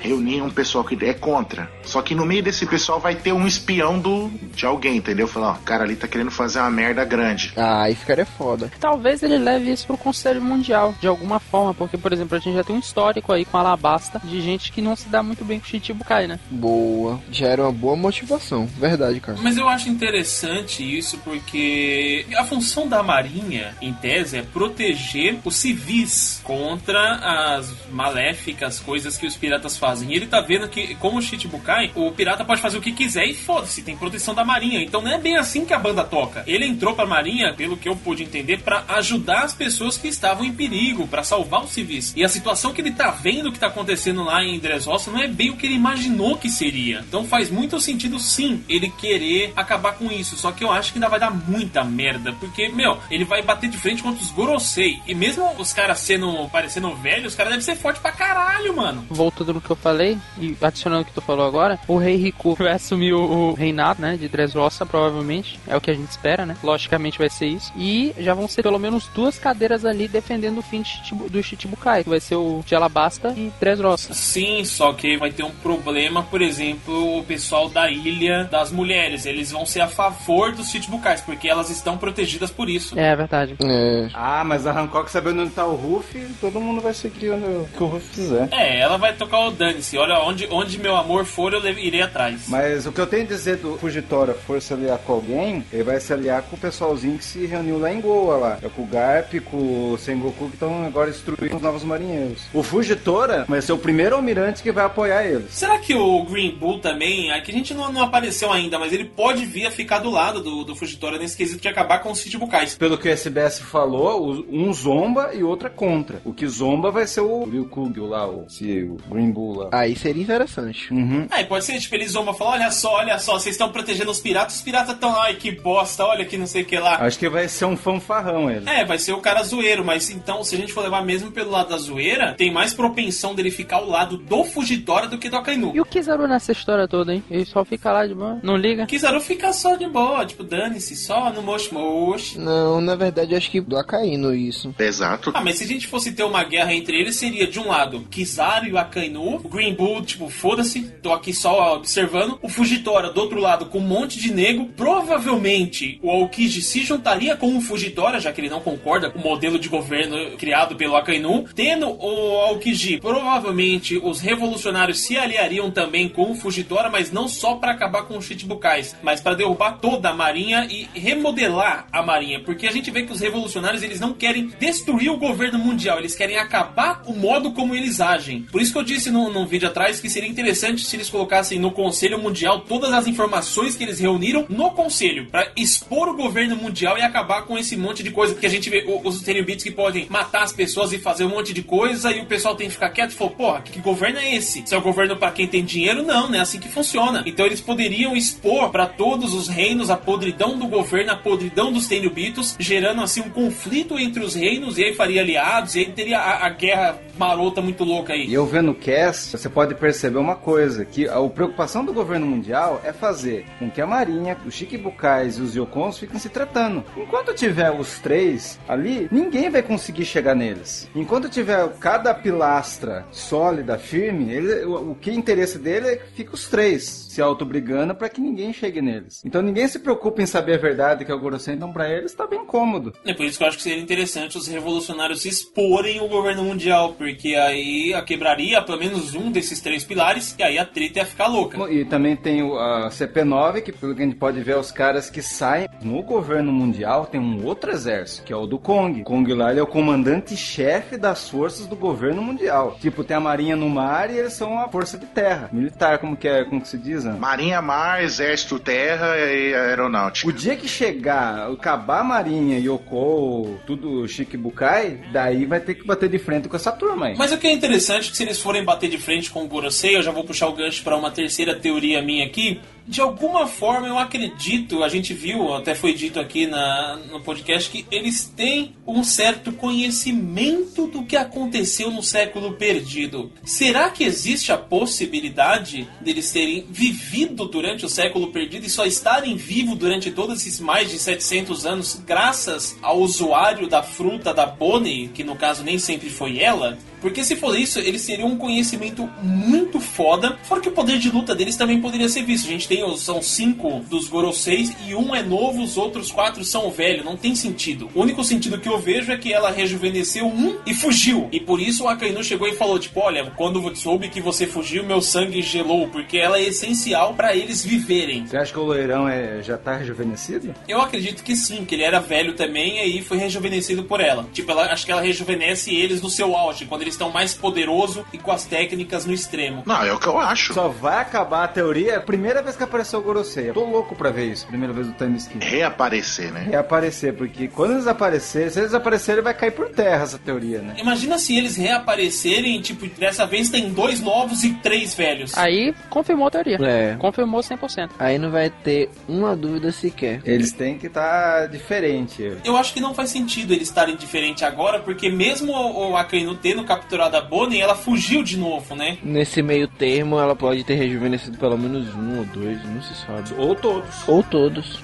reunir um pessoal que é contra. Só que no meio desse pessoal vai ter um espião do de alguém, entendeu? Falar, ó, o cara ali tá querendo fazer uma merda grande. Ah, aí ficaria foda. Talvez ele leve isso pro Conselho Mundial, de alguma forma, porque, por exemplo, a gente já tem um histórico aí com Alabasta de gente que não se dá muito bem com o Chichibukai, né? Boa. Já era uma boa motivação. Verdade, cara. Mas eu acho interessante isso porque a função da Marinha, em tese, é proteger os civis contra as maléficas coisas que os piratas fazem. E ele tá vendo que, como o Shichibukai, o pirata pode fazer o que quiser e foda-se, tem proteção da Marinha. Então não é bem assim que a banda toca. Ele entrou pra Marinha, pelo que eu pude entender, pra ajudar as pessoas que estavam em perigo, pra salvar os civis. E a situação que ele tá vendo que tá acontecendo lá em Dressrosa não é bem o que ele imaginou que seria. Então faz muito sentido, sim, ele querer acabar com isso. Só que eu acho que ainda vai dar muita merda. Porque, meu, ele vai bater de frente contra os Gorosei. E mesmo os caras sendo parecendo velhos, os caras devem ser fortes pra caralho, mano. Voltando no que eu falei, e adicionando o que tu falou agora, o rei Riku vai assumir o, o reinado, né, de Dressrosa, provavelmente. É o que a gente espera, né? Logicamente vai ser isso. E já vão ser pelo menos duas cadeiras ali defendendo o fim de Chichibu- do Chichibukai, que vai ser o de Alabasta e Dressrosa. Sim, só que vai ter um problema, por exemplo, o pessoal da Ilha das Mulheres. Eles vão ser a favor dos Chichibukais, porque elas estão protegidas por isso. É verdade. É. Ah, mas a Hancock sabendo onde tá o Ruff, todo mundo vai seguir o que o Ruff fizer. É, ela vai tocar o dane-se. Olha, onde, onde meu amor for, eu irei atrás. Mas o que eu tenho a dizer do Fujitora for se aliar com alguém, ele vai se aliar com o pessoalzinho que se reuniu lá em Goa lá. É com o Garp, com o Sengoku que estão agora instruindo os novos marinheiros. O Fujitora vai ser o primeiro almirante que vai apoiar eles. Será que o Green Bull também, aqui a gente não, não apareceu ainda, mas ele pode vir a ficar do lado do, do Fujitora nesse quesito de acabar com os Chichibukais. Pelo que o SBS falou, um zomba e outro é contra. O que zomba vai ser o Ryukugyu lá, o, se, o Green Bull lá. Aí seria interessante. Uhum. Ah, e pode ser, tipo, eles e falam, olha só, olha só, vocês estão protegendo os piratas, os piratas estão, ai, que bosta, olha que não sei o que lá. Acho que vai ser um fanfarrão ele. É, vai ser o cara zoeiro, mas então, se a gente for levar mesmo pelo lado da zoeira, tem mais propensão dele ficar ao lado do Fujitora do que do Akainu. E o Kizaru nessa história toda, hein? Ele só fica lá de boa, não liga? Kizaru fica só de boa, tipo, dane-se, só no mosh mosh. Não, na verdade, acho que do Akainu isso. Exato. Ah, mas se a gente fosse ter uma guerra entre eles, seria de um lado Kizaru e o Akainu, Green Bull, tipo, foda-se, tô aqui só observando. O Fujitora do outro lado com um monte de nego. Provavelmente o Aokiji se juntaria com o Fujitora, já que ele não concorda com o modelo de governo criado pelo Akainu. Tendo o Aokiji, provavelmente os revolucionários se aliariam também com o Fujitora, mas não só pra acabar com os Chichibukais, mas pra derrubar toda a marinha e remodelar a marinha, porque a gente vê que os revolucionários eles não querem destruir o governo mundial, eles querem acabar o modo como eles agem. Por isso que eu disse num, num vídeo atrás que seria interessante se eles colocassem no Conselho Mundial todas as informações que eles reuniram no Conselho, pra expor o governo mundial e acabar com esse monte de coisa que a gente vê os Tenryubits que podem matar as pessoas e fazer um monte de coisa e o pessoal tem que ficar quieto e falar, porra, que, governo é esse? Se é o governo pra quem tem dinheiro, não, não é assim que funciona. Então eles poderiam expor pra todos os reinos a podridão do governo, a podridão dos Tenryubitos, gerando assim um conflito entre os reinos e aí faria aliados e aí teria a, a guerra marota muito louca aí. E eu vendo o Cass, Você pode perceber uma coisa, que a preocupação do governo mundial é fazer com que a Marinha, os Shikkibukais e os Yokons fiquem se tratando. Enquanto tiver os três ali, ninguém vai conseguir chegar neles. Enquanto tiver cada pilastra sólida, firme, ele, o, o que é interesse dele é que fica os três se auto-brigando para que ninguém chegue neles. Então ninguém se preocupa em saber a verdade que é o Gorosei, então pra eles tá bem cômodo. É por isso que eu acho que seria interessante os revolucionários exporem o governo mundial, porque aí a quebraria pelo menos um desses três pilares e aí a treta ia ficar louca. E também tem o a CP9, que pelo que a gente pode ver, os caras que saem no governo mundial tem um outro exército, que é o do Kong. O Kong lá ele é o comandante-chefe das forças do governo mundial. Tipo, tem a marinha no mar e eles são a força de terra. Militar, como que é, como que se diz, né? Marinha, mar, exército, terra e aeronáutica. O dia que chegar, acabar a marinha, Yoko, tudo Shikibukai, daí vai ter que bater de frente com essa turma aí. Mas o que é interessante é que se eles forem bater de frente com o Gorosei, eu já vou puxar o gancho para uma terceira teoria minha aqui. De alguma forma eu acredito, a gente viu, até foi dito aqui na, no podcast, que eles têm um certo conhecimento do que aconteceu no século perdido. Será que existe a possibilidade deles terem vivido durante o século perdido e só estarem vivos durante todos esses mais de 700 anos graças ao usuário da fruta da Bonnie, que no caso nem sempre foi ela? Porque se for isso, eles teriam um conhecimento muito foda. Fora que o poder de luta deles também poderia ser visto. A gente tem, os- são cinco dos Goroseis e um é novo, os outros quatro são velhos. Não tem sentido. O único sentido que eu vejo é que ela rejuvenesceu um e fugiu. E por isso o Akainu chegou e falou, tipo, olha, quando soube que você fugiu, meu sangue gelou. Porque ela é essencial pra eles viverem. Você acha que o loirão é, já tá rejuvenescido? Eu acredito que sim, que ele era velho também e aí foi rejuvenescido por ela. Tipo, ela, acho que ela rejuvenesce eles no seu auge, quando eles estão mais poderosos e com as técnicas no extremo. Não, é o que eu acho. Só vai acabar a teoria a primeira vez que apareceu o Gorosei. Eu tô louco pra ver isso, primeira vez do Time Skip. Reaparecer, né? Reaparecer, porque quando eles aparecerem, se eles aparecerem, vai cair por terra essa teoria, né? Imagina se eles reaparecerem, tipo, dessa vez tem dois novos e três velhos. Aí confirmou a teoria. É. Confirmou 100%. Aí não vai ter uma dúvida sequer. Eles têm que estar tá diferente. Eu acho que não faz sentido eles estarem diferentes agora, porque mesmo o o Akainu tendo capturado a Bonnie, ela fugiu de novo, né? Nesse meio termo, ela pode ter rejuvenescido pelo menos um ou dois, não se sabe. Ou todos. Ou todos.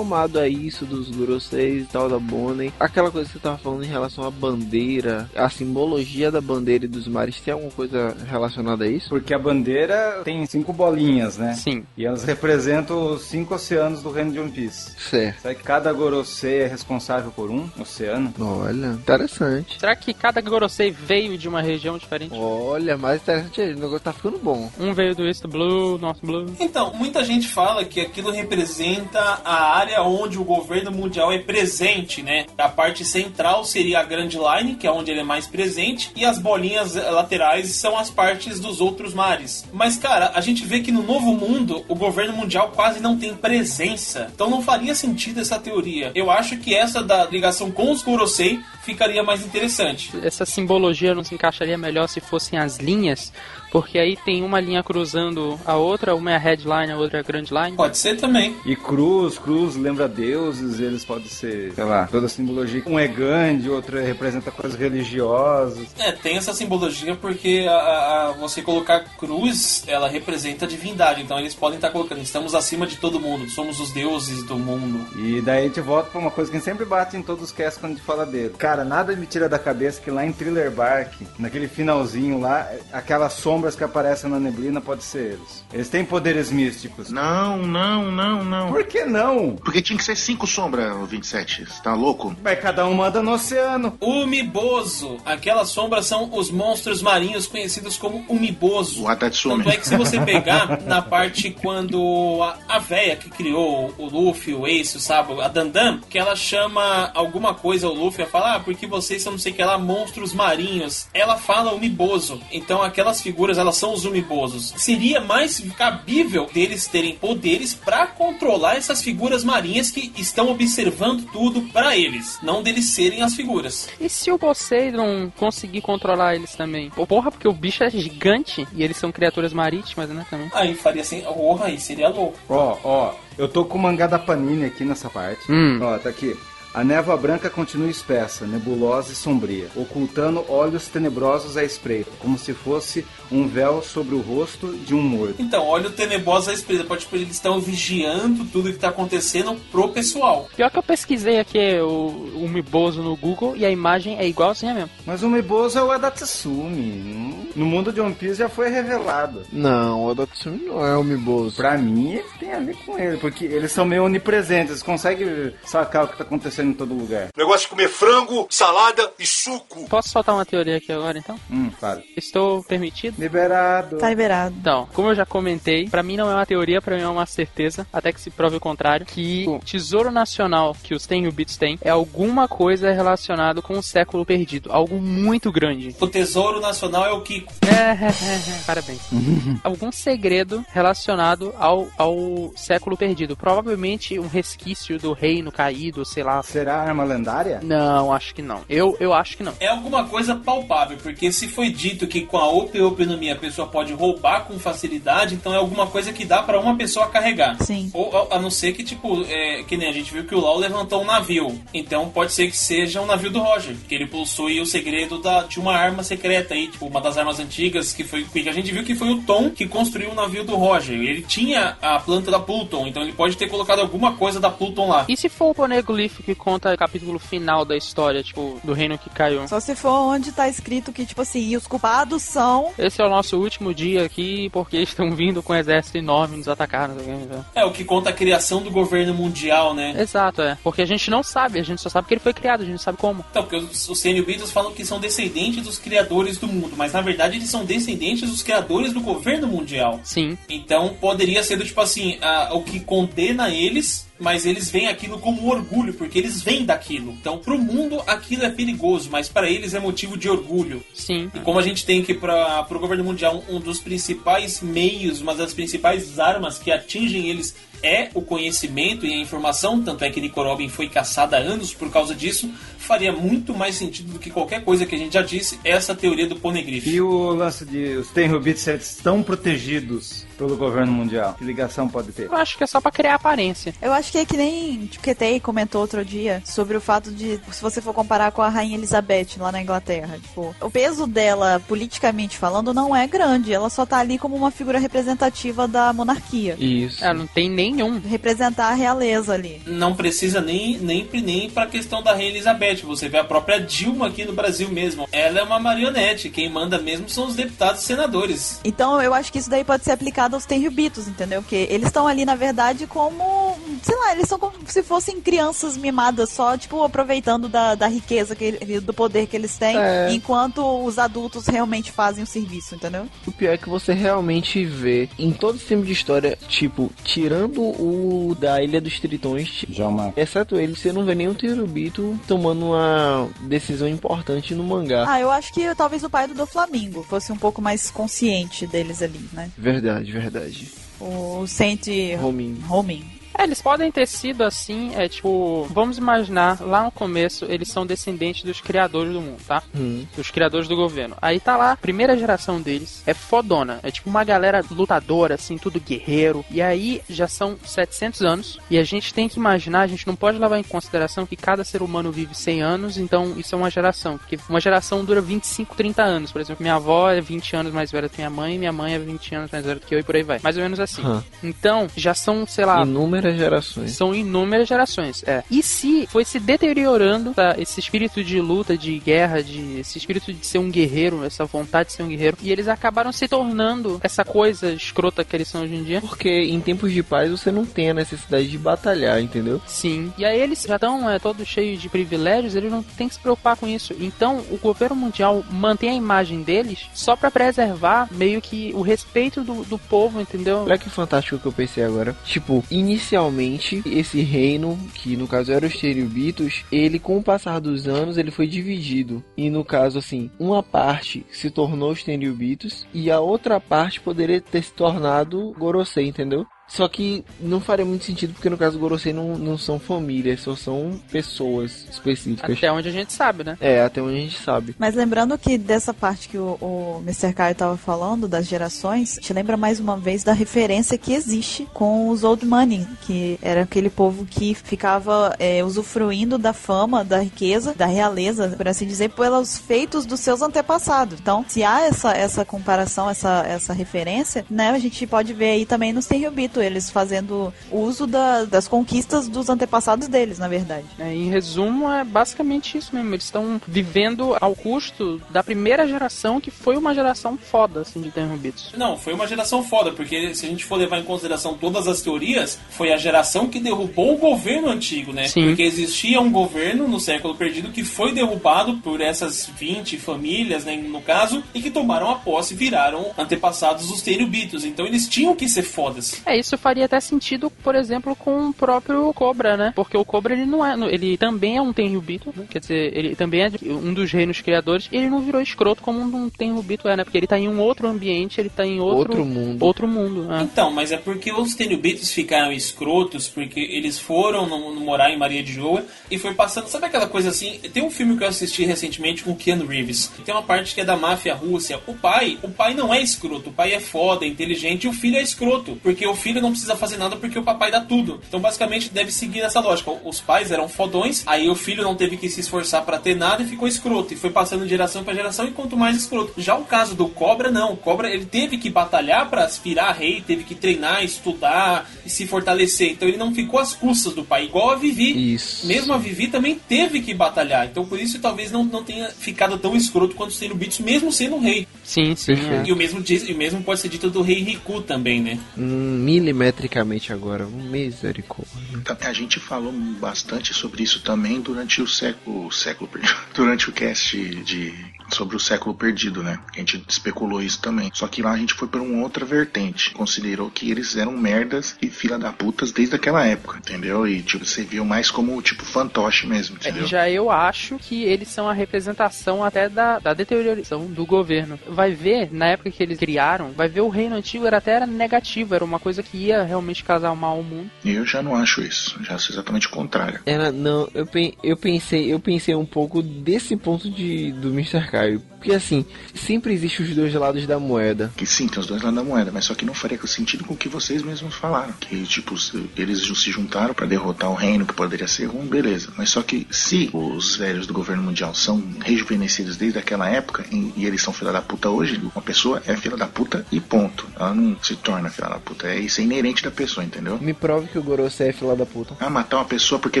Somado a isso dos Guroseis e tal da Bonnie, aquela coisa que você tava falando em relação à bandeira, a simbologia da bandeira e dos mares, tem alguma coisa relacionada a isso? Porque a bandeira tem cinco bolinhas, né? Sim. E elas representam os cinco oceanos do reino de One Piece. Certo. Sabe que cada Gorosei é responsável por um oceano? Olha, interessante. Será que cada Gorosei veio de uma região diferente? Olha, mais interessante aí, o negócio tá ficando bom. Um veio do East Blue, North Blue. Então, muita gente fala que aquilo representa a área onde o governo mundial é presente, né? A parte central seria a Grand Line, que é onde ele é mais presente, e as bolinhas laterais são as partes dos outros mares. Mas, cara, a gente vê que no Novo Mundo o governo mundial quase não tem presença. Então não faria sentido essa teoria. Eu acho que essa da ligação com os Gorosei ficaria mais interessante. Essa simbologia não se encaixaria melhor se fossem as linhas, porque aí tem uma linha cruzando a outra, uma é a headline, a outra é a grand line. Pode ser também. E cruz, cruz lembra deuses, eles podem ser, sei lá, toda a simbologia. Um é Gandhi, outro é- representa coisas religiosas. É, tem essa simbologia porque a, a- a- você colocar cruz, ela representa a divindade. Então eles podem estar colocando, estamos acima de todo mundo, somos os deuses do mundo. E daí a gente volta pra uma coisa que a gente sempre bate em todos os casts quando a gente fala dele. Cara, nada me tira da cabeça que lá em Thriller Bark, naquele finalzinho lá, aquelas sombras que aparecem na neblina pode ser eles. Eles têm poderes místicos. Não, não, não, não. Por que não? Porque tinha que ser cinco sombras, o 27. Você tá louco? Mas cada um manda no oceano. Umiboso. Aquelas sombras são os monstros marinhos conhecidos como Umiboso. O Hatatsumi. Tanto é que se você pegar na parte quando a, a véia que criou o Luffy, o Ace, o Sabo, a Dandan, que ela chama alguma coisa o Luffy a falar, ah, porque vocês são não sei o que lá, monstros marinhos. Ela fala Umiboso. Então aquelas figuras, elas são os Umibosos. Seria mais cabível deles terem poderes pra controlar essas figuras marinhas que estão observando tudo pra eles, não deles serem as figuras. E se o Poseidon conseguir controlar eles também? Pô, Porra, porque o bicho é gigante e eles são criaturas marítimas, né, também. Aí faria assim, porra, aí seria louco. Ó, ó, eu tô com o mangá da Panini aqui nessa parte. Hum. Ó, tá aqui. A névoa branca continua espessa, nebulosa e sombria, ocultando olhos tenebrosos à espreita, como se fosse um véu sobre o rosto de um morto. Então, olha o tenebroso à espreita. Pode tipo, eles estão vigiando tudo que tá acontecendo pro pessoal. Pior que eu pesquisei aqui o, o Miboso no Google e a imagem é igualzinha mesmo. Mas o Miboso é o Adatsumi. No mundo de One Piece já foi revelado. Não, o Adatsumi não é o Miboso. Pra mim, ele tem a ver com ele, porque eles são meio onipresentes, eles conseguem sacar o que tá acontecendo em todo lugar. Negócio de comer frango, salada e suco. Posso soltar uma teoria aqui agora, então? Hum, claro. Estou permitido? Liberado. Tá liberado. Então, como eu já comentei, pra mim não é uma teoria, pra mim é uma certeza, até que se prove o contrário, que o tesouro nacional que os Tenryubits têm é alguma coisa relacionada com o século perdido, algo muito grande. O tesouro nacional é o Kiko. É, é, é, é, parabéns. Algum segredo relacionado ao, ao século perdido. Provavelmente um resquício do reino caído, sei lá. Será arma lendária? Não, acho que não. Eu, eu acho que não. É alguma coisa palpável, porque se foi dito que com a opeopenomia a pessoa pode roubar com facilidade, então é alguma coisa que dá pra uma pessoa carregar. Sim. Ou a, não ser que, tipo, é, que nem a gente viu que o LOL levantou um navio. Então pode ser que seja um navio do Roger, que ele possui o segredo da, de uma arma secreta aí, tipo, uma das armas antigas que foi. Que a gente viu que foi o Tom que construiu o navio do Roger. Ele tinha a planta da Pluton, então ele pode ter colocado alguma coisa da Pluton lá. E se for o Poneglyph que conta o capítulo final da história, tipo, do reino que caiu? Só se for onde tá escrito que, tipo assim, os culpados são. Esse é o nosso último dia aqui, porque estão vindo com um exército enorme nos atacar. não sei o quê. É o que conta a criação do governo mundial, né? Exato, é. Porque a gente não sabe, a gente só sabe que ele foi criado, a gente não sabe como. Então, porque os, os Beatles falam que são descendentes dos criadores do mundo, mas na verdade eles são descendentes dos criadores do governo mundial. Sim. Então poderia ser do tipo assim, ah, o que condena eles, mas eles veem aquilo como orgulho, porque eles vêm daquilo. Então, pro mundo aquilo é perigoso, mas para eles é motivo de orgulho. Sim. E como a gente tem que para pro governo mundial um dos principais meios, uma das principais armas que atingem eles é o conhecimento e a informação, tanto é que Nico Robin foi caçada há anos por causa disso, faria muito mais sentido do que qualquer coisa que a gente já disse, essa teoria do Poneglyph. E o lance de os Tenryubits eles estão protegidos pelo governo mundial? Que ligação pode ter? Eu acho que é só pra criar aparência. Eu acho que é que nem tipo, Ketei comentou outro dia sobre o fato de, se você for comparar com a Rainha Elizabeth lá na Inglaterra, tipo, o peso dela, politicamente falando, não é grande. Ela só tá ali como uma figura representativa da monarquia. Isso. Ela não tem nenhum. Representar a realeza ali. Não precisa nem, nem, nem pra questão da Rainha Elizabeth. Você vê a própria Dilma aqui no Brasil mesmo. Ela é uma marionete. Quem manda mesmo são os deputados e senadores. Então eu acho que isso daí pode ser aplicado aos Tenryubitos, entendeu? Porque eles estão ali, na verdade, como. Sei lá, eles são como se fossem crianças mimadas, só, tipo, aproveitando da, da riqueza, que, do poder que eles têm, É. enquanto os adultos realmente fazem o serviço, entendeu? O pior é que você realmente vê em todo esse filme de história, tipo, tirando o da Ilha dos Tritões, Já uma. exceto ele, você não vê nenhum Tirubito tomando uma decisão importante no mangá. Ah, eu acho que talvez o pai do Doflamingo fosse um pouco mais consciente deles ali, né? Verdade, verdade. O Saint Romin. Romin. É, eles podem ter sido assim, é tipo, vamos imaginar, lá no começo, eles são descendentes dos criadores do mundo, tá? Hum. Dos criadores do governo. Aí tá lá, primeira geração deles é fodona. É tipo uma galera lutadora, assim, tudo guerreiro. E aí já são 700 anos. E a gente tem que imaginar, a gente não pode levar em consideração que cada ser humano vive 100 anos, então isso é uma geração. Porque uma geração dura 25, 30 anos. Por exemplo, minha avó é 20 anos mais velha que minha mãe, minha mãe é 20 anos mais velha que eu e por aí vai. Mais ou menos assim. Hã. Então, já são, sei lá, inúmeras gerações. São inúmeras gerações, é. E se foi se deteriorando tá, esse espírito de luta, de guerra, de esse espírito de ser um guerreiro, essa vontade de ser um guerreiro, e eles acabaram se tornando essa coisa escrota que eles são hoje em dia. Porque em tempos de paz você não tem a necessidade de batalhar, entendeu? Sim. E aí eles já estão é, todos cheios de privilégios, eles não têm que se preocupar com isso. Então o governo mundial mantém a imagem deles só para preservar meio que o respeito do, do povo, entendeu? Olha que fantástico que eu pensei agora. Tipo, inicialmente esse reino, que no caso era os Teriubitos, ele com o passar dos anos ele foi dividido. E no caso assim, uma parte se tornou os Teriubitos e a outra parte poderia ter se tornado Gorosei, entendeu? Só que não faria muito sentido, porque no caso do Gorosei não, não são famílias, só são pessoas específicas. Até onde a gente sabe, né? É, até onde a gente sabe. Mas lembrando que dessa parte que o, o Mr. Kai estava falando, das gerações, te lembra mais uma vez da referência que existe com os Old Money, que era aquele povo que ficava é, usufruindo da fama, da riqueza, da realeza, por assim dizer, pelos feitos dos seus antepassados. Então, se há essa, essa comparação, essa, essa referência, né, a gente pode ver aí também no Tenryubito, eles fazendo uso da, das conquistas dos antepassados deles, na verdade. É, em resumo, é basicamente isso mesmo. Eles estão vivendo ao custo da primeira geração, que foi uma geração foda, assim, de Tenryubitos. Não, foi uma geração foda, porque se a gente for levar em consideração todas as teorias, foi a geração que derrubou o governo antigo, né? Sim. Porque existia um governo no século perdido que foi derrubado por essas 20 famílias, né, no caso, e que tomaram a posse e viraram antepassados dos Tenryubitos. Então eles tinham que ser fodas. É, isso faria até sentido, por exemplo, com o próprio Cobra, né? Porque o Cobra, ele não é... Ele também é um Tenryubito, né? Quer dizer, ele também é um dos reinos criadores, e ele não virou escroto como um Tenryubito é, né? Porque ele tá em um outro ambiente, ele tá em outro... Outro mundo. Outro mundo, é. Então, mas é porque os Tenubitos ficaram escrotos, porque eles foram no, no morar em Maria de Joa e foi passando. Sabe aquela coisa assim? Tem um filme que eu assisti recentemente com o Keanu Reeves. Tem uma parte que é da máfia Rússia. O pai, o pai não é escroto, o pai é foda, é inteligente, e o filho é escroto. Porque o filho não precisa fazer nada porque o papai dá tudo. Então, basicamente, deve seguir essa lógica. Os pais eram fodões, aí o filho não teve que se esforçar pra ter nada e ficou escroto. E foi passando de geração pra geração, e quanto mais escroto. Já o caso do Cobra, não. O Cobra, ele teve que batalhar pra virar rei, teve que treinar, estudar e se fortalecer. Então, ele não ficou às custas do pai, igual a Vivi. Isso. Mesmo a Vivi também teve que batalhar. Então, por isso, talvez não, não tenha ficado tão escroto quanto sendo Beats, mesmo sendo um rei. Sim, sim. é. E o mesmo, e o mesmo pode ser dito do rei Riku também, né? Hum, milimetricamente agora. Misericórdia. Tá, A gente falou bastante sobre isso também durante o século, século durante o cast de sobre o século perdido, né? A gente especulou isso também. Só que lá a gente foi por uma outra vertente. Considerou que eles eram merdas e fila da putas desde aquela época, entendeu? E tipo, você viu mais como tipo fantoche mesmo, É, entendeu? já eu acho que eles são a representação até da, da deterioração do governo. Vai ver, na época que eles criaram, vai ver o reino antigo era até era negativo, era uma coisa que ia realmente causar mal ao mundo. Eu já não acho isso. Já acho exatamente o contrário. Era, não, eu, eu pensei, eu pensei um pouco desse ponto de do Mr. Caio. Porque assim, sempre existe os dois lados da moeda. Que sim, tem os dois lados da moeda, mas só que não faria sentido com o que vocês mesmos falaram. Que, tipo, eles se juntaram pra derrotar o reino, que poderia ser um, beleza. Mas só que se os velhos do governo mundial são rejuvenescidos desde aquela época e, e eles são filha da puta hoje, uma pessoa é filha da puta e ponto. Ela não se torna filha da puta. É isso é inerente da pessoa, entendeu? Me prove que o Gorosei é fila da puta. Ah, matar uma pessoa porque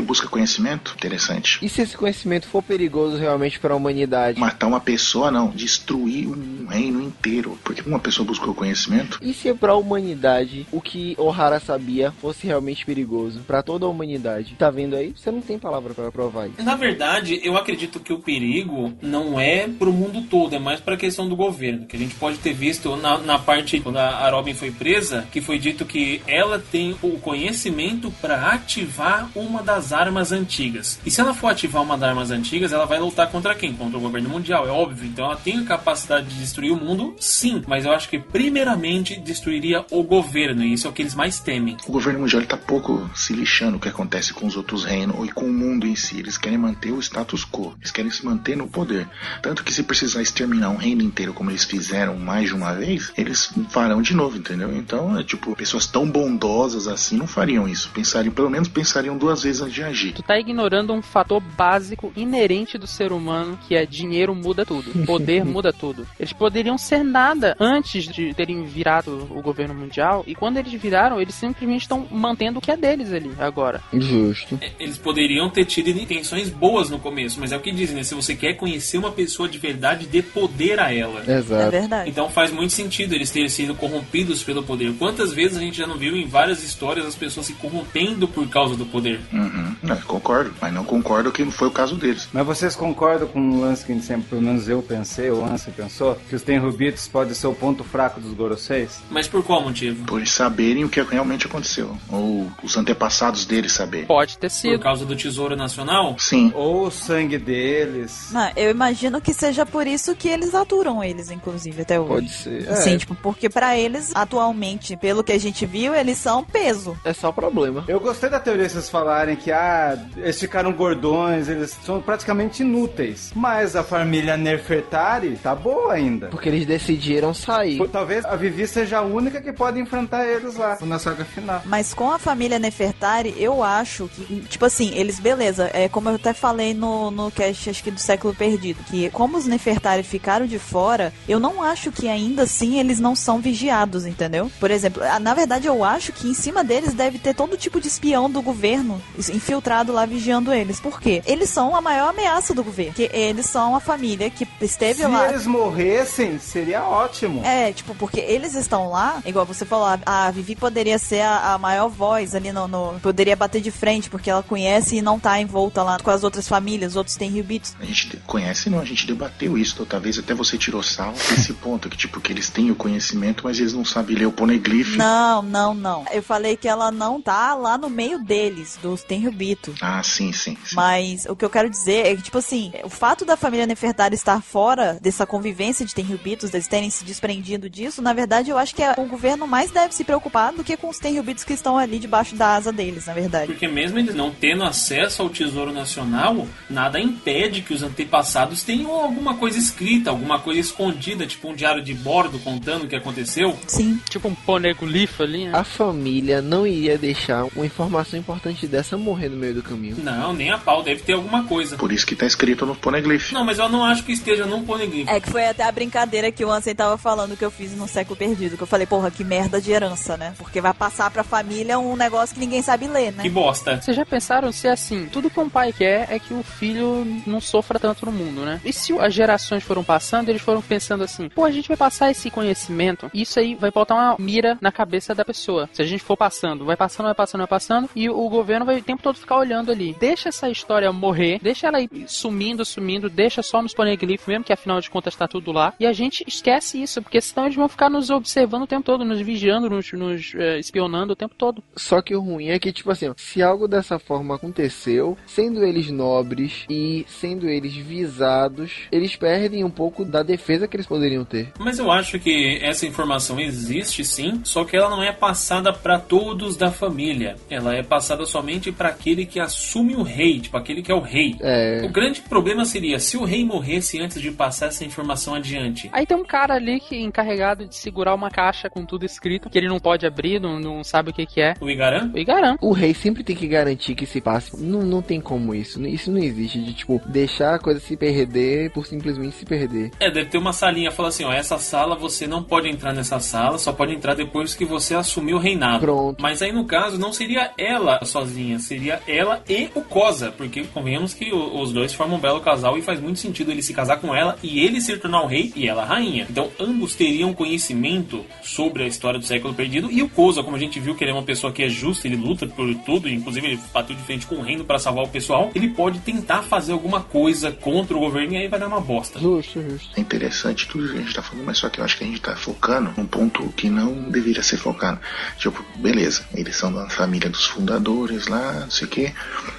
busca conhecimento? Interessante. E se esse conhecimento for perigoso realmente para a humanidade? Matar uma pessoa, não. Destruir um reino inteiro. Porque uma pessoa buscou conhecimento. E se para a humanidade o que Ohara sabia fosse realmente perigoso para toda a humanidade? Tá vendo aí? Você não tem palavra para provar isso. Na verdade, eu acredito que o perigo não é pro mundo todo, é mais pra questão do governo. Que a gente pode ter visto na, na parte quando a a Robin foi presa, que foi dito que ela tem o conhecimento pra ativar uma das armas antigas. E se ela for ativar uma das armas antigas, ela vai lutar contra quem? Contra o governo mundial, é óbvio. Então ela tem a capacidade de destruir o mundo, sim. Mas eu acho que primeiramente destruiria o governo, e isso é o que eles mais temem. O governo mundial ele tá pouco se lixando o que acontece com os outros reinos e com o mundo em si. Eles querem manter o status quo. Eles querem se manter no poder. Tanto que se precisar exterminar um reino inteiro como eles fizeram mais de uma vez, eles farão de novo, entendeu? Então, é tipo, pessoas tão bondosas assim não fariam isso. Pensariam, pelo menos pensariam duas vezes antes de agir. Tu tá ignorando um fator básico inerente do ser humano, que é dinheiro muda tudo. poder muda tudo. Eles poderiam ser nada antes de terem virado o governo mundial, e quando eles viraram, eles simplesmente estão mantendo o que é deles ali agora. Justo. É, Eles poderiam ter tido intenções boas no começo, mas é o que dizem, né? Se você quer conhecer uma pessoa de verdade, dê poder a ela. É Exato. verdade. Então faz muito sentido eles terem sido corrompidos pelo poder. Quantas vezes a gente já não viu em várias histórias as pessoas se corrompendo por causa do poder? Uhum. Não, concordo, mas não concordo que não foi o caso deles. Mas vocês concordam com um lance que sempre, pelo menos eu pensei, ou o Ansem pensou, que os Tenryubitos podem ser o ponto fraco dos Goroseis? Mas por qual motivo? Por saberem o que realmente aconteceu. Ou os antepassados deles saberem. Pode ter Por sido. causa do Tesouro Nacional? Sim. Ou o sangue deles? Não, eu imagino que seja por isso que eles aturam eles, inclusive, até hoje. Pode ser. É, Sim, tipo, porque pra eles, atualmente, pelo que a gente viu, eles são peso. é só problema. Eu gostei da teoria vocês falarem que ah, eles ficaram gordões, eles são praticamente inúteis. Mas a família Nefertari tá boa ainda. Porque eles decidiram sair. Por- Talvez a Vivi seja a única que pode enfrentar eles lá na saga final. Mas com a família Nefertari, eu acho que, tipo assim, eles, beleza, é como eu até falei no, no cast, acho que do século perdido, que como os Nefertari ficaram de fora, eu não acho que ainda assim eles não são vigiados, entendeu? Por exemplo, na verdade eu acho que em cima deles deve ter todo tipo de espião do governo infiltrado lá vigiando eles. Por quê? Eles são a maior ameaça do governo. Que eles são a família que esteve Se lá. eles morressem, seria ótimo. É, tipo, porque eles estão lá, igual você falou, a, a Vivi poderia ser a, a maior voz ali no, no- Poderia bater de frente, porque ela conhece e não tá envolta lá com as outras famílias, os outros têm Rio Beats. A gente conhece, não, a gente debateu isso, outra vez até você tirou sal desse ponto, que tipo, que eles têm o conhecimento, mas eles não sabem ler o poneglyph. Não, não, não. Eu falei que ela não tá lá no meio deles, dos Tenryubito. Ah, sim, sim. sim. Mas o que eu quero dizer é que, tipo assim, o fato da família Nefertari estar fora dessa convivência de Tenryubitos, deles terem se desprendido disso, na verdade eu acho que é, o governo mais deve se preocupar do que com os Tenryubitos que estão ali debaixo da asa deles, na verdade. Porque mesmo eles não tendo acesso ao Tesouro Nacional, nada impede que os antepassados tenham alguma coisa escrita, alguma coisa escondida, tipo um diário de bordo contando o que aconteceu. Sim. Tipo um poneglyph ali, né? A família não iria deixar uma informação importante dessa morrer no meio do caminho. Não, nem a pau, deve ter alguma coisa. Por isso que tá escrito no poneglyph. Não, mas eu não acho que esteja num poneglyph. É que foi até a brincadeira que o Ansem tava falando que eu fiz no século perdido. Que eu falei, porra, que merda de herança, né? Porque vai passar pra família um negócio que ninguém sabe ler, né? Que bosta. Vocês já pensaram se assim, tudo que um pai quer é que o filho não sofra tanto no mundo, né? E se as gerações foram passando, eles foram pensando assim, pô, a gente vai passar esse conhecimento, isso aí vai botar uma mira na cabeça da pessoa. Se a gente for passando, vai passando, vai passando, vai passando, e o governo vai o tempo todo ficar olhando ali. Deixa essa história morrer, deixa ela ir sumindo, sumindo, deixa só nos poneglyphs mesmo, que afinal de contas tá tudo lá, e a gente esquece isso, porque senão eles vão ficar nos observando o tempo todo, nos vigiando, nos, nos eh, espionando o tempo todo. Só que o ruim é que, tipo assim, se algo dessa forma aconteceu, sendo eles nobres e sendo eles visados, eles perdem um pouco da defesa que eles poderiam ter. Mas eu acho que essa informação existe sim, só que ela não é passada pra todos da família. Ela é passada somente pra aquele que assume o rei, tipo aquele que é o rei. É. O grande problema seria se o rei morresse antes de passar essa informação adiante. Aí tem um cara ali que é encarregado de segurar uma caixa com tudo escrito, que ele não pode abrir, não, não sabe o que que é. O Igaran? O Igaran. O rei sempre tem que garantir que se passe. Não, não tem como isso. Isso não existe. De, tipo, deixar a coisa se perder por simplesmente se perder. É, deve ter uma salinha fala assim, ó, essa sala você não pode entrar nessa sala, só pode entrar depois que você assumir o reinado. Pronto. Mas aí no caso não seria ela sozinha, seria ela e o Cosa, porque convenhamos que os dois formam um belo casal e faz muito sentido ele se casar com ela e ele se tornar o rei e ela a rainha. Então ambos teriam conhecimento sobre a história do século perdido e o Cosa, como a gente viu que ele é uma pessoa que é justa, ele luta por tudo, inclusive ele bateu de frente com o reino para salvar o pessoal, ele pode tentar fazer alguma coisa contra o governo e aí vai dar uma bosta. Justo, justo. É interessante tudo que a gente tá falando, mas só que eu acho que a gente tá focando num ponto que não deveria ser focado. Tipo, beleza, eles são da família dos fundadores lá, não sei o quê,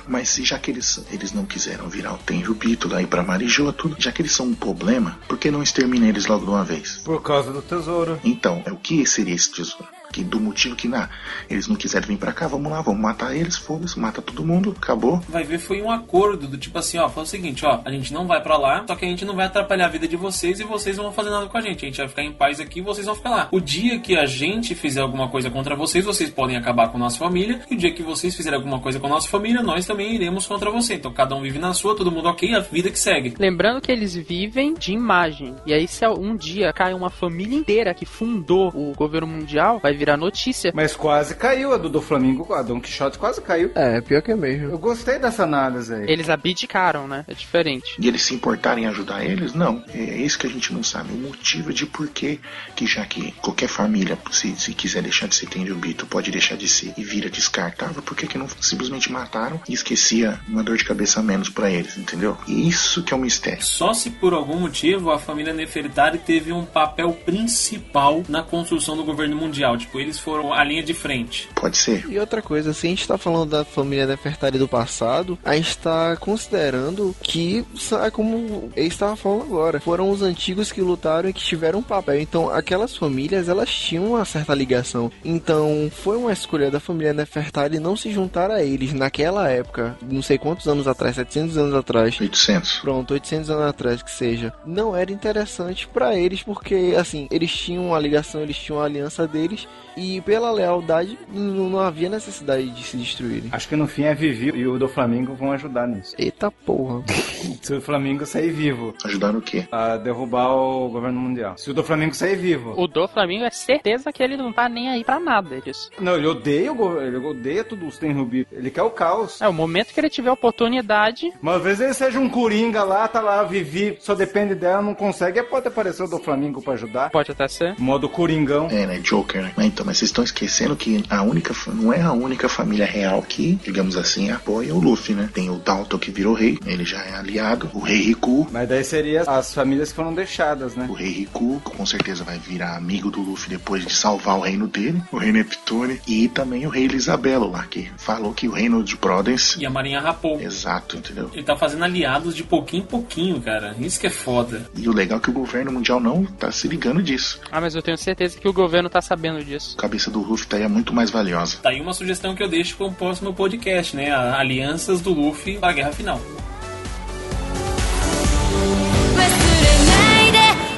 mas se já que eles, eles não quiseram virar o Tenryubito lá e pra Marijô, tudo, já que eles são um problema, por que não extermina eles logo de uma vez? Por causa do tesouro. Então, é o que seria esse tesouro? Que do motivo que, na, eles não quiserem vir pra cá, vamos lá, vamos matar eles, foda-se, mata todo mundo, acabou. Vai ver, foi um acordo do tipo assim, ó, foi o seguinte, ó, a gente não vai pra lá, só que a gente não vai atrapalhar a vida de vocês e vocês não vão fazer nada com a gente. A gente vai ficar em paz aqui e vocês vão ficar lá. O dia que a gente fizer alguma coisa contra vocês, vocês podem acabar com a nossa família. E o dia que vocês fizerem alguma coisa com a nossa família, nós também iremos contra você. Então cada um vive na sua, todo mundo ok, a vida que segue. Lembrando que eles vivem de imagem. E aí, se um dia cai uma família inteira que fundou o governo mundial, vai virar notícia. Mas quase caiu a do, do Flamengo, a Don Quixote quase caiu. É, pior que é mesmo. Eu gostei dessa análise aí. Eles abdicaram, né? É diferente. E eles se importarem em ajudar eles? Não. É isso que a gente não sabe. O motivo de por que, que já que qualquer família, se, se quiser deixar de ser Tenryubito, pode deixar de ser e vira descartável, por que, que não simplesmente mataram e esquecia uma dor de cabeça a menos pra eles, entendeu? E isso que é um mistério. Só se por algum motivo a família Nefertari teve um papel principal na construção do governo mundial. Tipo, eles foram a linha de frente. Pode ser. E outra coisa, se a gente tá falando da família Nefertari do passado, a gente tá considerando que, é como ele estava falando agora, foram os antigos que lutaram e que tiveram um papel. Então, aquelas famílias, elas tinham uma certa ligação. Então, foi uma escolha da família Nefertari não se juntar a eles naquela época, não sei quantos anos atrás, 700 anos atrás. 800. Pronto, 800 anos atrás que seja. Não era interessante para eles porque, assim, eles tinham uma ligação, eles tinham a aliança deles e pela lealdade não, não havia necessidade de se destruírem. Acho que no fim é Vivi e o do Flamengo vão ajudar nisso. Eita porra. Se o Flamengo sair vivo. Ajudar no quê? A derrubar o governo mundial. Se o do Flamengo sair vivo. O do Flamengo é certeza que ele não tá nem aí pra nada disso. Não, ele odeia o governo, ele odeia tudo os tem Rubi. Ele quer o caos. É, o momento que ele tiver oportunidade. Uma vez ele seja um coringa lá, tá lá, Vivi, só depende dela, não consegue, pode aparecer o do Flamengo pra ajudar. Pode até ser. Modo coringão. É, né? Joker, né? Então, mas vocês estão esquecendo que a única, não é a única família real que, digamos assim, apoia o Luffy, né? Tem o Dalton que virou rei, ele já é aliado, o rei Riku. Mas daí seria as famílias que foram deixadas, né? O rei Riku, com certeza vai virar amigo do Luffy depois de salvar o reino dele, o rei Neptune, e também o rei Elisabelo lá, que falou que o reino de Prodence... E a Marinha rapou. Exato, entendeu? Ele tá fazendo aliados de pouquinho em pouquinho, cara. Isso que é foda. E o legal é que o governo mundial não tá se ligando disso. Ah, mas eu tenho certeza que o governo tá sabendo disso. A cabeça do Luffy tá aí é muito mais valiosa. Tá aí uma sugestão que eu deixo para o próximo podcast, né? A alianças do Luffy para a guerra final.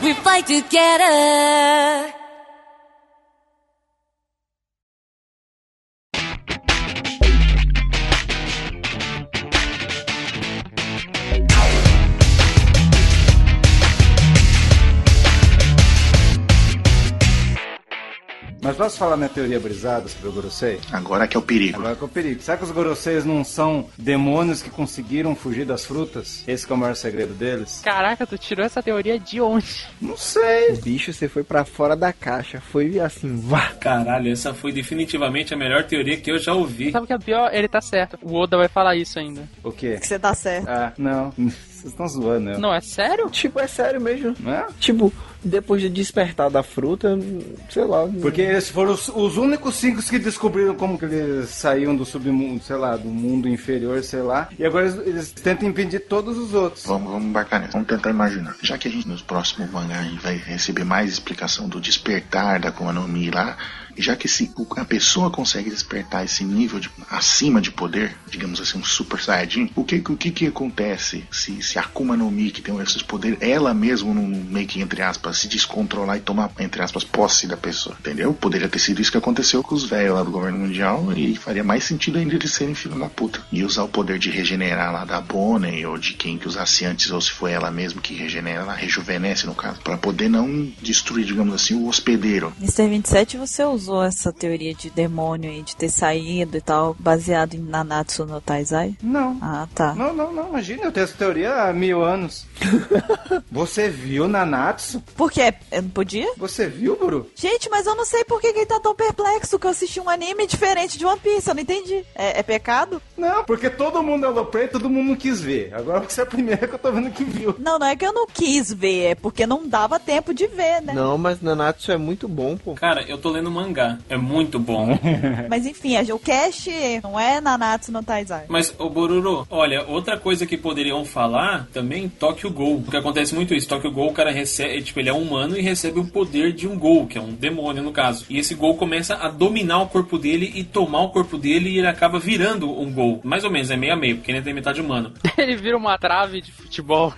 We fight together. Mas posso falar minha teoria brisada sobre o Gorosei? Agora que é o perigo. Agora que é o perigo. Será que os Goroseis não são demônios que conseguiram fugir das frutas? Esse é o maior segredo deles? Caraca, tu tirou essa teoria de onde? Não sei. Bicho, você foi para fora da caixa. Foi assim, vá. Caralho, essa foi definitivamente a melhor teoria que eu já ouvi. Sabe o que é pior? Ele tá certo. O Oda vai falar isso ainda. O quê? Que você tá certo. Ah, não. Vocês estão zoando, né? Não, é sério? Tipo, é sério mesmo. Não é? Tipo, depois de despertar da fruta, sei lá. Porque eles foram os, os únicos cinco que descobriram como que eles saíam do submundo, sei lá, do mundo inferior, sei lá. E agora eles, eles tentam impedir todos os outros. Vamos, vamos embarcar nisso. Vamos tentar imaginar. Já que a gente, nos próximos mangá, a gente vai receber mais explicação do despertar da Akuma no Mi lá, já que se a pessoa consegue despertar esse nível de, acima de poder, digamos assim, um super saiyajin, o que o que, que acontece se, se a Akuma no Mi, que tem esses poderes, ela mesmo não meio que, entre aspas, se descontrolar e tomar, entre aspas, posse da pessoa, entendeu? Poderia ter sido isso que aconteceu com os velhos lá do governo mundial e faria mais sentido ainda eles serem filho da puta. E usar o poder de regenerar lá da Bonnie ou de quem que usasse antes, ou se foi ela mesma que regenera, ela rejuvenesce no caso, para poder não destruir, digamos assim, o hospedeiro. Mr. 27, você usou essa teoria de demônio aí, de ter saído e tal, baseado em Nanatsu no Taizai? Não. Ah, tá. Não, não, não. Imagina, eu tenho essa teoria há mil anos. Você viu Nanatsu? Por quê? Eu não podia? Você viu, Buru? Gente, mas eu não sei por que que ele tá tão perplexo que eu assisti um anime diferente de One Piece, eu não entendi. É, é pecado? Não, porque todo mundo aloprei e todo mundo quis ver. Agora você é a primeira que eu tô vendo que viu. Não, não é que eu não quis ver, é porque não dava tempo de ver, né? Não, mas Nanatsu é muito bom, pô. Cara, eu tô lendo mangá mangá. É muito bom. Mas enfim, o cast não é Nanatsu no Taizai. Mas, ô Bororo, olha, outra coisa que poderiam falar também, Tokyo Ghoul. Porque acontece muito isso. Tokyo Ghoul, o cara recebe, tipo, ele é humano e recebe o poder de um Ghoul, que é um demônio no caso. E esse Ghoul começa a dominar o corpo dele e tomar o corpo dele e ele acaba virando um Ghoul. Mais ou menos, é meio a meio, porque ele tem metade humano. Ele vira uma trave de futebol.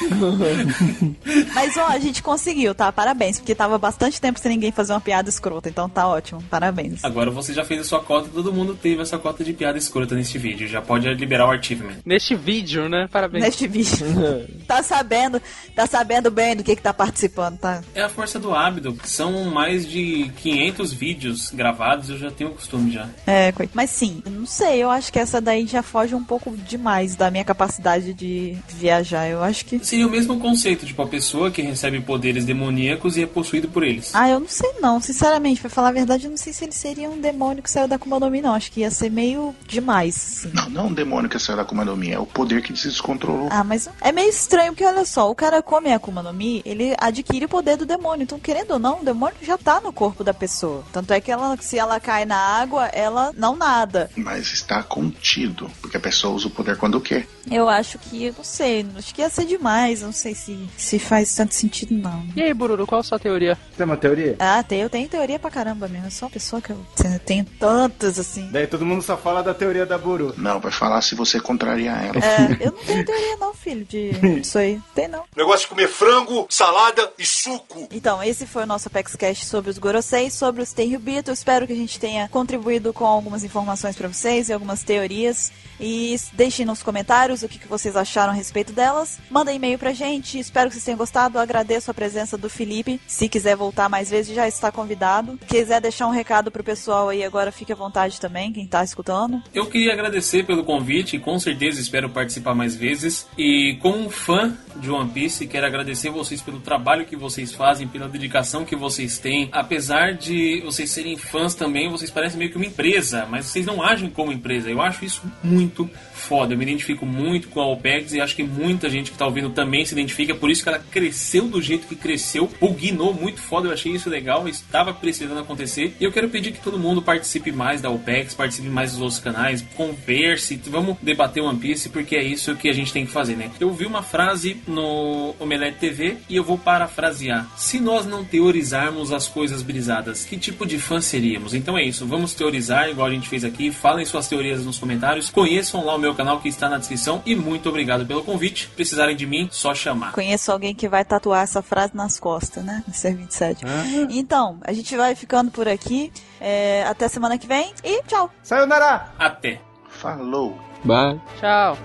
Mas ó, a gente conseguiu, tá? Parabéns, porque tava bastante tempo sem ninguém fazer uma piada escrota, então tá ótimo. Parabéns. Agora você já fez a sua cota, todo mundo teve essa cota de piada escrota neste vídeo. Já pode liberar o achievement. Neste vídeo, né? Parabéns. Neste vídeo. tá sabendo, tá sabendo bem do que que tá participando, tá? É a força do hábito. São mais de 500 vídeos gravados, eu já tenho costume já. É, mas sim, não sei, eu acho que essa daí já foge um pouco demais da minha capacidade de viajar. Eu acho que. Seria o mesmo conceito, tipo, a pessoa que recebe poderes demoníacos e é possuído por eles. Ah, eu não sei não. Sinceramente, pra falar a verdade, eu não sei se ele seria um demônio que saiu da Akuma no Mi, não. Acho que ia ser meio demais, assim. Não, não é um demônio que saiu da Akuma no Mi, é o poder que se descontrolou. Ah, mas é meio estranho, porque olha só, o cara come a Akuma no Mi, ele adquire o poder do demônio. Então, querendo ou não, o demônio já tá no corpo da pessoa. Tanto é que ela, se ela cai na água, ela não nada. Mas está contido, porque a pessoa usa o poder quando quer. Eu acho que, eu não sei, acho que ia ser demais. Eu não sei se, se faz tanto sentido, não. E aí, Bururu, qual a sua teoria? Tem uma teoria? Ah, tem, eu tenho teoria pra caramba mesmo. Eu sou uma pessoa que eu tenho tantas, assim. Daí todo mundo só fala da teoria da Buru. Não, vai falar se você contrariar ela. É, eu não tenho teoria não, filho, de disso aí. Tem não. Negócio de comer frango, salada e suco. Então, esse foi o nosso Apex Cash sobre os Gorosei, sobre os Tenryubito. Espero que a gente tenha contribuído com algumas informações pra vocês e algumas teorias. E deixem nos comentários o que, que vocês acharam a respeito delas. Mandem e-mail pra gente. Espero que vocês tenham gostado. Eu agradeço a presença do Felipe. Se quiser voltar mais vezes, já está convidado. Quiser deixar um recado pro pessoal aí agora, fique à vontade também, quem tá escutando. Eu queria agradecer pelo convite, com certeza espero participar mais vezes. E como um fã de One Piece, quero agradecer vocês pelo trabalho que vocês fazem, pela dedicação que vocês têm. Apesar de vocês serem fãs também, vocês parecem meio que uma empresa, mas vocês não agem como empresa. Eu acho isso muito foda. Eu me identifico muito com a OPEX e acho que muita gente que tá ouvindo também se identifica. Por isso que ela cresceu do jeito que cresceu, bugnou muito foda. Eu achei isso legal, estava precisando acontecer. E eu quero pedir que todo mundo participe mais da OPEX, participe mais dos outros canais, converse, vamos debater One Piece, porque é isso que a gente tem que fazer, né? Eu vi uma frase no Omelete TV e eu vou parafrasear. Se nós não teorizarmos as coisas brisadas, que tipo de fã seríamos? Então é isso, vamos teorizar igual a gente fez aqui. Falem suas teorias nos comentários, conheçam lá o meu canal que está na descrição e muito obrigado pelo convite. Precisarem de mim, só chamar. Conheço alguém que vai tatuar essa frase nas costas, né? No Ser 27. Então, a gente vai ficando por aqui. É, até semana que vem e tchau. Sayonara! Até. Falou. Bye. Tchau.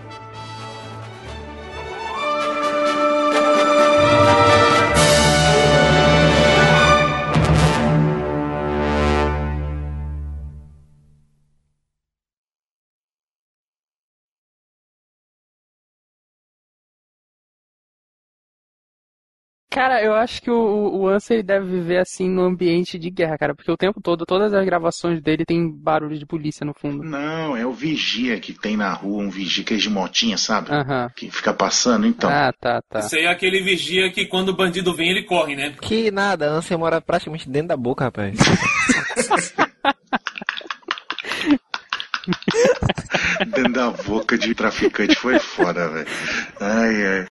Cara, eu acho que o, o Ansem ele deve viver assim no ambiente de guerra, cara, porque o tempo todo, todas as gravações dele tem barulho de polícia no fundo. Não, é o vigia que tem na rua, um vigia que é de motinha, sabe? Que fica passando, então. Ah, tá, tá. Isso aí é aquele vigia que quando o bandido vem, ele corre, né? Que nada, a ânsia mora praticamente dentro da boca, rapaz. Dentro da boca de traficante foi foda, velho. Ai, ai.